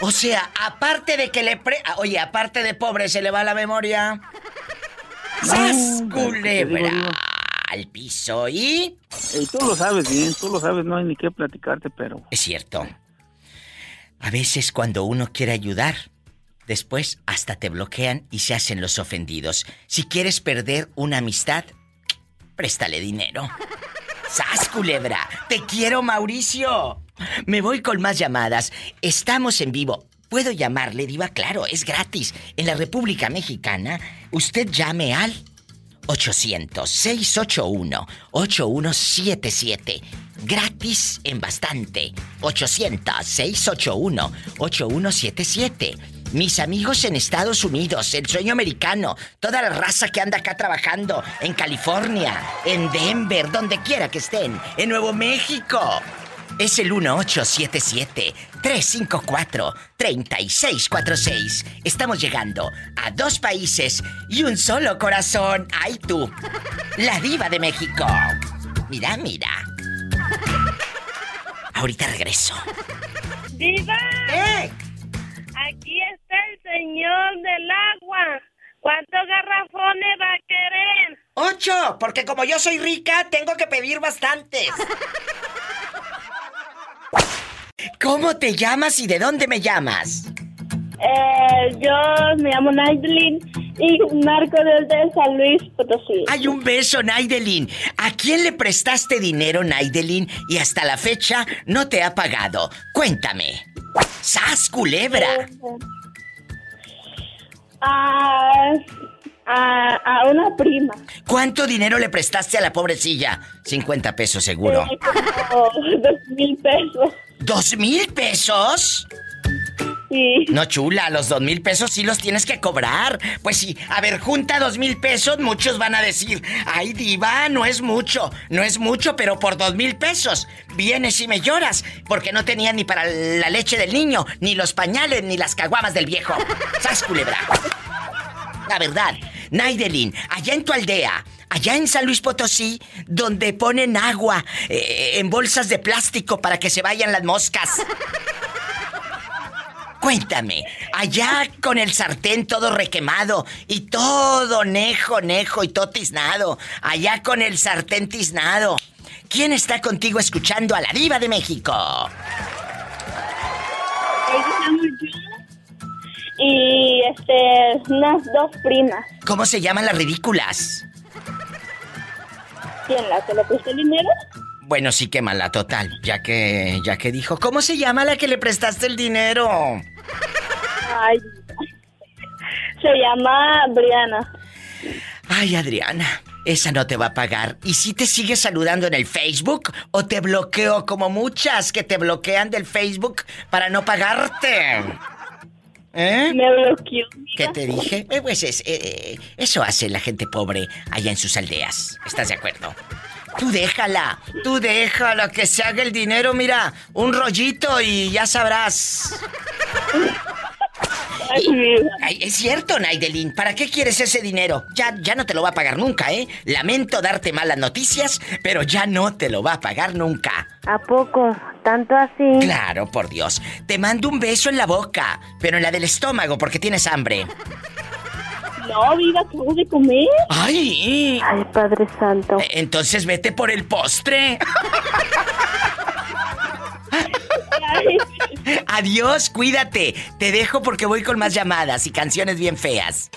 [SPEAKER 2] O sea, aparte de que le pre... ah, Oye, aparte de pobre, se le va la memoria. ¡Sas,
[SPEAKER 20] No,
[SPEAKER 2] culebra!
[SPEAKER 20] digo.
[SPEAKER 2] Al piso y...
[SPEAKER 20] Y tú lo sabes bien, tú lo sabes, no hay ni qué platicarte, pero...
[SPEAKER 2] Es cierto. A veces cuando uno quiere ayudar, después hasta te bloquean y se hacen los ofendidos. Si quieres perder una amistad, préstale dinero. ¡Sas, culebra! ¡Te quiero, Mauricio! Me voy con más llamadas. Estamos en vivo. ¿Puedo llamarle, Diva? Claro, es gratis. En la República Mexicana, usted llame al 800-681-8177. Gratis en bastante. 800-681-8177. Mis amigos en Estados Unidos, el sueño americano, toda la raza que anda acá trabajando en California, en Denver, donde quiera que estén, en Nuevo México. Es el 1877-354-3646. Estamos llegando a dos países y un solo corazón. ¡Ay tú! La diva de México. Mira, mira. Ahorita regreso.
[SPEAKER 3] ¡Diva!
[SPEAKER 2] ¿Eh?
[SPEAKER 3] Aquí está el señor del agua. ¿Cuántos garrafones va a querer?
[SPEAKER 2] Ocho, porque como yo soy rica, tengo que pedir bastantes. ¿Cómo te llamas y de dónde me llamas?
[SPEAKER 16] Eh, yo me llamo Naidelin y marco desde San Luis Potosí.
[SPEAKER 2] Hay un beso, Naidelin. ¿A quién le prestaste dinero, Naidelin, y hasta la fecha no te ha pagado? Cuéntame. ¡Sas, culebra!
[SPEAKER 16] A, a, a una prima.
[SPEAKER 2] ¿Cuánto dinero le prestaste a la pobrecilla? 50 pesos seguro.
[SPEAKER 16] Eh, dos mil pesos.
[SPEAKER 2] ¿Dos mil pesos?
[SPEAKER 16] Sí.
[SPEAKER 2] No, chula, los dos mil pesos sí los tienes que cobrar. Pues sí, a ver, junta dos mil pesos, muchos van a decir, ay, diva, no es mucho, no es mucho, pero por dos mil pesos vienes y me lloras, porque no tenía ni para la leche del niño, ni los pañales, ni las caguamas del viejo. ¡Sas, culebra! La verdad, Naidelin, allá en tu aldea, allá en San Luis Potosí, donde ponen agua eh, en bolsas de plástico para que se vayan las moscas. Cuéntame, allá con el sartén todo requemado y todo nejo, nejo y todo tiznado, allá con el sartén tiznado. ¿Quién está contigo escuchando a la diva de México?
[SPEAKER 16] Y este, unas dos primas.
[SPEAKER 2] ¿Cómo se llaman las ridículas?
[SPEAKER 16] ¿Quién la que le prestó el dinero?
[SPEAKER 2] Bueno, sí que mala total, ya que ya que dijo, ¿cómo se llama la que le prestaste el dinero?
[SPEAKER 16] Ay, se llama Briana.
[SPEAKER 2] Ay, Adriana, esa no te va a pagar. ¿Y si te sigue saludando en el Facebook o te bloqueó como muchas que te bloquean del Facebook para no pagarte? ¿Eh?
[SPEAKER 16] Me bloqueó.
[SPEAKER 2] ¿Qué te dije? Eh, pues es, eh, eso hace la gente pobre allá en sus aldeas. ¿Estás de acuerdo? Tú déjala, tú déjala que se haga el dinero, mira, un rollito y ya sabrás. Ay, es cierto, Naidelin. ¿Para qué quieres ese dinero? Ya, ya no te lo va a pagar nunca, ¿eh? Lamento darte malas noticias, pero ya no te lo va a pagar nunca.
[SPEAKER 5] ¿A poco? ¿Tanto así?
[SPEAKER 2] Claro, por Dios. Te mando un beso en la boca, pero en la del estómago porque tienes hambre.
[SPEAKER 16] No, viva, acabo de comer.
[SPEAKER 2] ¡Ay!
[SPEAKER 5] Ay, Padre Santo.
[SPEAKER 2] Entonces vete por el postre. Adiós, cuídate. Te dejo porque voy con más llamadas y canciones bien feas.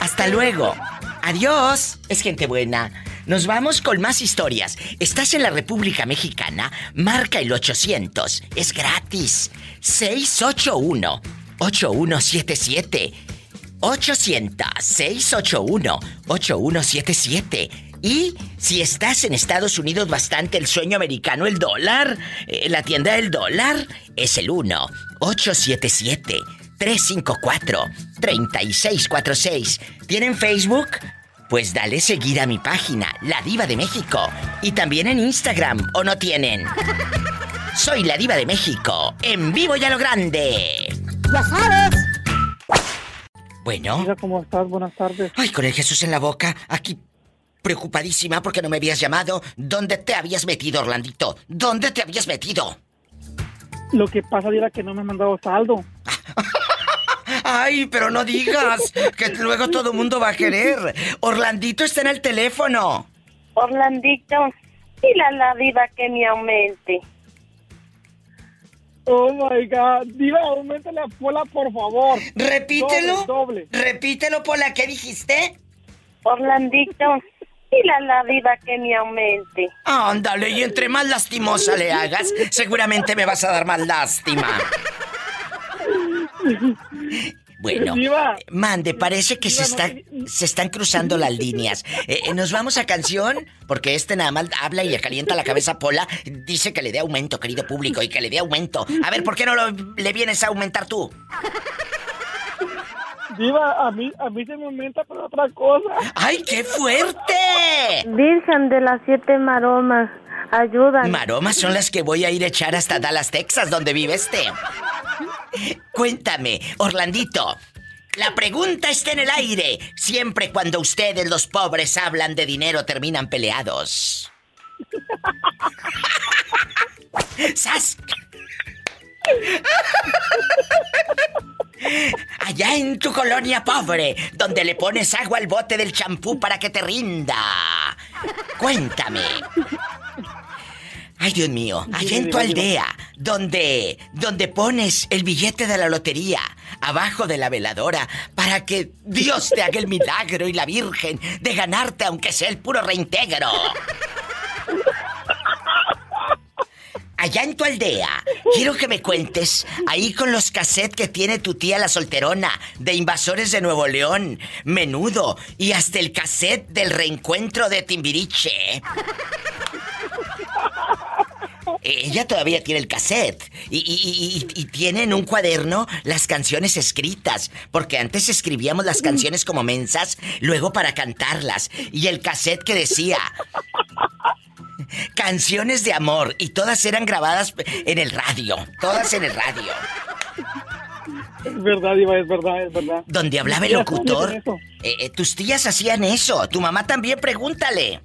[SPEAKER 2] Hasta luego. Adiós. Es gente buena. Nos vamos con más historias. ¿Estás en la República Mexicana? Marca el 800. Es gratis. 681 8177 800-681-8177. Y si estás en Estados Unidos bastante el sueño americano, el dólar, eh, la tienda del dólar, es el 1-877-354-3646. ¿Tienen Facebook? Pues dale seguir a mi página, La Diva de México. Y también en Instagram, ¿o no tienen? Soy la Diva de México, en vivo y a lo grande.
[SPEAKER 5] Ya sabes.
[SPEAKER 2] Bueno.
[SPEAKER 21] Mira cómo estás, buenas tardes.
[SPEAKER 2] Ay, con el Jesús en la boca, aquí preocupadísima porque no me habías llamado. ¿Dónde te habías metido, Orlandito? ¿Dónde te habías metido?
[SPEAKER 21] Lo que pasa era que no me han mandado saldo.
[SPEAKER 2] Ay, pero no digas, que luego todo el mundo va a querer. Orlandito está en el teléfono.
[SPEAKER 3] Orlandito, dile a la diva que me aumente.
[SPEAKER 21] Oh my God, Diva, aumentale a Pola, por favor.
[SPEAKER 2] Repítelo.
[SPEAKER 21] Doble, doble.
[SPEAKER 2] Repítelo, Pola, ¿qué dijiste?
[SPEAKER 3] Orlandito, dile a la diva que me aumente.
[SPEAKER 2] Ándale, y entre más lastimosa le hagas, seguramente me vas a dar más lástima. Bueno,
[SPEAKER 21] Diva.
[SPEAKER 2] mande, parece que se, está, se están cruzando las líneas. Eh, eh, ¿Nos vamos a canción? Porque este nada más habla y le calienta la cabeza a Pola. Dice que le dé aumento, querido público, y que le dé aumento. A ver, ¿por qué no lo- le vienes a aumentar tú?
[SPEAKER 21] Diva, a mí, a mí se me aumenta por otra cosa.
[SPEAKER 2] ¡Ay, qué fuerte!
[SPEAKER 5] Virgen de las siete maromas, ayudan.
[SPEAKER 2] Maromas son las que voy a ir a echar hasta Dallas, Texas, donde vive este. Cuéntame, Orlandito. La pregunta está en el aire. Siempre cuando ustedes, los pobres, hablan de dinero, terminan peleados. ¡Sas! Allá en tu colonia pobre, donde le pones agua al bote del champú para que te rinda. Cuéntame. Ay, Dios mío, allá en tu aldea, donde donde pones el billete de la lotería abajo de la veladora para que Dios te haga el milagro y la Virgen de ganarte aunque sea el puro reintegro. Allá en tu aldea, quiero que me cuentes, ahí con los cassettes que tiene tu tía la solterona, de Invasores de Nuevo León, Menudo, y hasta el cassette del reencuentro de Timbiriche. Ella todavía tiene el cassette. Y, tiene en un cuaderno las canciones escritas, porque antes escribíamos las canciones como mensas, luego para cantarlas, y el cassette que decía canciones de amor y todas eran grabadas en el radio, todas en el radio.
[SPEAKER 22] Es verdad, Diva, es verdad, es verdad.
[SPEAKER 2] Donde hablaba el locutor. Eh, eh, tus tías hacían eso. Tu mamá también, pregúntale.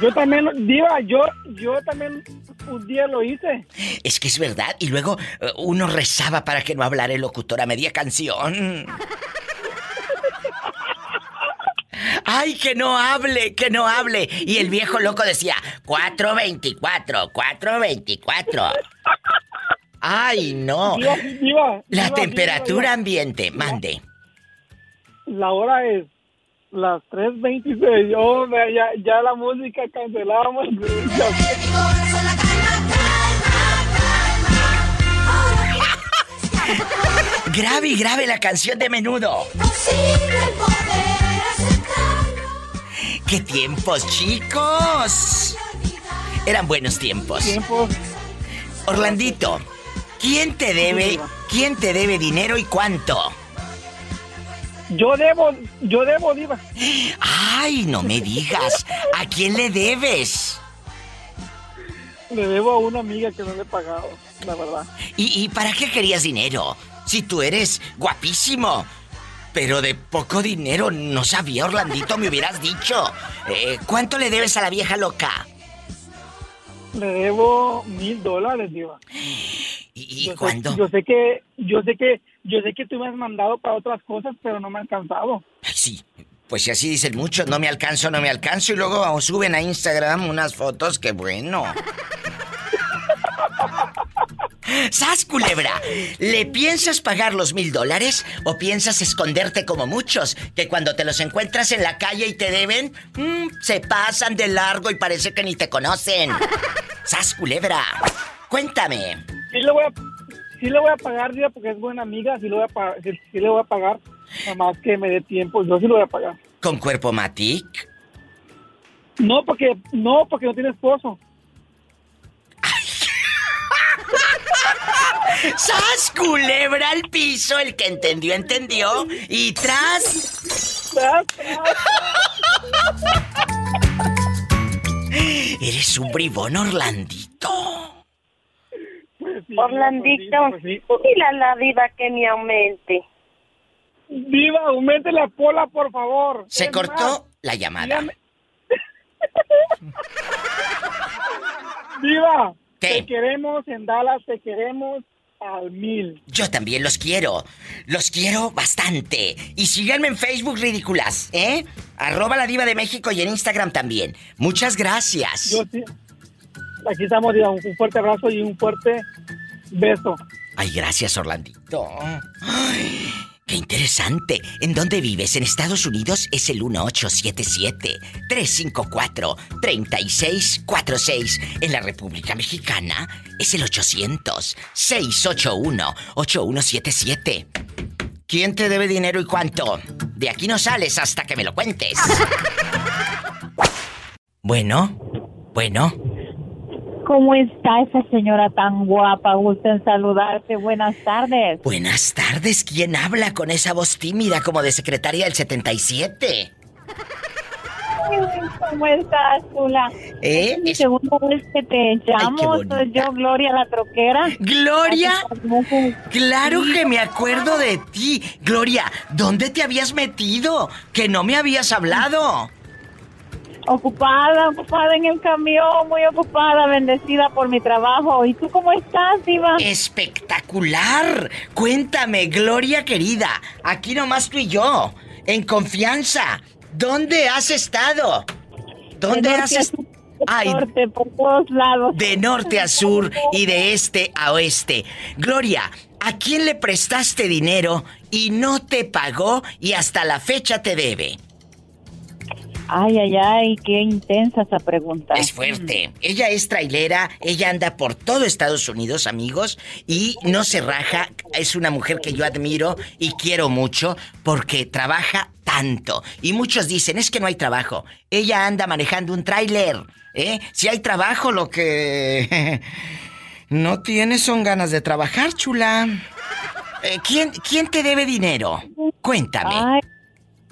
[SPEAKER 22] Yo también, Diva, yo, yo también un día lo hice.
[SPEAKER 2] Es que es verdad. Y luego eh, uno rezaba para que no hablara el locutor a media canción. ¡Ay, que no hable, que no hable! Y el viejo loco decía, 424, 424. ¡Ay, no!
[SPEAKER 22] Diva, diva,
[SPEAKER 2] La
[SPEAKER 22] diva,
[SPEAKER 2] temperatura
[SPEAKER 22] diva,
[SPEAKER 2] ambiente, mande.
[SPEAKER 22] La hora es las 3.26. Oh, ya, ya la música cancelamos.
[SPEAKER 2] Grave y grave la canción de menudo. ¡Qué tiempos, chicos! Eran buenos tiempos. Orlandito, ¿quién te debe, quién te debe dinero y cuánto?
[SPEAKER 22] Yo debo, yo debo, Diva.
[SPEAKER 2] Ay, no me digas. ¿A quién le debes?
[SPEAKER 22] Le debo a una amiga que no le he pagado, la verdad.
[SPEAKER 2] ¿Y, y para qué querías dinero? Si tú eres guapísimo. Pero de poco dinero, no sabía, Orlandito, me hubieras dicho. Eh, ¿Cuánto le debes a la vieja loca?
[SPEAKER 22] Le debo mil dólares, Diva.
[SPEAKER 2] ¿Y,
[SPEAKER 22] yo
[SPEAKER 2] cuándo?
[SPEAKER 22] Sé, yo sé que, yo sé que, yo sé que tú me has mandado para otras cosas, pero no me ha alcanzado.
[SPEAKER 2] Ay, sí. Pues si así dicen muchos, no me alcanzo, no me alcanzo. Y luego suben a Instagram unas fotos que bueno. ¡Sas, culebra! ¿Le piensas pagar los mil dólares o piensas esconderte como muchos? Que cuando te los encuentras en la calle y te deben, mm, se pasan de largo y parece que ni te conocen. ¡Sas, culebra! Cuéntame.
[SPEAKER 22] Sí le voy a, sí le voy a pagar, Diva, porque es buena amiga, sí le voy a pagar, sí, sí le voy a pagar. Nada más que me dé tiempo, yo sí lo voy a pagar.
[SPEAKER 2] ¿Con cuerpo matic?
[SPEAKER 22] No, porque, no, porque no tiene esposo.
[SPEAKER 2] ¡Sas, culebra al piso! El que entendió, entendió. Y tras... Eres un bribón, Orlandito.
[SPEAKER 3] Orlandito, dile a la diva que me aumente.
[SPEAKER 22] Diva, aumente la pola, por favor.
[SPEAKER 2] Se
[SPEAKER 22] Es
[SPEAKER 2] cortó
[SPEAKER 22] más,
[SPEAKER 2] la llamada.
[SPEAKER 22] dígame- Diva,
[SPEAKER 2] ¿Qué?
[SPEAKER 22] te queremos en Dallas, te queremos al mil.
[SPEAKER 2] Yo también los quiero. Los quiero bastante. Y síganme en Facebook, ridículas, ¿eh? Arroba la diva de México y en Instagram también. Muchas gracias.
[SPEAKER 22] Yo sí. Aquí estamos, Diva, un fuerte abrazo y un fuerte beso.
[SPEAKER 2] Ay, gracias, Orlandito. Ay, qué interesante. ¿En dónde vives? En Estados Unidos es el 1877-354-3646. En la República Mexicana es el 800-681-8177. ¿Quién te debe dinero y cuánto? De aquí no sales hasta que me lo cuentes. Bueno, bueno.
[SPEAKER 23] ¿Cómo está esa señora tan guapa? Gusto en saludarte. Buenas tardes.
[SPEAKER 2] Buenas tardes, ¿quién habla con esa voz tímida como de secretaria del 77?
[SPEAKER 23] ¿Cómo estás, Chula?
[SPEAKER 2] ¿Eh?
[SPEAKER 23] Es mi segunda vez que te llamo. Soy yo, Gloria la troquera.
[SPEAKER 2] ¿Gloria?
[SPEAKER 23] Hace-
[SPEAKER 2] Claro que me acuerdo de ti. Gloria, ¿dónde te habías metido? Que no me habías hablado.
[SPEAKER 23] Ocupada, ocupada en el camión, muy ocupada, bendecida por mi trabajo. ¿Y tú cómo estás, Diva?
[SPEAKER 2] Espectacular. Cuéntame, Gloria querida. Aquí nomás tú y yo. En confianza. ¿Dónde has estado? ¿Dónde
[SPEAKER 23] De
[SPEAKER 2] has estado?
[SPEAKER 23] Norte, por todos lados.
[SPEAKER 2] de norte a sur y de este a oeste. Gloria, ¿a quién le prestaste dinero y no te pagó y hasta la fecha te debe?
[SPEAKER 23] Ay, ay, ay, qué intensa esa pregunta.
[SPEAKER 2] Es fuerte. Ella es trailera, ella anda por todo Estados Unidos, amigos, y no se raja. Es una mujer que yo admiro y quiero mucho porque trabaja tanto. Y muchos dicen, es que no hay trabajo. Ella anda manejando un tráiler, ¿eh? Si hay trabajo, lo que no tienes son ganas de trabajar, chula. Eh, ¿quién, ¿Quién te debe dinero? Cuéntame.
[SPEAKER 23] Ay,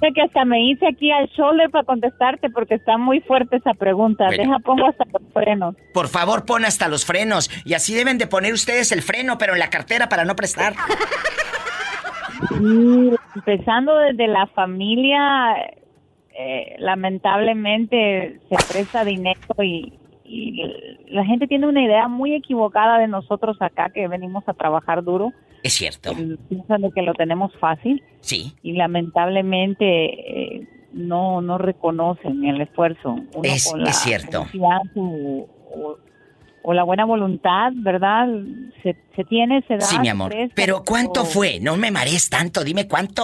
[SPEAKER 23] sé que hasta me hice aquí al shoulder para contestarte porque está muy fuerte esa pregunta.
[SPEAKER 2] Bueno.
[SPEAKER 23] Deja, pongo hasta los frenos.
[SPEAKER 2] Por favor, pon hasta los frenos. Y así deben de poner ustedes el freno, pero en la cartera para no prestar.
[SPEAKER 23] Sí, empezando desde la familia, eh, lamentablemente se presta dinero y, y la gente tiene una idea muy equivocada de nosotros acá que venimos a trabajar duro.
[SPEAKER 2] Es cierto.
[SPEAKER 23] Piensan de que lo tenemos fácil
[SPEAKER 2] Sí.
[SPEAKER 23] y lamentablemente eh, no no reconocen el esfuerzo. Uno
[SPEAKER 2] Es-
[SPEAKER 23] con la
[SPEAKER 2] es cierto.
[SPEAKER 23] o, o- o la buena voluntad, ¿verdad? Se, se tiene, se da.
[SPEAKER 2] Sí, mi amor.
[SPEAKER 23] presta,
[SPEAKER 2] Pero ¿cuánto fue? No me marees tanto, dime cuánto.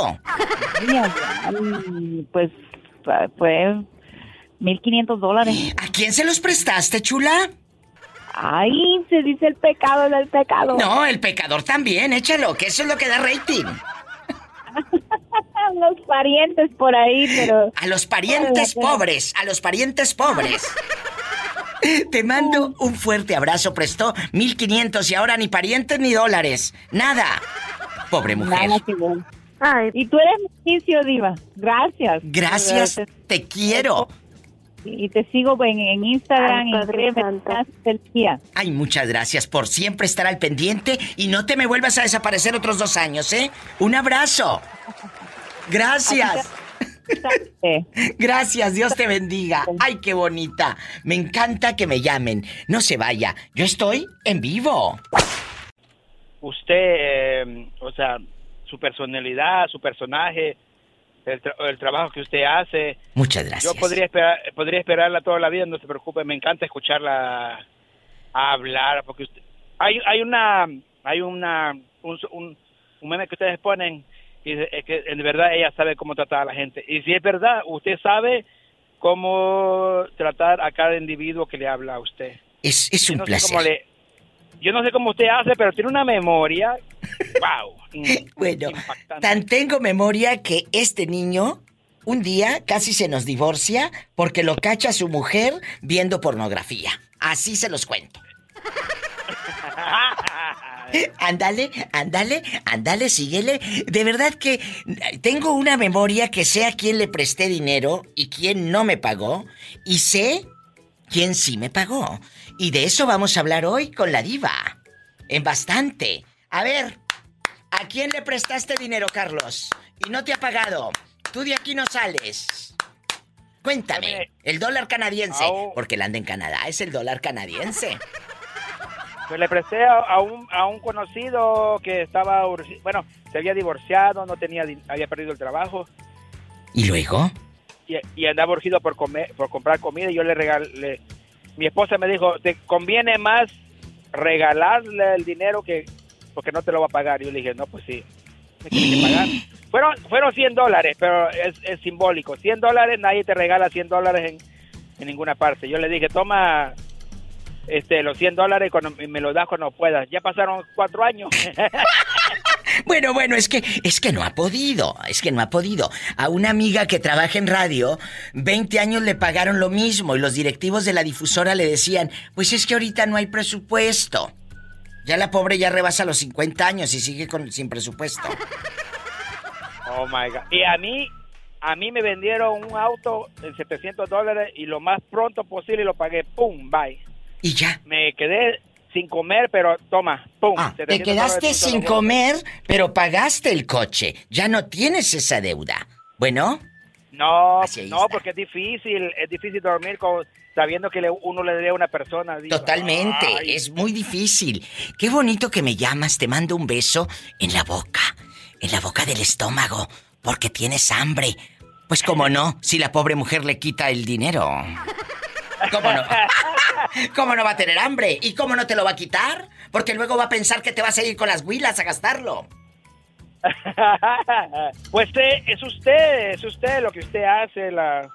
[SPEAKER 23] Mira, pues fue 1.500 dólares.
[SPEAKER 2] ¿A quién se los prestaste, chula?
[SPEAKER 23] Ay, se dice el pecado del pecado.
[SPEAKER 2] No, el pecador también, échalo, que eso es lo que da rating.
[SPEAKER 23] Los parientes por ahí, pero...
[SPEAKER 2] A los parientes pobres, a los parientes pobres. Te mando un fuerte abrazo, prestó 1500 y ahora ni parientes ni dólares. Nada. Pobre mujer.
[SPEAKER 23] Nada que ver. Y tú eres mestizo, Diva. Gracias.
[SPEAKER 2] Gracias, te quiero.
[SPEAKER 23] Y te sigo en, en Instagram y créeme, estás el día.
[SPEAKER 2] Ay, muchas gracias por siempre estar al pendiente y no te me vuelvas a desaparecer otros dos años, ¿eh? Un abrazo. Gracias. Gracias, Dios te bendiga. Ay, qué bonita. Me encanta que me llamen. No se vaya, yo estoy en vivo.
[SPEAKER 24] usted, eh, o sea, su personalidad, su personaje, el, tra- el trabajo que usted hace.
[SPEAKER 2] Muchas gracias.
[SPEAKER 24] Yo podría esperar, podría esperarla toda la vida, no se preocupe, me encanta escucharla hablar, porque usted, hay, hay una, hay una, un, un, un meme que ustedes ponen y es que en verdad ella sabe cómo tratar a la gente. Y si es verdad, usted sabe cómo tratar a cada individuo que le habla a usted.
[SPEAKER 2] Es, es un
[SPEAKER 24] no sé
[SPEAKER 2] placer.
[SPEAKER 24] cómo le- yo no sé cómo usted hace, pero tiene una memoria. ¡Wow!
[SPEAKER 2] Bueno, tan tengo memoria que este niño un día casi se nos divorcia porque lo cacha su mujer viendo pornografía. Así se los cuento. Ándale, ándale, ándale, síguele. De verdad que tengo una memoria que sé a quién le presté dinero y quién no me pagó. Y sé quién sí me pagó. Y de eso vamos a hablar hoy con la diva. En bastante. A ver, ¿a quién le prestaste dinero, Carlos? Y no te ha pagado. Tú de aquí no sales. Cuéntame, el dólar canadiense, porque él anda en Canadá, es el dólar canadiense.
[SPEAKER 24] Pues le presté a, a un, a un conocido que estaba, bueno, se había divorciado, no tenía, había perdido el trabajo
[SPEAKER 2] ¿Y luego?
[SPEAKER 24] y, y andaba urgido por comer, por comprar comida y yo le regalé, mi esposa me dijo, te conviene más regalarle el dinero que, porque no te lo va a pagar. Yo le dije, no, pues sí, me tiene que pagar. Fueron, fueron 100 dólares, pero es, es simbólico. 100 dólares, nadie te regala 100 dólares en, en ninguna parte. Yo le dije, toma este, los 100 dólares cuando y me los das cuando puedas. Ya pasaron cuatro años.
[SPEAKER 2] Bueno, bueno, es que es que no ha podido, es que no ha podido. A una amiga que trabaja en radio, 20 años le pagaron lo mismo y los directivos de la difusora le decían, "Pues es que ahorita no hay presupuesto." Ya la pobre ya rebasa los 50 años y sigue con sin presupuesto.
[SPEAKER 24] Oh my God. Y a mí, a mí me vendieron un auto en 700 dólares y lo más pronto posible lo pagué. ¡Pum! Bye.
[SPEAKER 2] Y ya.
[SPEAKER 24] Me quedé sin comer, pero toma, ¡pum!
[SPEAKER 2] Ah, Te
[SPEAKER 24] 700
[SPEAKER 2] quedaste sin comer, pero pagaste el coche. Ya no tienes esa deuda. Bueno,
[SPEAKER 24] No, no, porque es difícil, es difícil dormir con, sabiendo que le- uno le debe a una persona. digo,
[SPEAKER 2] totalmente.
[SPEAKER 24] ay.
[SPEAKER 2] Es muy difícil. Qué bonito que me llamas. Te mando un beso en la boca. En la boca del estómago. Porque tienes hambre. Pues cómo no, si la pobre mujer le quita el dinero. ¿Cómo no? ¿Cómo no va a tener hambre? ¿Y cómo no te lo va a quitar? Porque luego va a pensar que te vas a ir con las huilas a gastarlo.
[SPEAKER 24] pues eh, es usted, es usted lo que usted hace, la...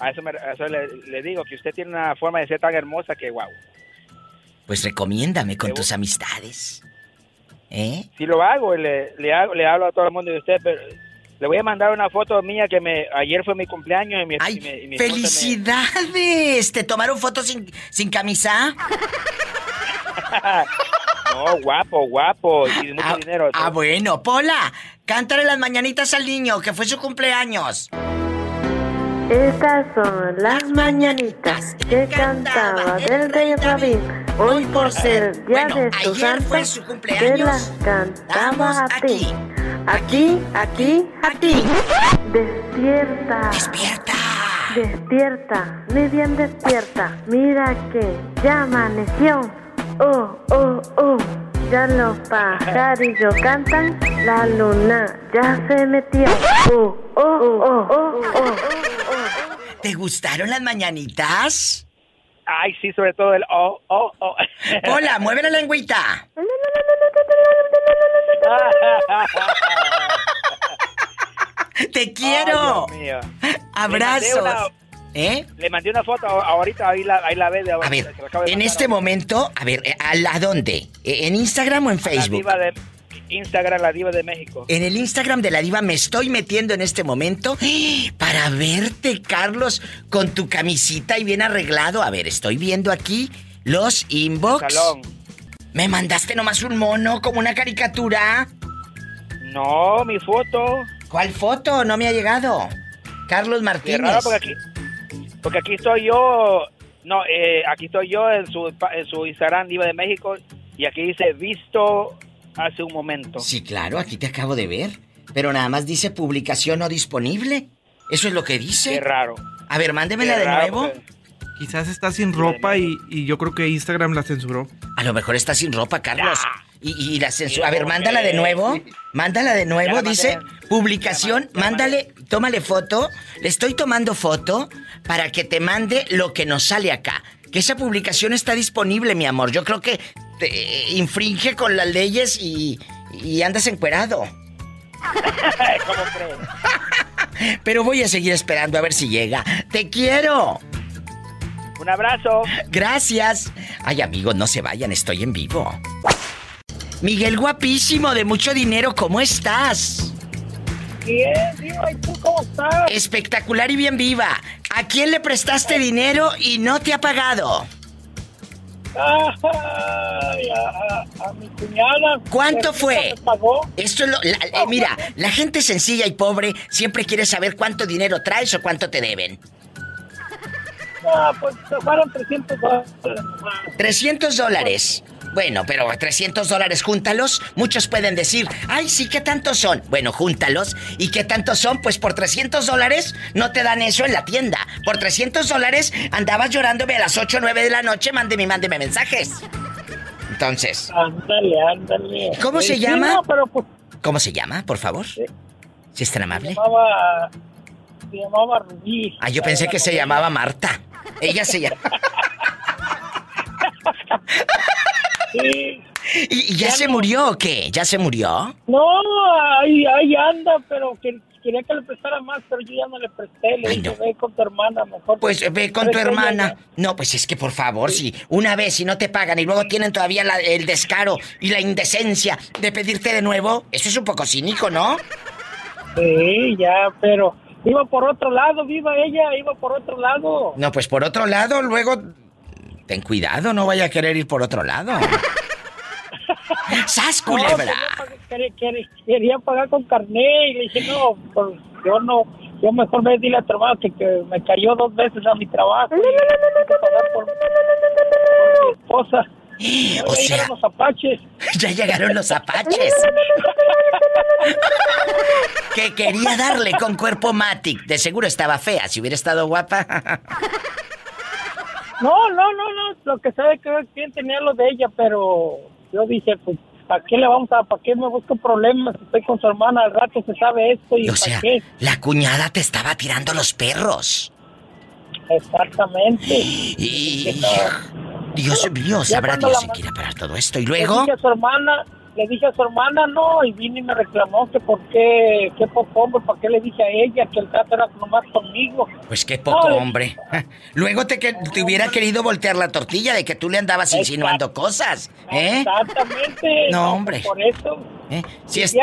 [SPEAKER 24] A eso, me- a eso le, le digo, que usted tiene una forma de ser tan hermosa que, wow.
[SPEAKER 2] Pues recomiéndame con tus amistades. ¿Eh?
[SPEAKER 24] Si lo hago, le, le, hago, le hablo a todo el mundo de usted, pero le voy a mandar una foto mía que me ayer fue mi cumpleaños y mi, y mi- y mi esposa me-
[SPEAKER 2] ¡Felicidades! ¿Te tomaron fotos sin, sin camisa?
[SPEAKER 24] no, guapo, guapo, y mucho
[SPEAKER 2] ah,
[SPEAKER 24] dinero.
[SPEAKER 2] ah, bueno, Pola, cántale las mañanitas al niño, que fue su cumpleaños.
[SPEAKER 5] Estas son las mañanitas que cantaba del rey Rabín. Hoy por ser día de su
[SPEAKER 2] ayer fue
[SPEAKER 5] santo,
[SPEAKER 2] su
[SPEAKER 5] te
[SPEAKER 2] cumpleaños.
[SPEAKER 5] las cantaba a ti. Aquí, aquí, aquí. Despierta.
[SPEAKER 2] Despierta.
[SPEAKER 5] Despierta, muy bien despierta. Mira que ya amaneció. Oh, oh, oh. Ya los pajarillos cantan, la luna ya se metió. Oh, oh, oh, oh, oh.
[SPEAKER 2] ¿Te gustaron las mañanitas?
[SPEAKER 24] Ay, sí, sobre todo el oh, oh, oh.
[SPEAKER 2] Pola, mueve la lengüita. ¡Te quiero!
[SPEAKER 24] Dios mío.
[SPEAKER 2] Abrazos.
[SPEAKER 24] Le mandé una-
[SPEAKER 2] ¿Eh?
[SPEAKER 24] Le mandé una foto ahorita, ahí la, ahí la ve. De
[SPEAKER 2] A ver, en este momento, a ver, ¿a la dónde? ¿E- ¿En Instagram o en
[SPEAKER 24] La
[SPEAKER 2] Facebook?
[SPEAKER 24] diva de Instagram, la diva de México.
[SPEAKER 2] En el Instagram de la diva me estoy metiendo en este momento para verte, Carlos, con tu camisita y bien arreglado. A ver, estoy viendo aquí los inbox.
[SPEAKER 24] Salón.
[SPEAKER 2] ¿Me mandaste nomás un mono como una caricatura?
[SPEAKER 24] No, mi foto.
[SPEAKER 2] ¿Cuál foto? No me ha llegado. Carlos Martínez.
[SPEAKER 24] raro porque aquí, porque aquí estoy yo, no, eh, aquí estoy yo en su, en su Instagram Diva de México y aquí dice visto hace un momento.
[SPEAKER 2] Sí, claro, aquí te acabo de ver. Pero nada más dice publicación no disponible. Eso es lo que dice.
[SPEAKER 24] Qué raro.
[SPEAKER 2] A ver, mándemela de nuevo.
[SPEAKER 24] porque-
[SPEAKER 25] Quizás está sin ropa y, y yo creo que Instagram la censuró.
[SPEAKER 2] A lo mejor está sin ropa, Carlos. Y, y la censura. A ver, mándala de nuevo. Mándala de nuevo. Dice publicación. Mándale, tómale foto. Le estoy tomando foto para que te mande lo que nos sale acá. Que esa publicación está disponible, mi amor. Yo creo que te eh, infringe con las leyes y, y andas encuerado.
[SPEAKER 24] ¿Cómo crees?
[SPEAKER 2] Pero voy a seguir esperando a ver si llega. ¡Te quiero!
[SPEAKER 24] Un abrazo.
[SPEAKER 2] Gracias. Ay, amigos, no se vayan, estoy en vivo. Miguel guapísimo, de mucho dinero, ¿cómo estás?
[SPEAKER 21] Bien, Diva, ¿y tú cómo estás?
[SPEAKER 2] Espectacular y bien viva. ¿A quién le prestaste dinero y no te ha pagado?
[SPEAKER 21] Ay, a, mi cuñada.
[SPEAKER 2] ¿Cuánto fue?
[SPEAKER 21] pagó.
[SPEAKER 2] Esto es lo. la- eh, mira, la gente sencilla y pobre siempre quiere saber cuánto dinero traes o cuánto te deben.
[SPEAKER 21] Ah, pues fueron 300 dólares.
[SPEAKER 2] 300 dólares. Bueno, pero 300 dólares, júntalos. Muchos pueden decir, ay, sí, ¿qué tantos son? Bueno, júntalos. ¿Y qué tantos son? Pues por 300 dólares no te dan eso en la tienda. Por 300 dólares andabas llorándome a las 8 o 9 de la noche, mándeme, mándeme mensajes. Entonces,
[SPEAKER 21] Ándale, ándale.
[SPEAKER 2] ¿Cómo se
[SPEAKER 21] Sí,
[SPEAKER 2] llama?
[SPEAKER 21] no, pero pues
[SPEAKER 2] ¿cómo se llama, por favor? Si es tan
[SPEAKER 21] se
[SPEAKER 2] amable.
[SPEAKER 21] llamaba. Se llamaba Rubí.
[SPEAKER 2] Ah, yo pensé que se llamaba Marta. Ella se llama.
[SPEAKER 21] Sí.
[SPEAKER 2] ¿Y, y ya se murió o qué? ¿Ya se murió?
[SPEAKER 21] No, ahí, ahí anda, pero que, quería que le prestara más, pero yo ya no le presté. Le dije, ve con tu hermana mejor.
[SPEAKER 2] Pues ve con tu hermana. No, pues es que por favor, si una vez si no te pagan y luego tienen todavía la- el descaro y la indecencia de pedirte de nuevo, eso es un poco cínico, ¿no?
[SPEAKER 21] Sí, ya, pero iba por otro lado, viva ella, iba por otro lado.
[SPEAKER 2] No, pues por otro lado, luego ten cuidado, no vaya a querer ir por otro lado. ¡Sas,
[SPEAKER 21] No,
[SPEAKER 2] culebra!
[SPEAKER 21] pagué- quería, pagar con carné y le dije, no, pues yo no, yo mejor ve dile a tu hermano que, que me cayó dos veces a mi trabajo. y pagar por, por mi esposa. Ya
[SPEAKER 2] O
[SPEAKER 21] llegaron
[SPEAKER 2] sea-
[SPEAKER 21] los apaches.
[SPEAKER 2] Ya llegaron los apaches. que quería darle con cuerpo Matic. De seguro estaba fea. Si hubiera estado guapa.
[SPEAKER 21] No, no, no, no. Lo que sabe que quien tenía lo de ella, pero yo dije, pues, ¿para qué le vamos a, para qué me busco problemas? Estoy con su hermana, al rato se sabe esto y
[SPEAKER 2] o
[SPEAKER 21] ¿para
[SPEAKER 2] sea,
[SPEAKER 21] qué?
[SPEAKER 2] la cuñada te estaba tirando los perros.
[SPEAKER 21] Exactamente.
[SPEAKER 2] Y... Dios mío, sabrá Dios en qué irá parar todo esto. Y
[SPEAKER 21] Le
[SPEAKER 2] luego...
[SPEAKER 21] dije a su hermana, le dije a su hermana, no, y vine y me reclamó que por qué, qué poco hombre, ¿para qué le dije a ella que el trato era nomás conmigo?
[SPEAKER 2] Pues qué poco
[SPEAKER 21] No,
[SPEAKER 2] hombre. Luego te, que, te hubiera querido voltear la tortilla de que tú le andabas insinuando cosas, ¿eh?
[SPEAKER 21] Exactamente.
[SPEAKER 2] No, hombre.
[SPEAKER 21] Por eso.
[SPEAKER 2] ¿Eh? Si es...
[SPEAKER 21] de,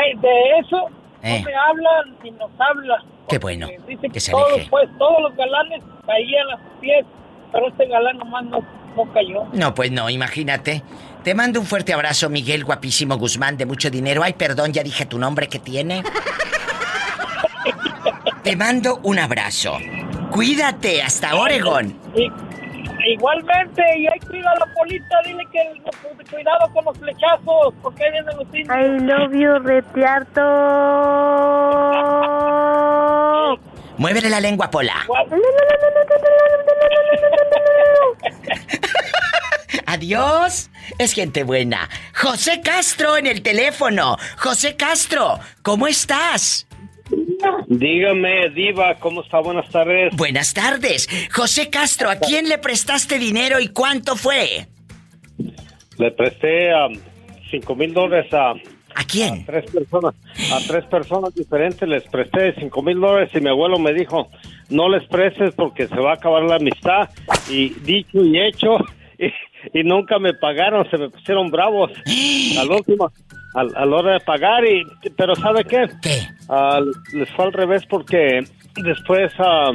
[SPEAKER 21] eso
[SPEAKER 2] Eh.
[SPEAKER 21] no me hablan ni nos habla.
[SPEAKER 2] Qué bueno,
[SPEAKER 21] Dice
[SPEAKER 2] que se
[SPEAKER 21] todos,
[SPEAKER 2] aleje.
[SPEAKER 21] pues, todos los galanes caían a sus pies, pero este galán nomás no, no cayó.
[SPEAKER 2] No, pues no, imagínate. Te mando un fuerte abrazo, Miguel Guapísimo Guzmán, de mucho dinero. Ay, perdón, ya dije tu nombre que tiene. Te mando un abrazo. Cuídate, hasta Oregon.
[SPEAKER 21] Y, igualmente, y ahí cuida a la polita, dile que cuidado con los flechazos, porque ahí vienen los indios.
[SPEAKER 5] I love you, retiarto.
[SPEAKER 2] Muévele la lengua, Pola. Adiós. Es gente buena. José Castro en el teléfono. José Castro, ¿cómo estás?
[SPEAKER 26] Dígame, Diva, ¿cómo está? Buenas tardes.
[SPEAKER 2] Buenas tardes. José Castro, ¿a quién le prestaste dinero y cuánto fue?
[SPEAKER 26] Le presté a cinco mil dólares a...
[SPEAKER 2] ¿A quién?
[SPEAKER 26] tres personas. A tres personas diferentes les presté cinco mil dólares y mi abuelo me dijo, no les prestes porque se va a acabar la amistad. Y dicho y hecho, y, nunca me pagaron, se me pusieron bravos. Al último, al- a la hora de pagar, y pero ¿sabe qué? Les fue al revés porque después ah,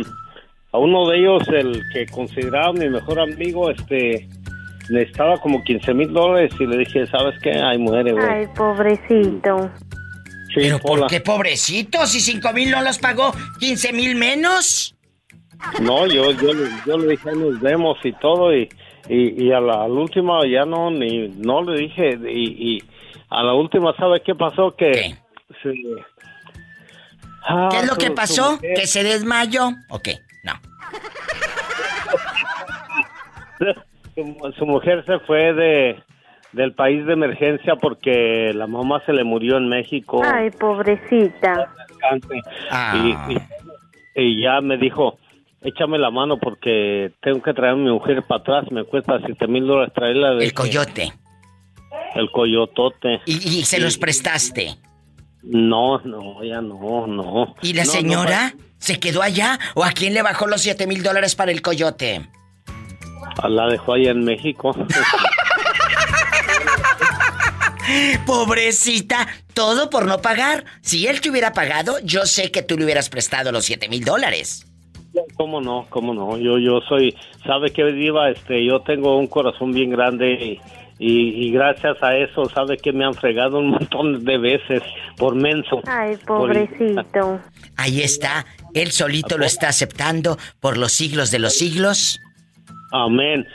[SPEAKER 26] a uno de ellos, el que consideraba mi mejor amigo, este necesitaba como 15 mil dólares y le dije, ¿sabes qué? Ay, muere, güey.
[SPEAKER 5] Ay, pobrecito.
[SPEAKER 2] ¿Pero por qué pobrecito? Si cinco mil no los pagó, 15 mil menos.
[SPEAKER 26] No, yo, yo, le- yo le dije, "Ahí nos vemos y todo, y, y, y a la, al último ya no, ni, no le dije, y, y a la última, ¿sabe qué pasó? Que se- Ah,
[SPEAKER 2] ¿Qué es lo
[SPEAKER 26] su-
[SPEAKER 2] que pasó? ¿Que se desmayó? ¿O qué? No.
[SPEAKER 26] su, su mujer se fue de del país de emergencia porque la mamá se le murió en México.
[SPEAKER 5] Ay, pobrecita.
[SPEAKER 26] Y, y- y ya me dijo, échame la mano porque tengo que traer a mi mujer para atrás, me cuesta siete mil dólares traerla. De
[SPEAKER 2] El coyote.
[SPEAKER 26] El coyotote.
[SPEAKER 2] ¿Y, y se los prestaste?
[SPEAKER 26] No, no, ya no, no.
[SPEAKER 2] ¿Y la
[SPEAKER 26] No, no,
[SPEAKER 2] señora se quedó allá? ¿O a quién le bajó los 7 mil dólares para el coyote?
[SPEAKER 26] la dejó allá en México.
[SPEAKER 2] Pobrecita, todo por no pagar. Si él te hubiera pagado, yo sé que tú le hubieras prestado los 7 mil dólares.
[SPEAKER 26] ¿Cómo no? ¿Cómo no? Yo, yo soy, ¿sabe qué, Diva? Este, yo tengo un corazón bien grande y, y- y gracias a eso, ¿sabe que me han fregado un montón de veces por menso?
[SPEAKER 5] Ay,
[SPEAKER 26] Por-
[SPEAKER 5] pobrecito.
[SPEAKER 2] Ahí está, él solito lo está aceptando por los siglos de los siglos.
[SPEAKER 26] Amén.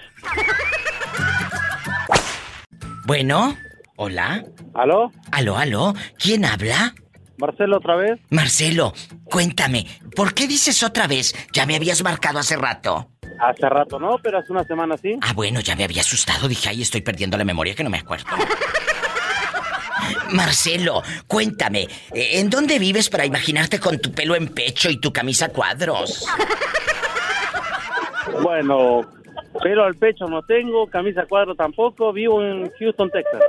[SPEAKER 2] Bueno, hola.
[SPEAKER 26] ¿Aló?
[SPEAKER 2] Aló, aló. ¿Quién habla?
[SPEAKER 26] Marcelo, otra vez.
[SPEAKER 2] Marcelo, cuéntame, ¿por qué dices otra vez? Ya me habías marcado hace rato.
[SPEAKER 26] Hace rato no, pero hace una semana sí.
[SPEAKER 2] Ah, bueno, ya me había asustado. Dije, ay, estoy perdiendo la memoria que no me acuerdo. Marcelo, cuéntame, ¿eh, ¿en dónde vives para imaginarte con tu pelo en pecho y tu camisa cuadros?
[SPEAKER 26] Bueno, pero al pecho no tengo, camisa cuadro tampoco, vivo en Houston, Texas.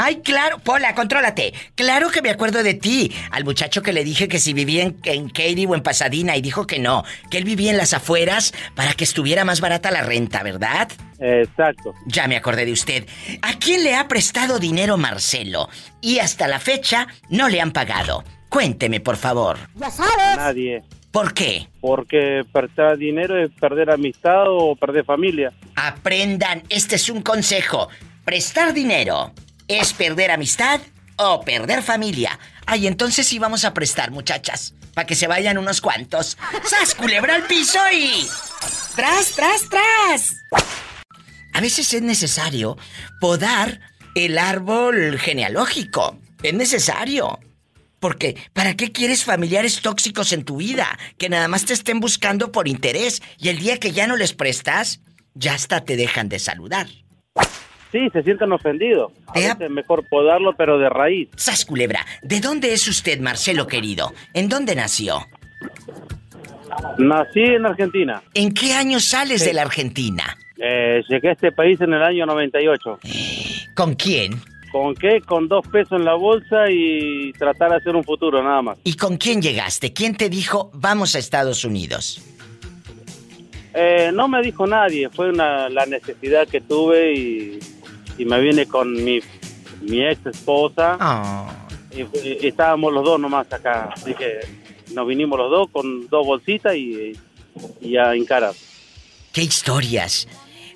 [SPEAKER 2] Ay, claro, Pola, contrólate. Claro que me acuerdo de ti. Al muchacho que le dije que si vivía en, en Katy o en Pasadena y dijo que no, que él vivía en las afueras para que estuviera más barata la renta, ¿verdad?
[SPEAKER 26] Exacto.
[SPEAKER 2] Ya me acordé de usted. ¿A quién le ha prestado dinero Marcelo? Y hasta la fecha no le han pagado. Cuénteme, por favor.
[SPEAKER 5] Ya
[SPEAKER 26] A nadie.
[SPEAKER 2] ¿Por qué?
[SPEAKER 26] Porque perder dinero es perder amistad o perder familia.
[SPEAKER 2] Aprendan, este es un consejo. Prestar dinero es perder amistad o perder familia. Ay, entonces sí vamos a prestar, muchachas. Para que se vayan unos cuantos. ¡Sas, culebra al piso y. ¡Tras, tras, tras! A veces es necesario podar el árbol genealógico. Es necesario. Porque, ¿para qué quieres familiares tóxicos en tu vida? Que nada más te estén buscando por interés y el día que ya no les prestas, ya hasta te dejan de saludar.
[SPEAKER 27] Sí, se sienten ofendidos. A veces es mejor podarlo, pero de raíz.
[SPEAKER 2] Sas culebra, ¿de dónde es usted, Marcelo querido? ¿En dónde nació?
[SPEAKER 27] Nací en Argentina.
[SPEAKER 2] ¿En qué año sales de la Argentina?
[SPEAKER 27] Eh, llegué a este país en el año 98.
[SPEAKER 2] ¿Con quién?
[SPEAKER 27] ¿Con qué? Con dos pesos en la bolsa y tratar de hacer un futuro, nada más.
[SPEAKER 2] ¿Y con quién llegaste? ¿Quién te dijo vamos a Estados Unidos?
[SPEAKER 27] Eh, no me dijo nadie, fue una, la necesidad que tuve y, y me vine con mi, mi ex esposa. Y, y- y estábamos los dos nomás acá, así que nos vinimos los dos con dos bolsitas y, y a encarar.
[SPEAKER 2] ¡Qué historias!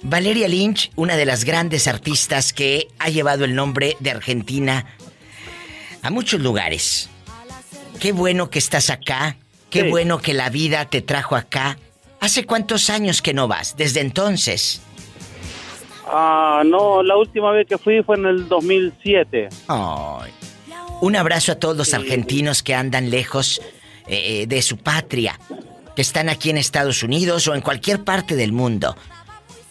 [SPEAKER 2] Valeria Lynch, una de las grandes artistas que ha llevado el nombre de Argentina a muchos lugares. Qué bueno que estás acá, qué
[SPEAKER 27] Sí.
[SPEAKER 2] bueno que la vida te trajo acá. ¿Hace cuántos años que no vas? Desde entonces.
[SPEAKER 27] Ah, no, la última vez que fui fue en el 2007.
[SPEAKER 2] Ay. Un abrazo a todos los argentinos que andan lejos eh, de su patria, que están aquí en Estados Unidos o en cualquier parte del mundo.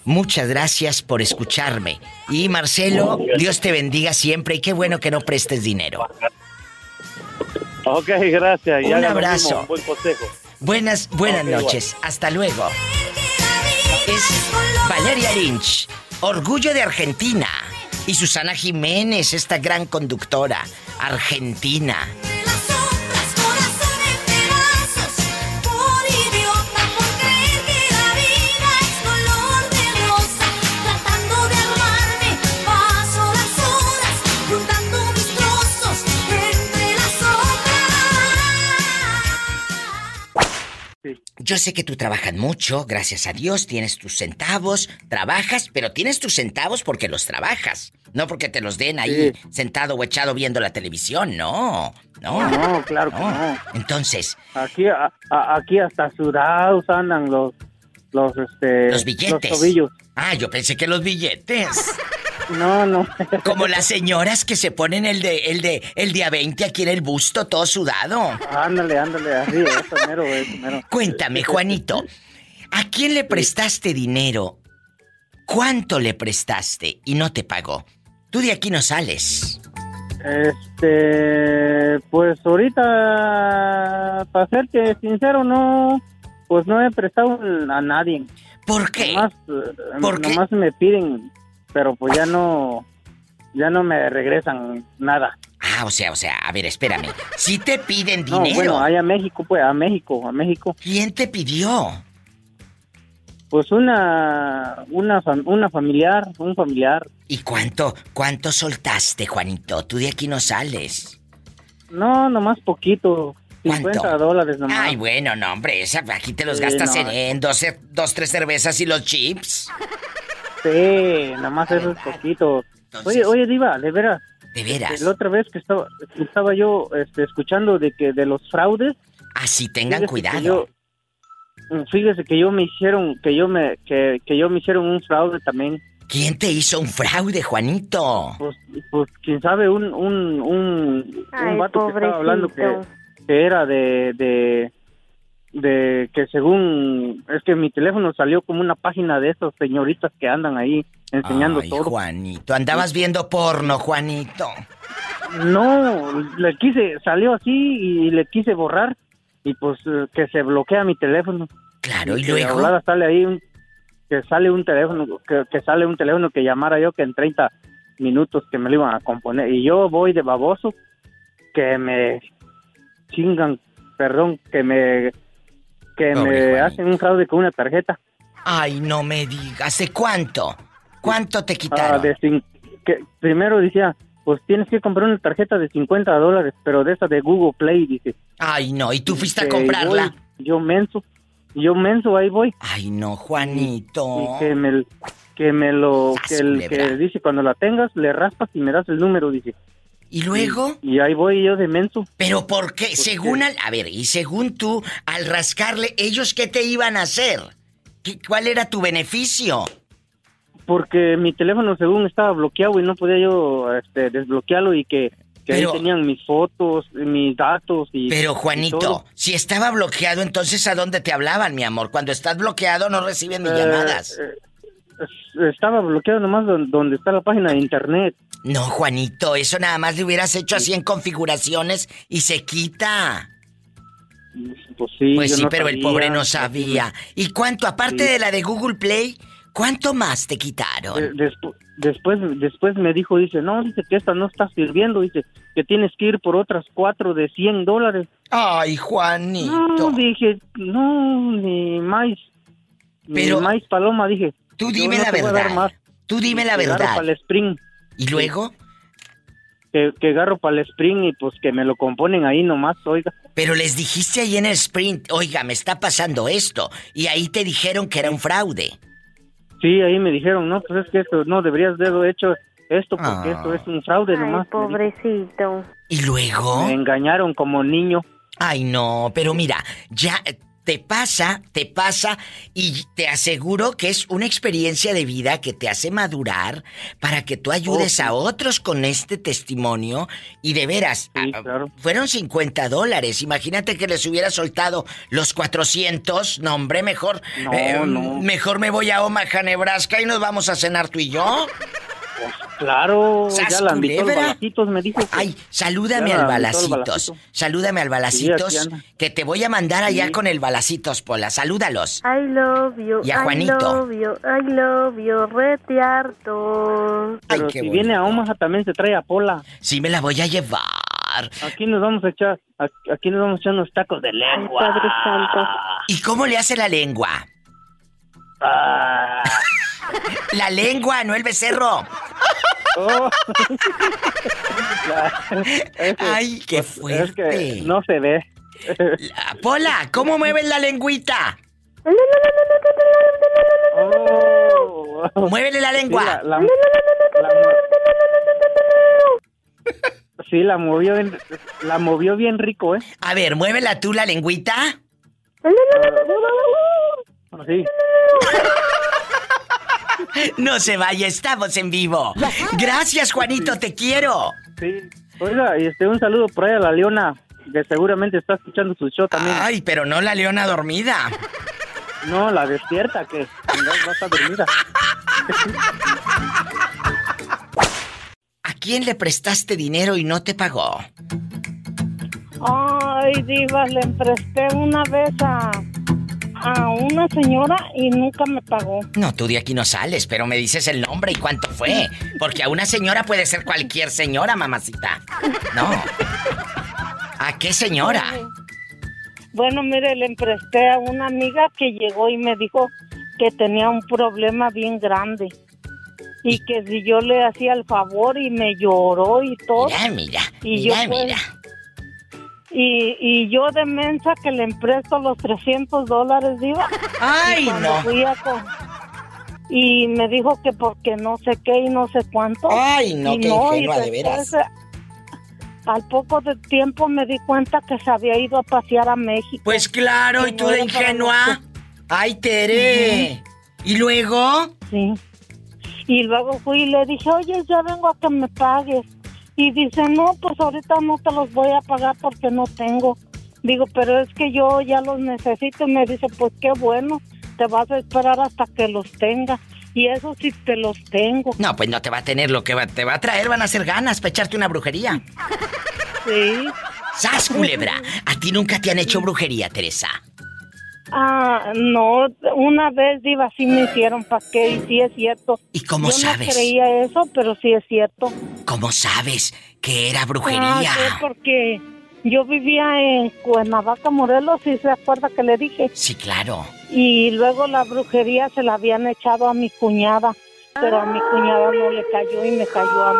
[SPEAKER 2] Muchas gracias por escucharme. Y Marcelo, Dios te bendiga siempre y qué bueno que no prestes dinero.
[SPEAKER 27] Ok, gracias. y
[SPEAKER 2] Un abrazo.
[SPEAKER 27] buen consejo.
[SPEAKER 2] Buenas, buenas
[SPEAKER 27] igual.
[SPEAKER 2] noches. Hasta luego. Es Valeria Lynch, orgullo de Argentina. Y Susana Jiménez, esta gran conductora, argentina. Yo sé que tú trabajas mucho, gracias a Dios, tienes tus centavos, trabajas, pero tienes tus centavos porque los trabajas. No porque te los den ahí sentado o echado viendo la televisión, no. No,
[SPEAKER 27] No, claro que no.
[SPEAKER 2] Entonces,
[SPEAKER 27] Aquí, a- a- aquí hasta sudados andan los, los, este,
[SPEAKER 2] los billetes.
[SPEAKER 27] Los tobillos.
[SPEAKER 2] Ah, yo pensé que los billetes.
[SPEAKER 27] No, no.
[SPEAKER 2] Como las señoras que se ponen el de el de el día 20 aquí en el busto todo sudado.
[SPEAKER 27] Ándale, ándale, así, eso mero, mero.
[SPEAKER 2] Cuéntame, Juanito, ¿a quién le prestaste dinero? ¿Cuánto le prestaste y no te pagó? Tú de aquí no sales.
[SPEAKER 27] Este, pues ahorita, para serte sincero, no, pues no he prestado a nadie.
[SPEAKER 2] ¿Por qué?
[SPEAKER 27] Nomás,
[SPEAKER 2] ¿Por qué?
[SPEAKER 27] me piden, pero pues ya no, ya no me regresan nada.
[SPEAKER 2] Ah, o sea, o sea, a ver, espérame. Si te piden
[SPEAKER 27] No,
[SPEAKER 2] dinero.
[SPEAKER 27] bueno, ahí a México, pues, a México, a México.
[SPEAKER 2] ¿Quién te pidió?
[SPEAKER 27] Pues una, una, una familiar, un familiar.
[SPEAKER 2] ¿Y cuánto, cuánto soltaste, Juanito? Tú de aquí no sales.
[SPEAKER 27] No, nomás poquito, 50 dólares nomás.
[SPEAKER 2] Ay, bueno, no, hombre, esa, aquí te los
[SPEAKER 27] Sí,
[SPEAKER 2] gastas
[SPEAKER 27] no.
[SPEAKER 2] en, en dos, dos, tres cervezas y los chips.
[SPEAKER 27] Sí, nomás eso es poquito. Oye, oye, Diva, de veras.
[SPEAKER 2] De veras.
[SPEAKER 27] La otra vez que estaba, estaba yo este, escuchando de que de los fraudes.
[SPEAKER 2] Así tengan
[SPEAKER 27] fíjese
[SPEAKER 2] cuidado.
[SPEAKER 27] que yo- mm, fíjese que yo me hicieron, que yo me, que, que yo me hicieron un fraude también.
[SPEAKER 2] ¿Quién te hizo un fraude, Juanito?
[SPEAKER 27] Pues, pues quién sabe, un, un, un,
[SPEAKER 5] Ay,
[SPEAKER 27] un vato que estaba hablando que,
[SPEAKER 5] pobrecito.
[SPEAKER 27] que era de, de, de que según, es que mi teléfono salió como una página de esas señoritas que andan ahí enseñando
[SPEAKER 2] Ay,
[SPEAKER 27] todo.
[SPEAKER 2] Juanito, andabas viendo porno, Juanito.
[SPEAKER 27] No, le quise, salió así y le quise borrar y pues eh, que se bloquea mi teléfono.
[SPEAKER 2] Claro, y
[SPEAKER 27] de
[SPEAKER 2] luego.
[SPEAKER 27] volada sale ahí un, que sale un teléfono, que, que sale un teléfono que llamara yo que en 30 minutos que me lo iban a componer y yo voy de baboso que me chingan, perdón, que me que
[SPEAKER 2] Pobre
[SPEAKER 27] me
[SPEAKER 2] Juanito.
[SPEAKER 27] hacen un fraude con una tarjeta.
[SPEAKER 2] Ay, no me digas. ¿De cuánto? ¿Cuánto te
[SPEAKER 27] Ah,
[SPEAKER 2] quitaron?
[SPEAKER 27] de cin- que primero decía, pues tienes que comprar una tarjeta de 50 dólares, pero de esa de Google Play, dice.
[SPEAKER 2] Ay, no, ¿y tú fuiste a
[SPEAKER 27] Que
[SPEAKER 2] comprarla?
[SPEAKER 27] voy, yo menso, yo menso, ahí voy.
[SPEAKER 2] Ay, no, Juanito.
[SPEAKER 27] Y que me, que me lo, que, el,
[SPEAKER 2] culebra.
[SPEAKER 27] que dice, cuando la tengas, le raspas y me das el número, dice.
[SPEAKER 2] ¿Y luego?
[SPEAKER 27] Y, y ahí voy yo de menso.
[SPEAKER 2] Pero ¿por qué? Según al, a ver, y según tú, al rascarle, ¿ellos qué te iban a hacer? ¿Qué- ¿Cuál era tu beneficio?
[SPEAKER 27] Porque mi teléfono según estaba bloqueado y no podía yo este, desbloquearlo y que, que
[SPEAKER 2] Pero-
[SPEAKER 27] ahí tenían mis fotos, mis datos y...
[SPEAKER 2] Pero
[SPEAKER 27] y
[SPEAKER 2] Juanito,
[SPEAKER 27] todo.
[SPEAKER 2] si estaba bloqueado, entonces ¿a dónde te hablaban, mi amor? Cuando estás bloqueado no reciben ni
[SPEAKER 27] Eh,
[SPEAKER 2] llamadas.
[SPEAKER 27] eh, estaba bloqueado nomás don- donde está la página de internet.
[SPEAKER 2] No, Juanito, eso nada más le hubieras hecho así en configuraciones y se quita.
[SPEAKER 27] Pues sí,
[SPEAKER 2] Pues
[SPEAKER 27] yo
[SPEAKER 2] sí,
[SPEAKER 27] no
[SPEAKER 2] pero el pobre no sabía. ¿Y cuánto, aparte
[SPEAKER 27] Sí.
[SPEAKER 2] de la de Google Play, cuánto más te quitaron?
[SPEAKER 27] De- despu- después, después me dijo, dice, no, dice que esta no está sirviendo, dice que tienes que ir por otras cuatro de 100 dólares.
[SPEAKER 2] Ay, Juanito.
[SPEAKER 27] No, dije, no, ni más.
[SPEAKER 2] Pero-
[SPEAKER 27] ni más paloma, dije.
[SPEAKER 2] Tú dime
[SPEAKER 27] no
[SPEAKER 2] la verdad.
[SPEAKER 27] más.
[SPEAKER 2] Tú dime la
[SPEAKER 27] Que agarro
[SPEAKER 2] verdad.
[SPEAKER 27] para el Spring.
[SPEAKER 2] ¿Y luego?
[SPEAKER 27] Que, que agarro para el Spring y pues que me lo componen ahí nomás, oiga.
[SPEAKER 2] Pero les dijiste ahí en el sprint, oiga, me está pasando esto. Y ahí te dijeron que era un fraude.
[SPEAKER 27] Sí, ahí me dijeron, no, pues es que esto no deberías de haber hecho esto porque
[SPEAKER 2] Ah.
[SPEAKER 27] esto es un fraude
[SPEAKER 5] Ay,
[SPEAKER 27] nomás. dijo.
[SPEAKER 5] pobrecito.
[SPEAKER 2] ¿Y luego?
[SPEAKER 27] Me engañaron como niño.
[SPEAKER 2] Ay, no, pero mira, ya eh, te pasa, te pasa y te aseguro que es una experiencia de vida que te hace madurar para que tú ayudes
[SPEAKER 27] Oh, sí.
[SPEAKER 2] a otros con este testimonio y de veras, ah, fueron 50 dólares, imagínate que les hubiera soltado los 400, no hombre, mejor, eh,
[SPEAKER 27] no.
[SPEAKER 2] mejor me voy a Omaha, Nebraska y nos vamos a cenar tú y yo.
[SPEAKER 27] Claro,
[SPEAKER 2] ¡Sas,
[SPEAKER 27] ya la invitó al
[SPEAKER 2] culebra!
[SPEAKER 27] Balacitos, me dijo. que-
[SPEAKER 2] Ay, salúdame al Balacitos.
[SPEAKER 27] Balacito.
[SPEAKER 2] Salúdame al Balacitos. que te voy a mandar allá
[SPEAKER 27] Sí.
[SPEAKER 2] con el Balacitos, Pola. Salúdalos.
[SPEAKER 5] I love you,
[SPEAKER 2] Y a
[SPEAKER 5] I
[SPEAKER 2] Juanito.
[SPEAKER 5] love you, I love you, rete harto.
[SPEAKER 27] Pero
[SPEAKER 2] qué
[SPEAKER 27] si viene a Omaha también se trae a Pola.
[SPEAKER 2] Sí, me la voy a llevar.
[SPEAKER 27] Aquí nos vamos a echar, aquí- nos vamos a echar unos tacos de lengua.
[SPEAKER 5] Padre Santo.
[SPEAKER 2] ¿Y cómo le hace la lengua?
[SPEAKER 27] Ah.
[SPEAKER 2] La lengua, no el becerro.
[SPEAKER 27] Oh. Es que-
[SPEAKER 2] Ay, qué
[SPEAKER 27] pues, es que
[SPEAKER 2] fuerte.
[SPEAKER 27] no se ve.
[SPEAKER 2] Ah, Pola, ¿cómo mueves la lengüita?
[SPEAKER 27] Oh.
[SPEAKER 2] Muévele la lengua.
[SPEAKER 27] Sí, la, la- la mo- Sí, la movió bien, la movió bien rico, ¿eh?
[SPEAKER 2] A ver, muévela tú la lengüita.
[SPEAKER 27] Sí.
[SPEAKER 2] No se vaya, estamos en vivo. Gracias, Juanito, te quiero.
[SPEAKER 27] Sí. Oiga, y este, un saludo por ahí a la Leona, que seguramente está escuchando su show también.
[SPEAKER 2] Ay, pero no la leona dormida.
[SPEAKER 27] No, la despierta, que no, va a estar dormida.
[SPEAKER 2] ¿A quién le prestaste dinero y no te pagó?
[SPEAKER 15] Ay, diva, le presté una vez a, a una señora y nunca me pagó.
[SPEAKER 2] No, tú de aquí no sales, pero me dices el nombre y cuánto fue. Porque a una señora puede ser cualquier señora, mamacita. No. ¿A qué señora?
[SPEAKER 15] Bueno, mire, le presté a una amiga que llegó y me dijo que tenía un problema bien grande. Y que si yo le hacía el favor y me lloró y todo.
[SPEAKER 2] Mira, mira,
[SPEAKER 15] y
[SPEAKER 2] mira,
[SPEAKER 15] yo pues,
[SPEAKER 2] mira.
[SPEAKER 15] Y, y yo de mensa que le empresto los 300 dólares, diva.
[SPEAKER 2] ¡Ay,
[SPEAKER 15] Y
[SPEAKER 2] no!
[SPEAKER 15] fui a co- y me dijo que porque no sé qué y no sé cuánto.
[SPEAKER 2] Ay, no,
[SPEAKER 15] Y
[SPEAKER 2] qué
[SPEAKER 15] y
[SPEAKER 2] ingenua, de
[SPEAKER 15] después,
[SPEAKER 2] veras.
[SPEAKER 15] Al poco de tiempo me di cuenta que se había ido a pasear a México.
[SPEAKER 2] Pues claro, y tú
[SPEAKER 15] no
[SPEAKER 2] de ingenua. Ay, Tere. ¿Y luego?
[SPEAKER 15] Sí. Y luego fui y le dije, oye, ya vengo a que me pagues. Y dice, no, pues ahorita no te los voy a pagar porque no tengo. Digo, pero es que yo ya los necesito. Y me dice, pues qué bueno, te vas a esperar hasta que los tenga. Y eso sí te los tengo.
[SPEAKER 2] No, pues no te va a tener lo que va- te va a traer, van a ser ganas para echarte una brujería.
[SPEAKER 15] Sí.
[SPEAKER 2] ¡Sas, culebra! A ti nunca te han hecho brujería, Teresa.
[SPEAKER 15] Ah, no, una vez, Diva, sí me hicieron para qué, y sí es cierto.
[SPEAKER 2] ¿Y cómo
[SPEAKER 15] yo
[SPEAKER 2] sabes?
[SPEAKER 15] no creía eso, pero sí es cierto.
[SPEAKER 2] ¿Cómo sabes que era
[SPEAKER 15] Ah,
[SPEAKER 2] brujería?
[SPEAKER 15] sí, porque yo vivía en Cuernavaca, Morelos, y se acuerda que le dije.
[SPEAKER 2] Sí, claro.
[SPEAKER 15] Y luego la brujería se la habían echado a mi cuñada, pero a mi cuñada no le cayó y me cayó a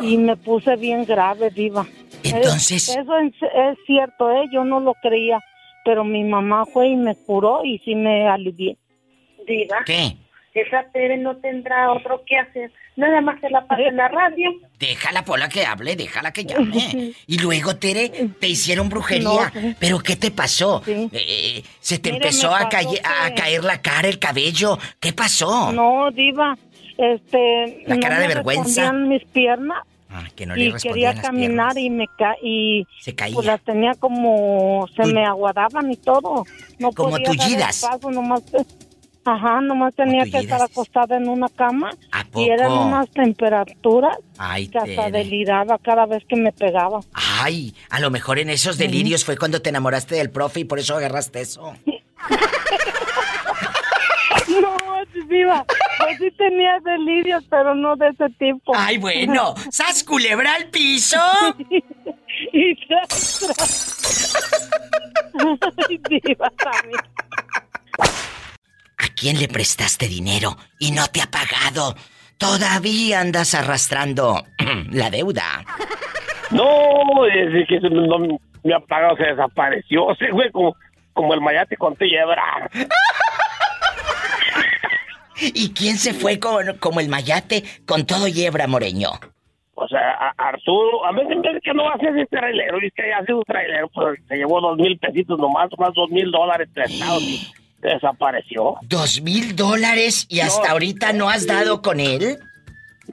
[SPEAKER 15] mí. Y me puse bien grave, Diva.
[SPEAKER 2] Entonces-
[SPEAKER 15] Es- eso es, es cierto, ¿eh? Yo no lo creía, pero mi mamá fue y me curó y sí me alivié. Diva.
[SPEAKER 2] ¿Qué?
[SPEAKER 3] Esa TV no tendrá otro que hacer. Nada más se la pasa en la radio.
[SPEAKER 2] Déjala Pola que hable, déjala que llame. Y luego, Tere, te hicieron brujería.
[SPEAKER 15] No, sí.
[SPEAKER 2] ¿Pero qué te pasó? Eh, eh, se te
[SPEAKER 15] Mire,
[SPEAKER 2] empezó
[SPEAKER 15] me
[SPEAKER 2] a, a caer la cara, el cabello. ¿Qué pasó?
[SPEAKER 15] No, diva, este...
[SPEAKER 2] La
[SPEAKER 15] no
[SPEAKER 2] cara
[SPEAKER 15] me
[SPEAKER 2] de vergüenza.
[SPEAKER 15] respondían mis piernas
[SPEAKER 2] Ah, que no le
[SPEAKER 15] y quería
[SPEAKER 2] las
[SPEAKER 15] caminar
[SPEAKER 2] piernas.
[SPEAKER 15] y me ca y
[SPEAKER 2] Se caía.
[SPEAKER 15] pues las tenía como se me aguadaban y todo. No
[SPEAKER 2] Como
[SPEAKER 15] podía dar el
[SPEAKER 2] tullidas.
[SPEAKER 15] paso, nomás, ajá, nomás tenía que estar acostada en una cama
[SPEAKER 2] ¿A
[SPEAKER 15] y eran
[SPEAKER 2] poco?
[SPEAKER 15] unas temperaturas
[SPEAKER 2] Ay,
[SPEAKER 15] que hasta
[SPEAKER 2] Tere.
[SPEAKER 15] deliraba cada vez que me pegaba.
[SPEAKER 2] Ay, a lo mejor en esos delirios fue cuando te enamoraste del profe y por eso agarraste eso.
[SPEAKER 15] No, viva, pues sí tenía delirios, pero no de ese tipo.
[SPEAKER 2] Ay, bueno, ¿sas culebra al piso?
[SPEAKER 15] y tras, tras. Ay, diva.
[SPEAKER 2] ¿A quién le prestaste dinero y no te ha pagado? Todavía andas arrastrando la deuda.
[SPEAKER 17] No, es que se me- no me ha pagado, se desapareció. Se fue como, como el mayate con yebra.
[SPEAKER 2] ¿Y quién se fue con, como el mayate con todo yebra, Moreño?
[SPEAKER 17] O sea, a- Arturo, a veces dice que no ser ese trailero, dice que ya ha sido un trailero, pero se llevó dos mil pesitos nomás, más dos mil dólares prestados y desapareció.
[SPEAKER 2] ¿Dos mil dólares y hasta
[SPEAKER 17] No,
[SPEAKER 2] ahorita no has dado con él?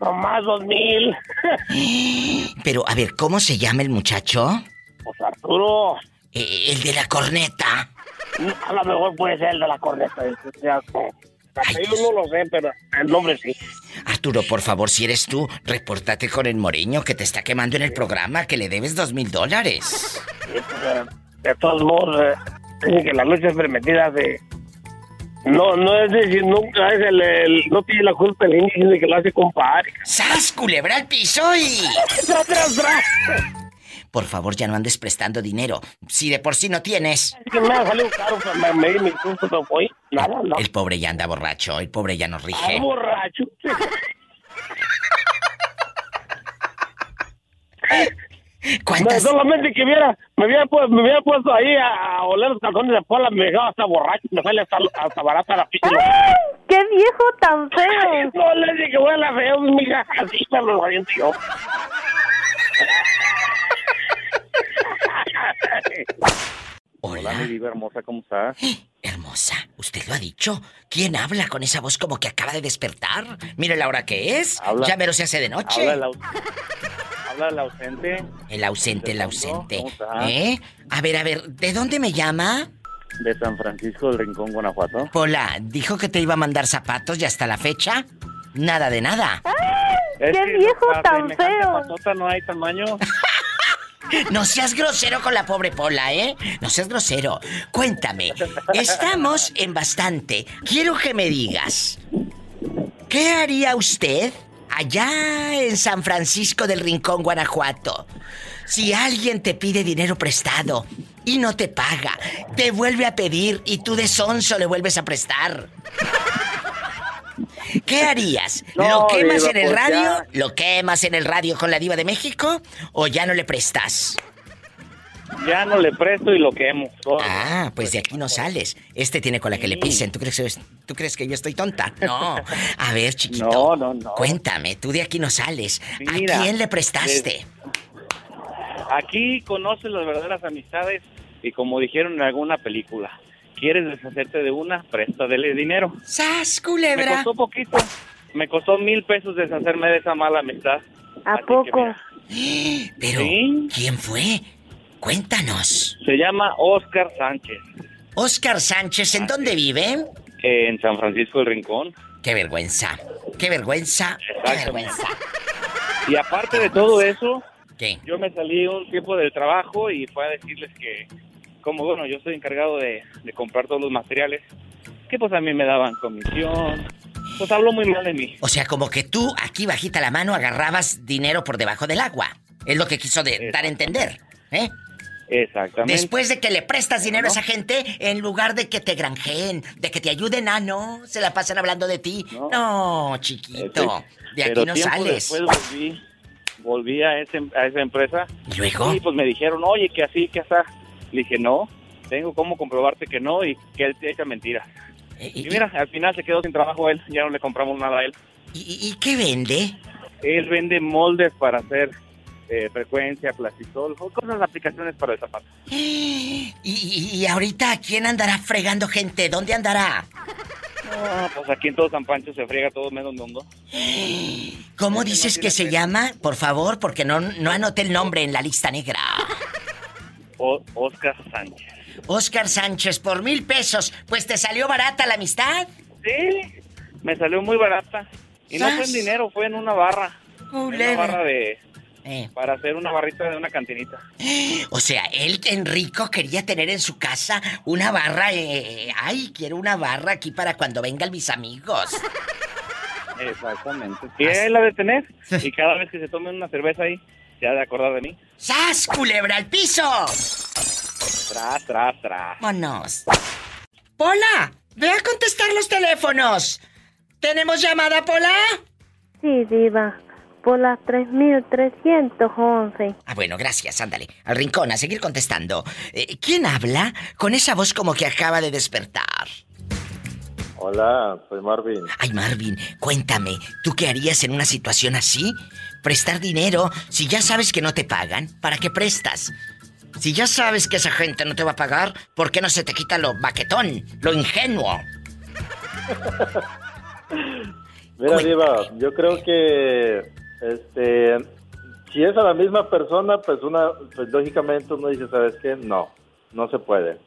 [SPEAKER 17] Nomás dos mil.
[SPEAKER 2] Pero, a ver, ¿cómo se llama el muchacho?
[SPEAKER 17] Pues Arturo.
[SPEAKER 2] Eh, el de la corneta.
[SPEAKER 17] A lo mejor puede ser el de la corneta. O sea, Yo no lo sé, pero el nombre sí.
[SPEAKER 2] Arturo, por favor, si eres tú, repórtate con el Moreño que te está quemando en el programa, que le debes dos mil dólares.
[SPEAKER 17] De todos modos, eh, dicen que las luchas permitidas de... No, no es decir, nunca es el, el- no tiene la culpa el índice de que lo hace compadre.
[SPEAKER 2] ¡Sas, culebra al piso y...
[SPEAKER 17] ¡Tras, tras, tras!
[SPEAKER 2] Por favor, ya no andes prestando dinero. Si de por sí no tienes.
[SPEAKER 17] Es que me caro me- nada, no.
[SPEAKER 2] El pobre ya anda borracho, el pobre ya no rige.
[SPEAKER 17] Ah, borracho.
[SPEAKER 2] ¿Cuántas?
[SPEAKER 17] No, solamente que viera, me hubiera, pu- me hubiera puesto ahí a, a oler los calzones de pola, me dejaba hasta borracho, me sale hasta, hasta barata la pizza.
[SPEAKER 15] ¡Qué viejo tan feo!
[SPEAKER 17] No le dije que huele feo, mija, así me lo yo.
[SPEAKER 2] Hola.
[SPEAKER 28] mi diva hermosa, ¿cómo estás?
[SPEAKER 2] Hermosa, usted lo ha dicho. ¿Quién habla con esa voz como que acaba de despertar? Mire la hora que es.
[SPEAKER 28] Habla-
[SPEAKER 2] ya mero se hace de noche.
[SPEAKER 28] Habla el, au- habla el ausente.
[SPEAKER 2] El ausente, el ausente.
[SPEAKER 28] ¿Cómo está?
[SPEAKER 2] ¿Eh? A ver, a ver, ¿de dónde me llama?
[SPEAKER 28] De San Francisco del Rincón, Guanajuato.
[SPEAKER 2] Pola, dijo que te iba a mandar zapatos y hasta la fecha. Nada de nada.
[SPEAKER 15] ¡Qué viejo tan feo!
[SPEAKER 28] patota no hay tamaño.
[SPEAKER 2] No seas grosero con la pobre Pola, ¿eh? No seas grosero. Cuéntame, estamos en bastante. Quiero que me digas, ¿qué haría usted allá en San Francisco del Rincón, Guanajuato? Si alguien te pide dinero prestado y no te paga, te vuelve a pedir y tú de sonso le vuelves a prestar. ¿Qué harías?
[SPEAKER 28] No,
[SPEAKER 2] ¿Lo quemas
[SPEAKER 28] Diva,
[SPEAKER 2] en el
[SPEAKER 28] pues
[SPEAKER 2] radio?
[SPEAKER 28] ya.
[SPEAKER 2] ¿Lo quemas en el radio con la diva de México? ¿O ya no le prestas?
[SPEAKER 28] Ya no le presto y lo quemo. todo.
[SPEAKER 2] Ah, pues de aquí no sales. Este tiene con la que le pisen. ¿Tú crees, que yo- ¿Tú crees que yo estoy tonta? No. A ver, chiquito.
[SPEAKER 28] No, no, no.
[SPEAKER 2] Cuéntame, tú de aquí no sales.
[SPEAKER 28] Mira,
[SPEAKER 2] ¿A quién le prestaste?
[SPEAKER 28] Aquí conoces las verdaderas amistades y como dijeron en alguna película, quieres deshacerte de una, préstale dinero.
[SPEAKER 2] ¡Sas,
[SPEAKER 28] Me
[SPEAKER 2] culebra!
[SPEAKER 28] costó poquito. Me costó mil pesos deshacerme de esa mala amistad.
[SPEAKER 15] ¿A
[SPEAKER 28] Así
[SPEAKER 15] poco?
[SPEAKER 28] mira,
[SPEAKER 2] Pero,
[SPEAKER 28] Sí.
[SPEAKER 2] ¿quién fue? Cuéntanos.
[SPEAKER 28] Se llama Oscar Sánchez,
[SPEAKER 2] Oscar Sánchez, ¿en dónde vive?
[SPEAKER 28] en San Francisco del Rincón.
[SPEAKER 2] Qué vergüenza. Qué vergüenza. Qué vergüenza.
[SPEAKER 28] Y aparte de todo eso,
[SPEAKER 2] ¿Qué?
[SPEAKER 28] yo me salí un tiempo del trabajo y fue a decirles que, como bueno, yo estoy encargado de, de comprar todos los materiales, que pues a mí me daban comisión. Pues habló muy mal de mí.
[SPEAKER 2] O sea, como que tú, aquí bajita la mano, agarrabas dinero por debajo del agua. Es lo que quiso de- dar a entender. ¿Eh?
[SPEAKER 28] Exactamente.
[SPEAKER 2] Después de que le prestas dinero a esa gente, en lugar de que te granjeen, de que te ayuden, ah, no, se la pasan hablando de ti. No, chiquito, de aquí
[SPEAKER 28] Pero
[SPEAKER 2] no sales.
[SPEAKER 28] después volví, volví a, ese, a esa empresa.
[SPEAKER 2] ¿Y luego?
[SPEAKER 28] Y pues me dijeron, oye, que así, que así. Le dije, no, tengo cómo comprobarte que no y que él te echa mentiras. Y mira, al final se quedó sin trabajo él, ya no le compramos nada a él.
[SPEAKER 2] ¿Y, y qué vende?
[SPEAKER 28] Él vende moldes para hacer eh, frecuencia, plastisol, cosas, aplicaciones para el zapato.
[SPEAKER 2] ¿Y, ahorita quién andará fregando gente? ¿Dónde andará?
[SPEAKER 28] No, pues aquí en todo San Pancho se friega todo menos mundo.
[SPEAKER 2] ¿Cómo dices que se llama? Por favor, porque no, no anoté el nombre en la lista negra.
[SPEAKER 28] O- Oscar Sánchez.
[SPEAKER 2] Oscar Sánchez, por mil pesos. Pues te salió barata la amistad.
[SPEAKER 28] Sí, me salió muy barata. Y no fue en dinero, fue en una barra. Una barra de...
[SPEAKER 2] Eh.
[SPEAKER 28] Para hacer una barrita de una cantinita.
[SPEAKER 2] O sea, él, Enrico, quería tener en su casa una barra. eh, ay, quiero una barra aquí para cuando vengan mis amigos.
[SPEAKER 28] Exactamente. Y él la de tener. Y cada vez que se tome una cerveza ahí, se ha de acordar de mí.
[SPEAKER 2] ¡Sas, culebra al piso!
[SPEAKER 28] Tras, tras, tras.
[SPEAKER 2] Vámonos. Pola, ve a contestar los teléfonos. ¿Tenemos llamada, Pola?
[SPEAKER 5] Sí, diva. Por las 3311.
[SPEAKER 2] Ah, bueno, gracias, ándale. Al rincón, a seguir contestando. Eh, ¿Quién habla con esa voz como que acaba de despertar?
[SPEAKER 29] Hola, soy Marvin.
[SPEAKER 2] Ay, Marvin, cuéntame, ¿tú qué harías en una situación así? Prestar dinero, si ya sabes que no te pagan, ¿para qué prestas? Si ya sabes que esa gente no te va a pagar, ¿por qué no se te quita lo baquetón, lo ingenuo?
[SPEAKER 29] Mira, Diva, yo creo que este si es a la misma persona, pues una pues lógicamente uno dice, ¿sabes qué? No, no se puede.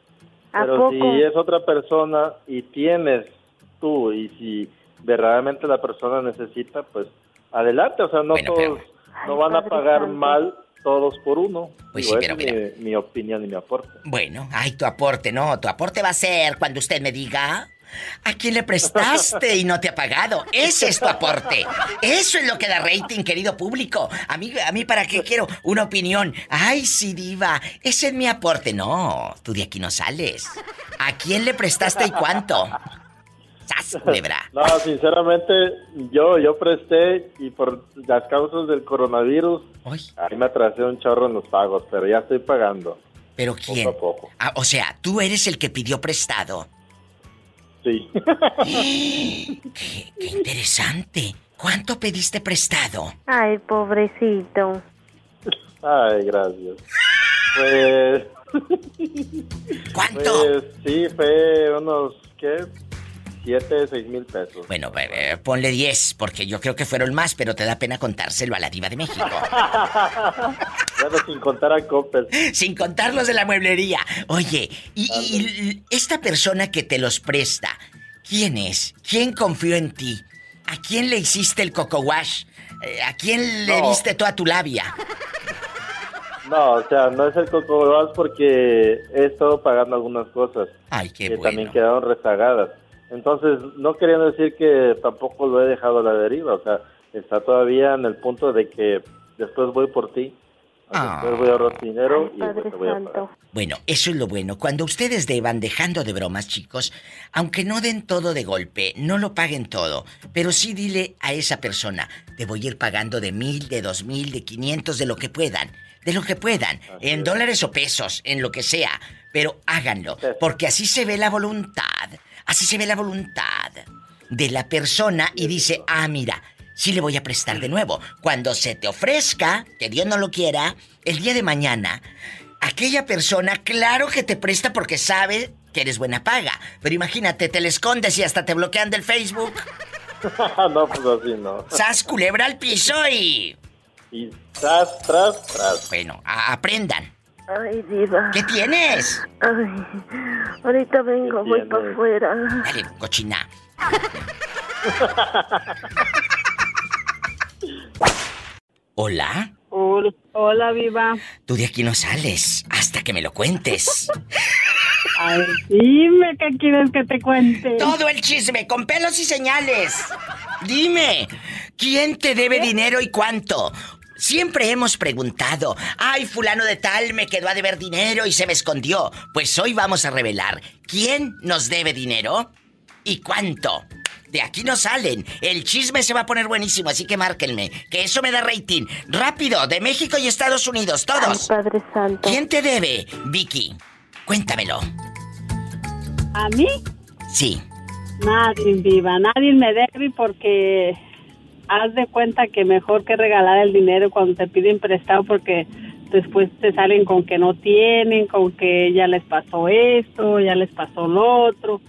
[SPEAKER 5] ¿A
[SPEAKER 29] Pero
[SPEAKER 5] poco?
[SPEAKER 29] si es otra persona y tienes tú y si verdaderamente la persona necesita, pues adelante, o sea, no todos no van a pagar mal todos por uno.
[SPEAKER 2] Pues
[SPEAKER 29] Digo,
[SPEAKER 2] sí, pero
[SPEAKER 29] es mi, mi opinión y mi aporte.
[SPEAKER 2] Bueno, ay, tu aporte, no, tu aporte va a ser cuando usted me diga a quién le prestaste y no te ha pagado. Ese es tu aporte. Eso es lo que da rating, querido público. A mí, a mí ¿para qué quiero una opinión? Ay, sí, diva, ese es mi aporte. No, tú de aquí no sales. ¿A quién le prestaste y cuánto? ¡Sas, culebra!
[SPEAKER 29] No, sinceramente, yo yo presté y por las causas del coronavirus, ahí me atrasé un chorro en los pagos, pero ya estoy pagando.
[SPEAKER 2] ¿Pero quién?
[SPEAKER 29] Poco a poco.
[SPEAKER 2] Ah, o sea, tú eres el que pidió prestado.
[SPEAKER 29] Sí.
[SPEAKER 2] qué, qué interesante. ¿Cuánto pediste prestado?
[SPEAKER 5] Ay, pobrecito.
[SPEAKER 29] Ay, gracias. Pues...
[SPEAKER 2] ¿Cuánto?
[SPEAKER 29] Pues sí, fue unos, ¿qué? Siete, seis mil pesos.
[SPEAKER 2] Bueno, eh, ponle 10, porque yo creo que fueron más, pero te da pena contárselo a la diva de México.
[SPEAKER 29] Bueno, sin contar a Coppel.
[SPEAKER 2] Sin contar los de la mueblería. Oye, y, y- y esta persona que te los presta, ¿quién es? ¿Quién confió en ti? ¿A quién le hiciste el coco wash? Eh, ¿A quién le
[SPEAKER 29] No.
[SPEAKER 2] diste toda tu labia?
[SPEAKER 29] No, o sea, no es el Coco Bebas porque he estado pagando algunas cosas
[SPEAKER 2] Ay, qué
[SPEAKER 29] que
[SPEAKER 2] bueno.
[SPEAKER 29] también quedaron rezagadas. Entonces, no queriendo decir que tampoco lo he dejado a la deriva, o sea, está todavía en el punto de que después voy por ti,
[SPEAKER 2] Ah.
[SPEAKER 29] después voy a ahorrar dinero y
[SPEAKER 5] Padre
[SPEAKER 29] después te voy a pagar.
[SPEAKER 5] Santo.
[SPEAKER 2] Bueno, eso es lo bueno. Cuando ustedes deban dejando de bromas, chicos, aunque no den todo de golpe, no lo paguen todo, pero sí dile a esa persona, te voy a ir pagando de mil, de dos mil, de quinientos, de lo que puedan, de lo que puedan, en dólares o pesos, en lo que sea, pero háganlo, porque así se ve la voluntad, así se ve la voluntad de la persona y dice, ah, mira, sí le voy a prestar de nuevo. Cuando se te ofrezca, que Dios no lo quiera, el día de mañana, aquella persona, claro que te presta porque sabe que eres buena paga. Pero imagínate, te le escondes y hasta te bloquean del Facebook.
[SPEAKER 29] no, pues así no.
[SPEAKER 2] ¡Sas culebra al piso y...
[SPEAKER 29] Y tras, tras, tras.
[SPEAKER 2] Bueno, aprendan.
[SPEAKER 5] Ay, diva.
[SPEAKER 2] ¿Qué tienes?
[SPEAKER 5] Ay, ahorita vengo, voy para afuera.
[SPEAKER 2] Dale, cochina. ¿Hola?
[SPEAKER 12] Hola, hola, viva.
[SPEAKER 2] Tú de aquí no sales hasta que me lo cuentes.
[SPEAKER 12] Ay, dime qué quieres que te cuente.
[SPEAKER 2] Todo el chisme, con pelos y señales. Dime, ¿quién te debe dinero y cuánto? Siempre hemos preguntado, ay, fulano de tal me quedó a deber dinero y se me escondió. Pues hoy vamos a revelar quién nos debe dinero y cuánto. De aquí no salen. El chisme se va a poner buenísimo, así que márquenme. Que eso me da rating. Rápido, de México y Estados Unidos, todos.
[SPEAKER 5] Ay, Padre Santo.
[SPEAKER 2] ¿Quién te debe, Vicky? Cuéntamelo.
[SPEAKER 12] ¿A mí?
[SPEAKER 2] Sí.
[SPEAKER 12] Nadie viva, nadie me debe porque haz de cuenta que mejor que regalar el dinero cuando te piden prestado porque después te salen con que no tienen, con que ya les pasó esto, ya les pasó lo otro.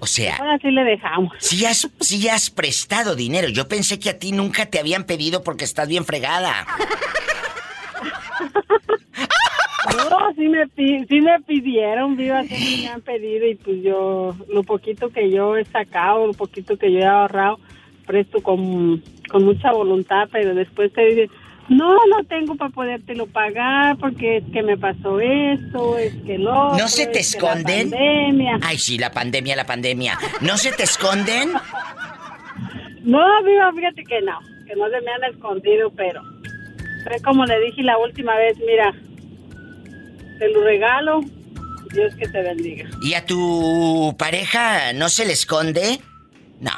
[SPEAKER 2] O sea,
[SPEAKER 12] Ahora sí le dejamos.
[SPEAKER 2] si has, si has prestado dinero. Yo pensé que a ti nunca te habían pedido porque estás bien fregada.
[SPEAKER 12] No, sí me, sí me pidieron, viva, sí me han pedido y pues yo, lo poquito que yo he sacado, lo poquito que yo he ahorrado, presto con, con mucha voluntad, pero después te dicen, no, no tengo para podértelo pagar porque es que me pasó esto, es que lo
[SPEAKER 2] ¿No se te
[SPEAKER 12] es que la
[SPEAKER 2] esconden?
[SPEAKER 12] pandemia.
[SPEAKER 2] Ay, sí, la pandemia, la pandemia. ¿No se te esconden?
[SPEAKER 12] No, viva, fíjate que no, que no se me han escondido, pero fue como le dije la última vez, mira, te lo regalo, Dios que te bendiga.
[SPEAKER 2] ¿Y a tu pareja no se le esconde? No.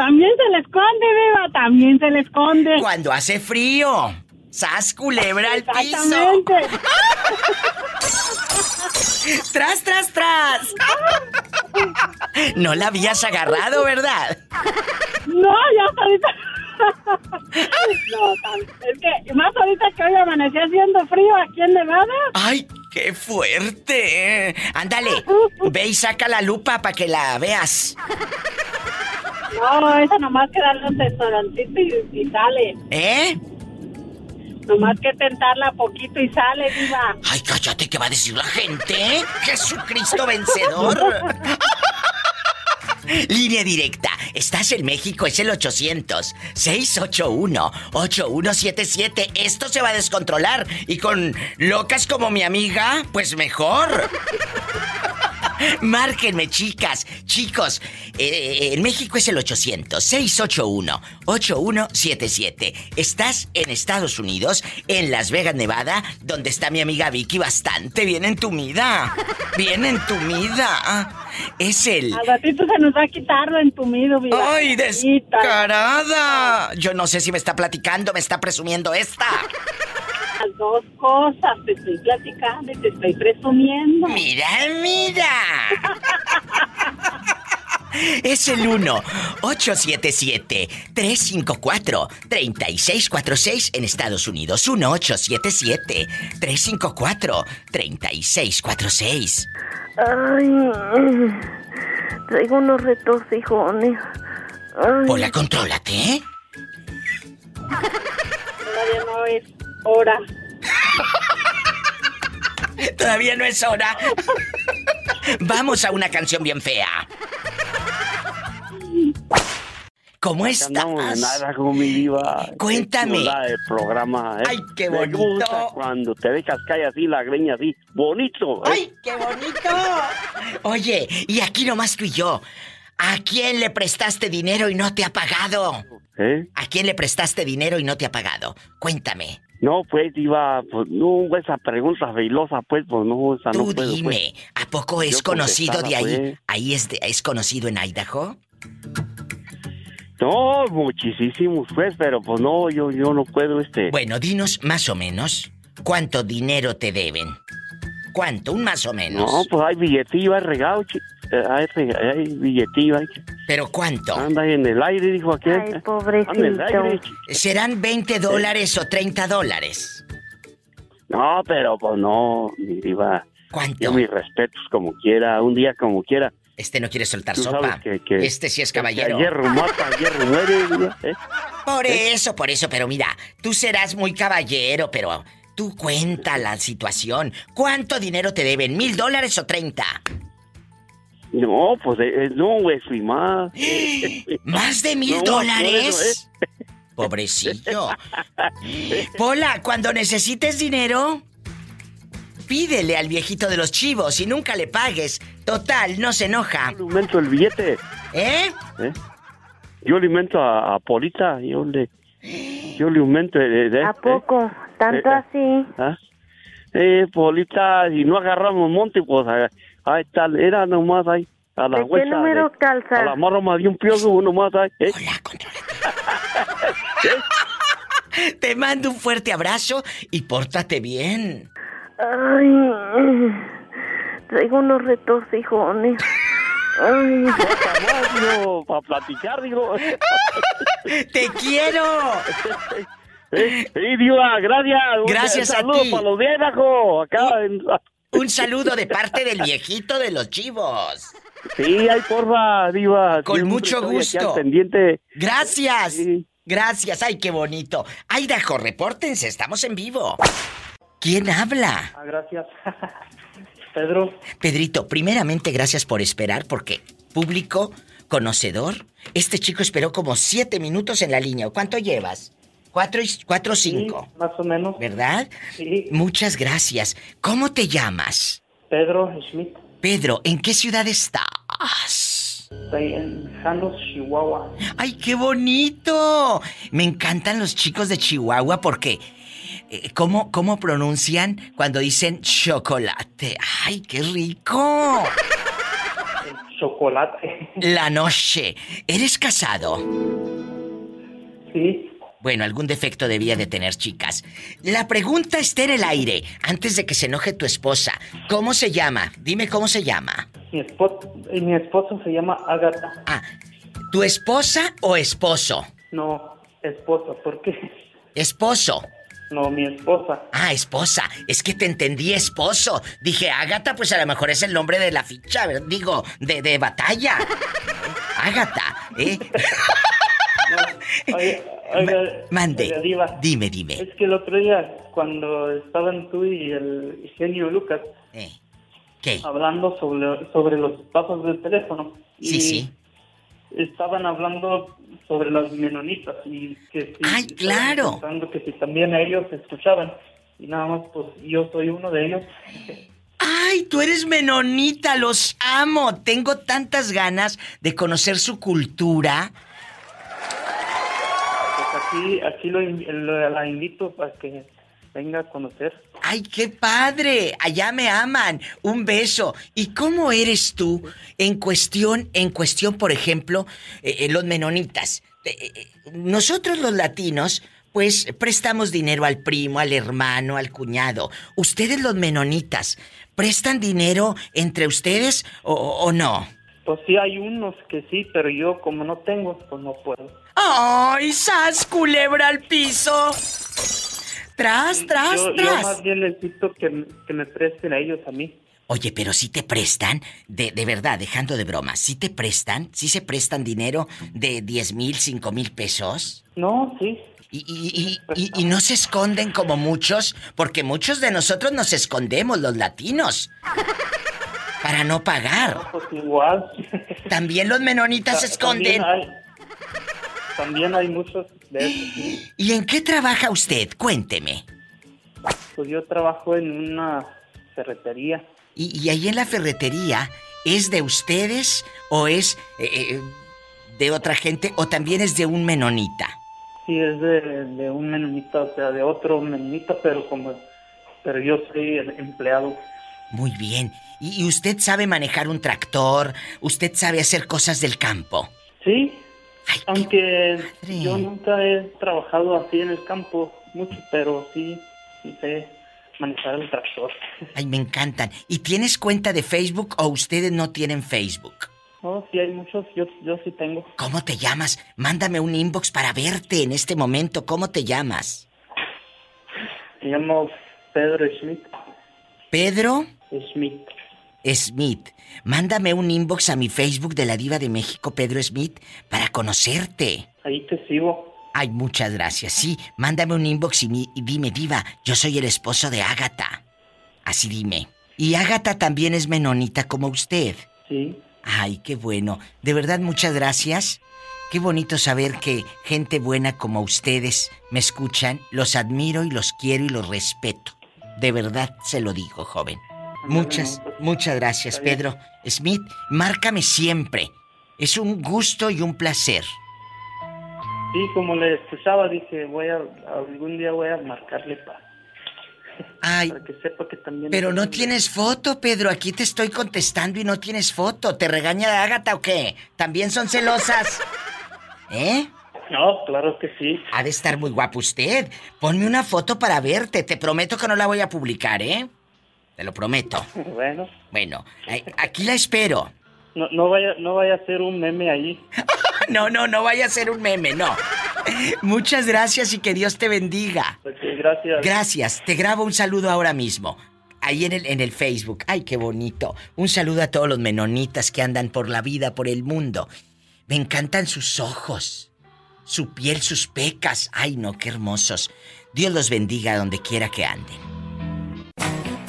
[SPEAKER 12] También se le esconde, viva, también se le esconde.
[SPEAKER 2] Cuando hace frío. ¡Sas, culebra al piso!
[SPEAKER 12] Exactamente.
[SPEAKER 2] ¡Tras, tras, tras! No la habías agarrado, ¿verdad?
[SPEAKER 12] No, ya ahorita. No, es que más ahorita que hoy amaneció haciendo frío aquí en Nevada.
[SPEAKER 2] ¡Ay, qué fuerte! Ándale, ve y saca la lupa para que la veas.
[SPEAKER 12] No, esa nomás que darle un restaurantito y, y sale.
[SPEAKER 2] ¿Eh?
[SPEAKER 12] Nomás que tentarla poquito y sale, viva.
[SPEAKER 2] Ay, cállate, ¿qué va a decir la gente? ¡Jesucristo vencedor! Línea directa. Estás en México, es el 800-681-8177. Esto se va a descontrolar. Y con locas como mi amiga, pues mejor. Márquenme, chicas, chicos. eh, en México es el 800-681-8177. Estás en Estados Unidos, en Las Vegas, Nevada, donde está mi amiga Vicky bastante bien entumida. Bien entumida. Es el...
[SPEAKER 12] Al ratito se nos va a quitar lo entumido, viva.
[SPEAKER 2] ¡Ay, descarada! Yo no sé si me está platicando, me está presumiendo esta.
[SPEAKER 12] Las dos cosas, te estoy platicando y te estoy presumiendo.
[SPEAKER 2] Mira, mira. Es el 1-877-354-3646 en Estados Unidos. 1-877-354-3646.
[SPEAKER 5] Ay, traigo unos retorcijones. Ay.
[SPEAKER 2] Hola, contrólate, ¿eh?
[SPEAKER 12] Todavía no es hora.
[SPEAKER 2] Todavía no es hora. Vamos a una canción bien fea. ¿Cómo estás?
[SPEAKER 30] De nada con mi diva.
[SPEAKER 2] Cuéntame.
[SPEAKER 30] Programa, ¿eh?
[SPEAKER 2] Ay, qué
[SPEAKER 30] Me
[SPEAKER 2] bonito.
[SPEAKER 30] gusta cuando te dejas caer así la greña así. Bonito. ¿eh?
[SPEAKER 2] ¡Ay, qué bonito! Oye, y aquí nomás tú y yo. ¿A quién le prestaste dinero y no te ha pagado?
[SPEAKER 30] ¿Eh?
[SPEAKER 2] ¿A quién le prestaste dinero y no te ha pagado? Cuéntame.
[SPEAKER 30] No, pues, diva, pues, no, esa pregunta pues, pues, no, esa no
[SPEAKER 2] Tú
[SPEAKER 30] puedo,
[SPEAKER 2] dime,
[SPEAKER 30] pues.
[SPEAKER 2] ¿a poco es
[SPEAKER 30] Yo
[SPEAKER 2] conocido de ahí?
[SPEAKER 30] pues.
[SPEAKER 2] ¿Ahí es, de- es conocido en Idaho?
[SPEAKER 30] No, muchísimos, pues, pero pues no, yo, yo no puedo, este...
[SPEAKER 2] Bueno, dinos más o menos. ¿Cuánto dinero te deben? ¿Cuánto? Un más o menos.
[SPEAKER 30] No, pues hay billetillo, hay regalo, chi- eh, hay, rega- hay billetillo, hay...
[SPEAKER 2] ¿Pero cuánto?
[SPEAKER 30] Anda en el aire, dijo aquel.
[SPEAKER 5] Ay,
[SPEAKER 30] Anda en el aire,
[SPEAKER 5] pobrecito.
[SPEAKER 30] chi-
[SPEAKER 2] ¿Serán 20 dólares o 30 dólares?
[SPEAKER 30] No, pero pues no, mi diva.
[SPEAKER 2] ¿Cuánto?
[SPEAKER 30] Yo mis respetos como quiera, un día como quiera.
[SPEAKER 2] Este no quiere soltar sopa.
[SPEAKER 30] que- que-
[SPEAKER 2] este sí es caballero.
[SPEAKER 30] hierro mata, hierro muere, ¿eh?
[SPEAKER 2] Por eso, por eso, pero mira, tú serás muy caballero, pero tú cuenta la situación. ¿Cuánto dinero te deben? ¿Mil dólares o treinta?
[SPEAKER 30] No, pues eh, eh, no, güey, fui más.
[SPEAKER 2] ¿Más de mil
[SPEAKER 30] No,
[SPEAKER 2] dólares?
[SPEAKER 30] ¿eh?
[SPEAKER 2] Pobrecillo. Pola, cuando necesites dinero, pídele al viejito de los chivos y nunca le pagues. Total, no se enoja.
[SPEAKER 30] Yo le aumento el billete.
[SPEAKER 2] ¿Eh?
[SPEAKER 30] ¿eh? Yo le aumento a, a Polita, yo le... Yo le aumento... eh, de-
[SPEAKER 5] ¿A poco? ¿Tanto
[SPEAKER 30] Eh,
[SPEAKER 5] así?
[SPEAKER 30] ¿Ah? Eh, Polita, si no agarramos monte, pues ahí está, era nomás ahí, a la
[SPEAKER 5] ¿De qué número
[SPEAKER 30] de-
[SPEAKER 5] calzas?
[SPEAKER 30] A la morra más de un piojo, nomás ahí. ¿eh?
[SPEAKER 2] Te mando un fuerte abrazo y pórtate bien.
[SPEAKER 5] Ay, traigo unos retorcijones. Ay.
[SPEAKER 30] digo, para platicar, digo.
[SPEAKER 2] ¡Te quiero!
[SPEAKER 30] Sí, Diva, gracias. Un
[SPEAKER 2] Gracias a
[SPEAKER 30] saludo
[SPEAKER 2] ti.
[SPEAKER 30] para los viejos, acá en-
[SPEAKER 2] Un saludo de parte del viejito de los chivos.
[SPEAKER 30] Sí, ay, porfa, Diva.
[SPEAKER 2] Con
[SPEAKER 30] siempre
[SPEAKER 2] mucho gusto.
[SPEAKER 30] pendiente.
[SPEAKER 2] Gracias. Gracias. Ay, qué bonito. Idaho, repórtense, estamos en vivo. ¿Quién habla?
[SPEAKER 31] Ah, gracias. Pedro.
[SPEAKER 2] Pedrito, primeramente gracias por esperar porque público, conocedor, este chico esperó como siete minutos en la línea. ¿Cuánto llevas? Cuatro cuatro o cinco.
[SPEAKER 31] más o menos.
[SPEAKER 2] ¿Verdad?
[SPEAKER 31] Sí.
[SPEAKER 2] Muchas gracias. ¿Cómo te llamas?
[SPEAKER 31] Pedro Schmidt.
[SPEAKER 2] Pedro, ¿en qué ciudad estás?
[SPEAKER 31] Estoy en Janos, Chihuahua.
[SPEAKER 2] ¡Ay, qué bonito! Me encantan los chicos de Chihuahua porque... eh, ¿Cómo, ¿Cómo pronuncian cuando dicen chocolate? ¡Ay, qué rico!
[SPEAKER 31] Chocolate.
[SPEAKER 2] La noche. ¿Eres casado?
[SPEAKER 31] Sí.
[SPEAKER 2] Bueno, algún defecto debía de tener, chicas. La pregunta está en el aire, antes de que se enoje tu esposa. ¿Cómo se llama? Dime cómo se llama.
[SPEAKER 31] Mi esposo, mi esposo se llama Agatha.
[SPEAKER 2] Ah, ¿tu esposa o esposo?
[SPEAKER 31] No, esposa, ¿por qué?
[SPEAKER 2] Esposo.
[SPEAKER 31] No, mi esposa.
[SPEAKER 2] Ah, esposa. Es que te entendí, esposo. Dije, Ágata, pues a lo mejor es el nombre de la ficha, digo, de, de batalla. Ágata, ¿eh?
[SPEAKER 31] Oiga, oiga,
[SPEAKER 2] Mande.
[SPEAKER 31] oiga, diva,
[SPEAKER 2] Dime, dime.
[SPEAKER 31] Es que el otro día, cuando estaban tú y el genio Lucas
[SPEAKER 2] Eh, ¿Qué?
[SPEAKER 31] hablando sobre, sobre los pasos del teléfono.
[SPEAKER 2] Sí,
[SPEAKER 31] y
[SPEAKER 2] sí.
[SPEAKER 31] Estaban hablando sobre las menonitas y que si,
[SPEAKER 2] ¡Ay, claro!
[SPEAKER 31] pensando que si también a ellos escuchaban. Y nada más, pues yo soy uno de ellos.
[SPEAKER 2] Ay, tú eres menonita, los amo. Tengo tantas ganas de conocer su cultura.
[SPEAKER 31] Aquí, lo, lo- invito para que venga a conocer.
[SPEAKER 2] ¡Ay, qué padre! Allá me aman. Un beso. ¿Y cómo eres tú en cuestión, en cuestión, por ejemplo, eh, eh, los menonitas? Eh, nosotros los latinos, pues prestamos dinero al primo, al hermano, al cuñado. ¿Ustedes los menonitas prestan dinero entre ustedes o no?
[SPEAKER 31] Pues sí, hay unos que sí, pero yo como no tengo, pues no puedo.
[SPEAKER 2] ¡Ay, sas, culebra al piso! Tras, tras,
[SPEAKER 31] yo, yo
[SPEAKER 2] tras.
[SPEAKER 31] más bien necesito que, m- que me presten a ellos a mí.
[SPEAKER 2] Oye, pero si te prestan, de, de verdad, dejando de broma, si te prestan, si se prestan dinero de 10 mil, 5 mil pesos.
[SPEAKER 31] No, sí.
[SPEAKER 2] Y, y- y- y- y no se esconden como muchos, porque muchos de nosotros nos escondemos, los latinos, para no pagar.
[SPEAKER 31] Pues igual.
[SPEAKER 2] También los menonitas se esconden.
[SPEAKER 31] También hay, también hay muchos de esos. sí.
[SPEAKER 2] ¿Y en qué trabaja usted? Cuénteme.
[SPEAKER 31] Pues yo trabajo en una ferretería.
[SPEAKER 2] Y, y ahí en la ferretería, ¿es de ustedes o es eh, eh, de otra gente o también es de un menonita?
[SPEAKER 31] Sí, es de, de un menonita, o sea, de otro menonita, pero como... Pero yo soy el empleado.
[SPEAKER 2] Muy bien. ¿Y, y usted sabe manejar un tractor? ¿Usted sabe hacer cosas del campo?
[SPEAKER 31] Sí, aunque yo nunca he trabajado así en el campo mucho, pero sí, sí sé manejar el tractor.
[SPEAKER 2] Ay, me encantan. ¿Y tienes cuenta de Facebook o ustedes no tienen Facebook?
[SPEAKER 31] No, sí hay muchos, yo, yo sí tengo.
[SPEAKER 2] ¿Cómo te llamas? Mándame un inbox para verte en este momento. ¿Cómo te llamas?
[SPEAKER 31] Me llamo Pedro Schmidt.
[SPEAKER 2] Pedro
[SPEAKER 31] Schmidt.
[SPEAKER 2] Smith. Mándame un inbox a mi Facebook de la Diva de México, Pedro Smith, para conocerte.
[SPEAKER 31] Ahí te sigo.
[SPEAKER 2] Ay, muchas gracias. Sí, mándame un inbox y, mi- y dime, Diva, yo soy el esposo de Ágata. Así dime. Y Ágata también es menonita como usted.
[SPEAKER 31] Sí.
[SPEAKER 2] Ay, qué bueno. De verdad, muchas gracias. Qué bonito saber que gente buena como ustedes me escuchan. Los admiro y los quiero y los respeto. De verdad se lo digo, joven. Muchas, muchas gracias. Pedro. Smith, márcame siempre. Es un gusto y un placer.
[SPEAKER 31] Sí, como le escuchaba, dije, voy a, algún día voy a marcarle para,
[SPEAKER 2] Ay,
[SPEAKER 31] para que sepa que también...
[SPEAKER 2] pero no tienes foto, Pedro. Aquí te estoy contestando y no tienes foto. ¿Te regaña Ágata o qué? ¿También son celosas? ¿Eh?
[SPEAKER 31] No, claro que sí.
[SPEAKER 2] Ha de estar muy guapo usted. Ponme una foto para verte. Te prometo que no la voy a publicar, ¿eh? Te lo prometo.
[SPEAKER 31] Bueno,
[SPEAKER 2] Bueno, eh, aquí la espero.
[SPEAKER 31] no, no, vaya, no vaya a ser un meme ahí.
[SPEAKER 2] No, no, no vaya a ser un meme, no. Muchas gracias y que Dios te bendiga.
[SPEAKER 31] Ok, gracias.
[SPEAKER 2] Gracias. Te grabo un saludo ahora mismo. Ahí en el, en el Facebook. Ay, qué bonito. Un saludo a todos los menonitas que andan por la vida, por el mundo. Me encantan sus ojos, su piel, sus pecas. Ay, no, qué hermosos. Dios los bendiga donde quiera que anden.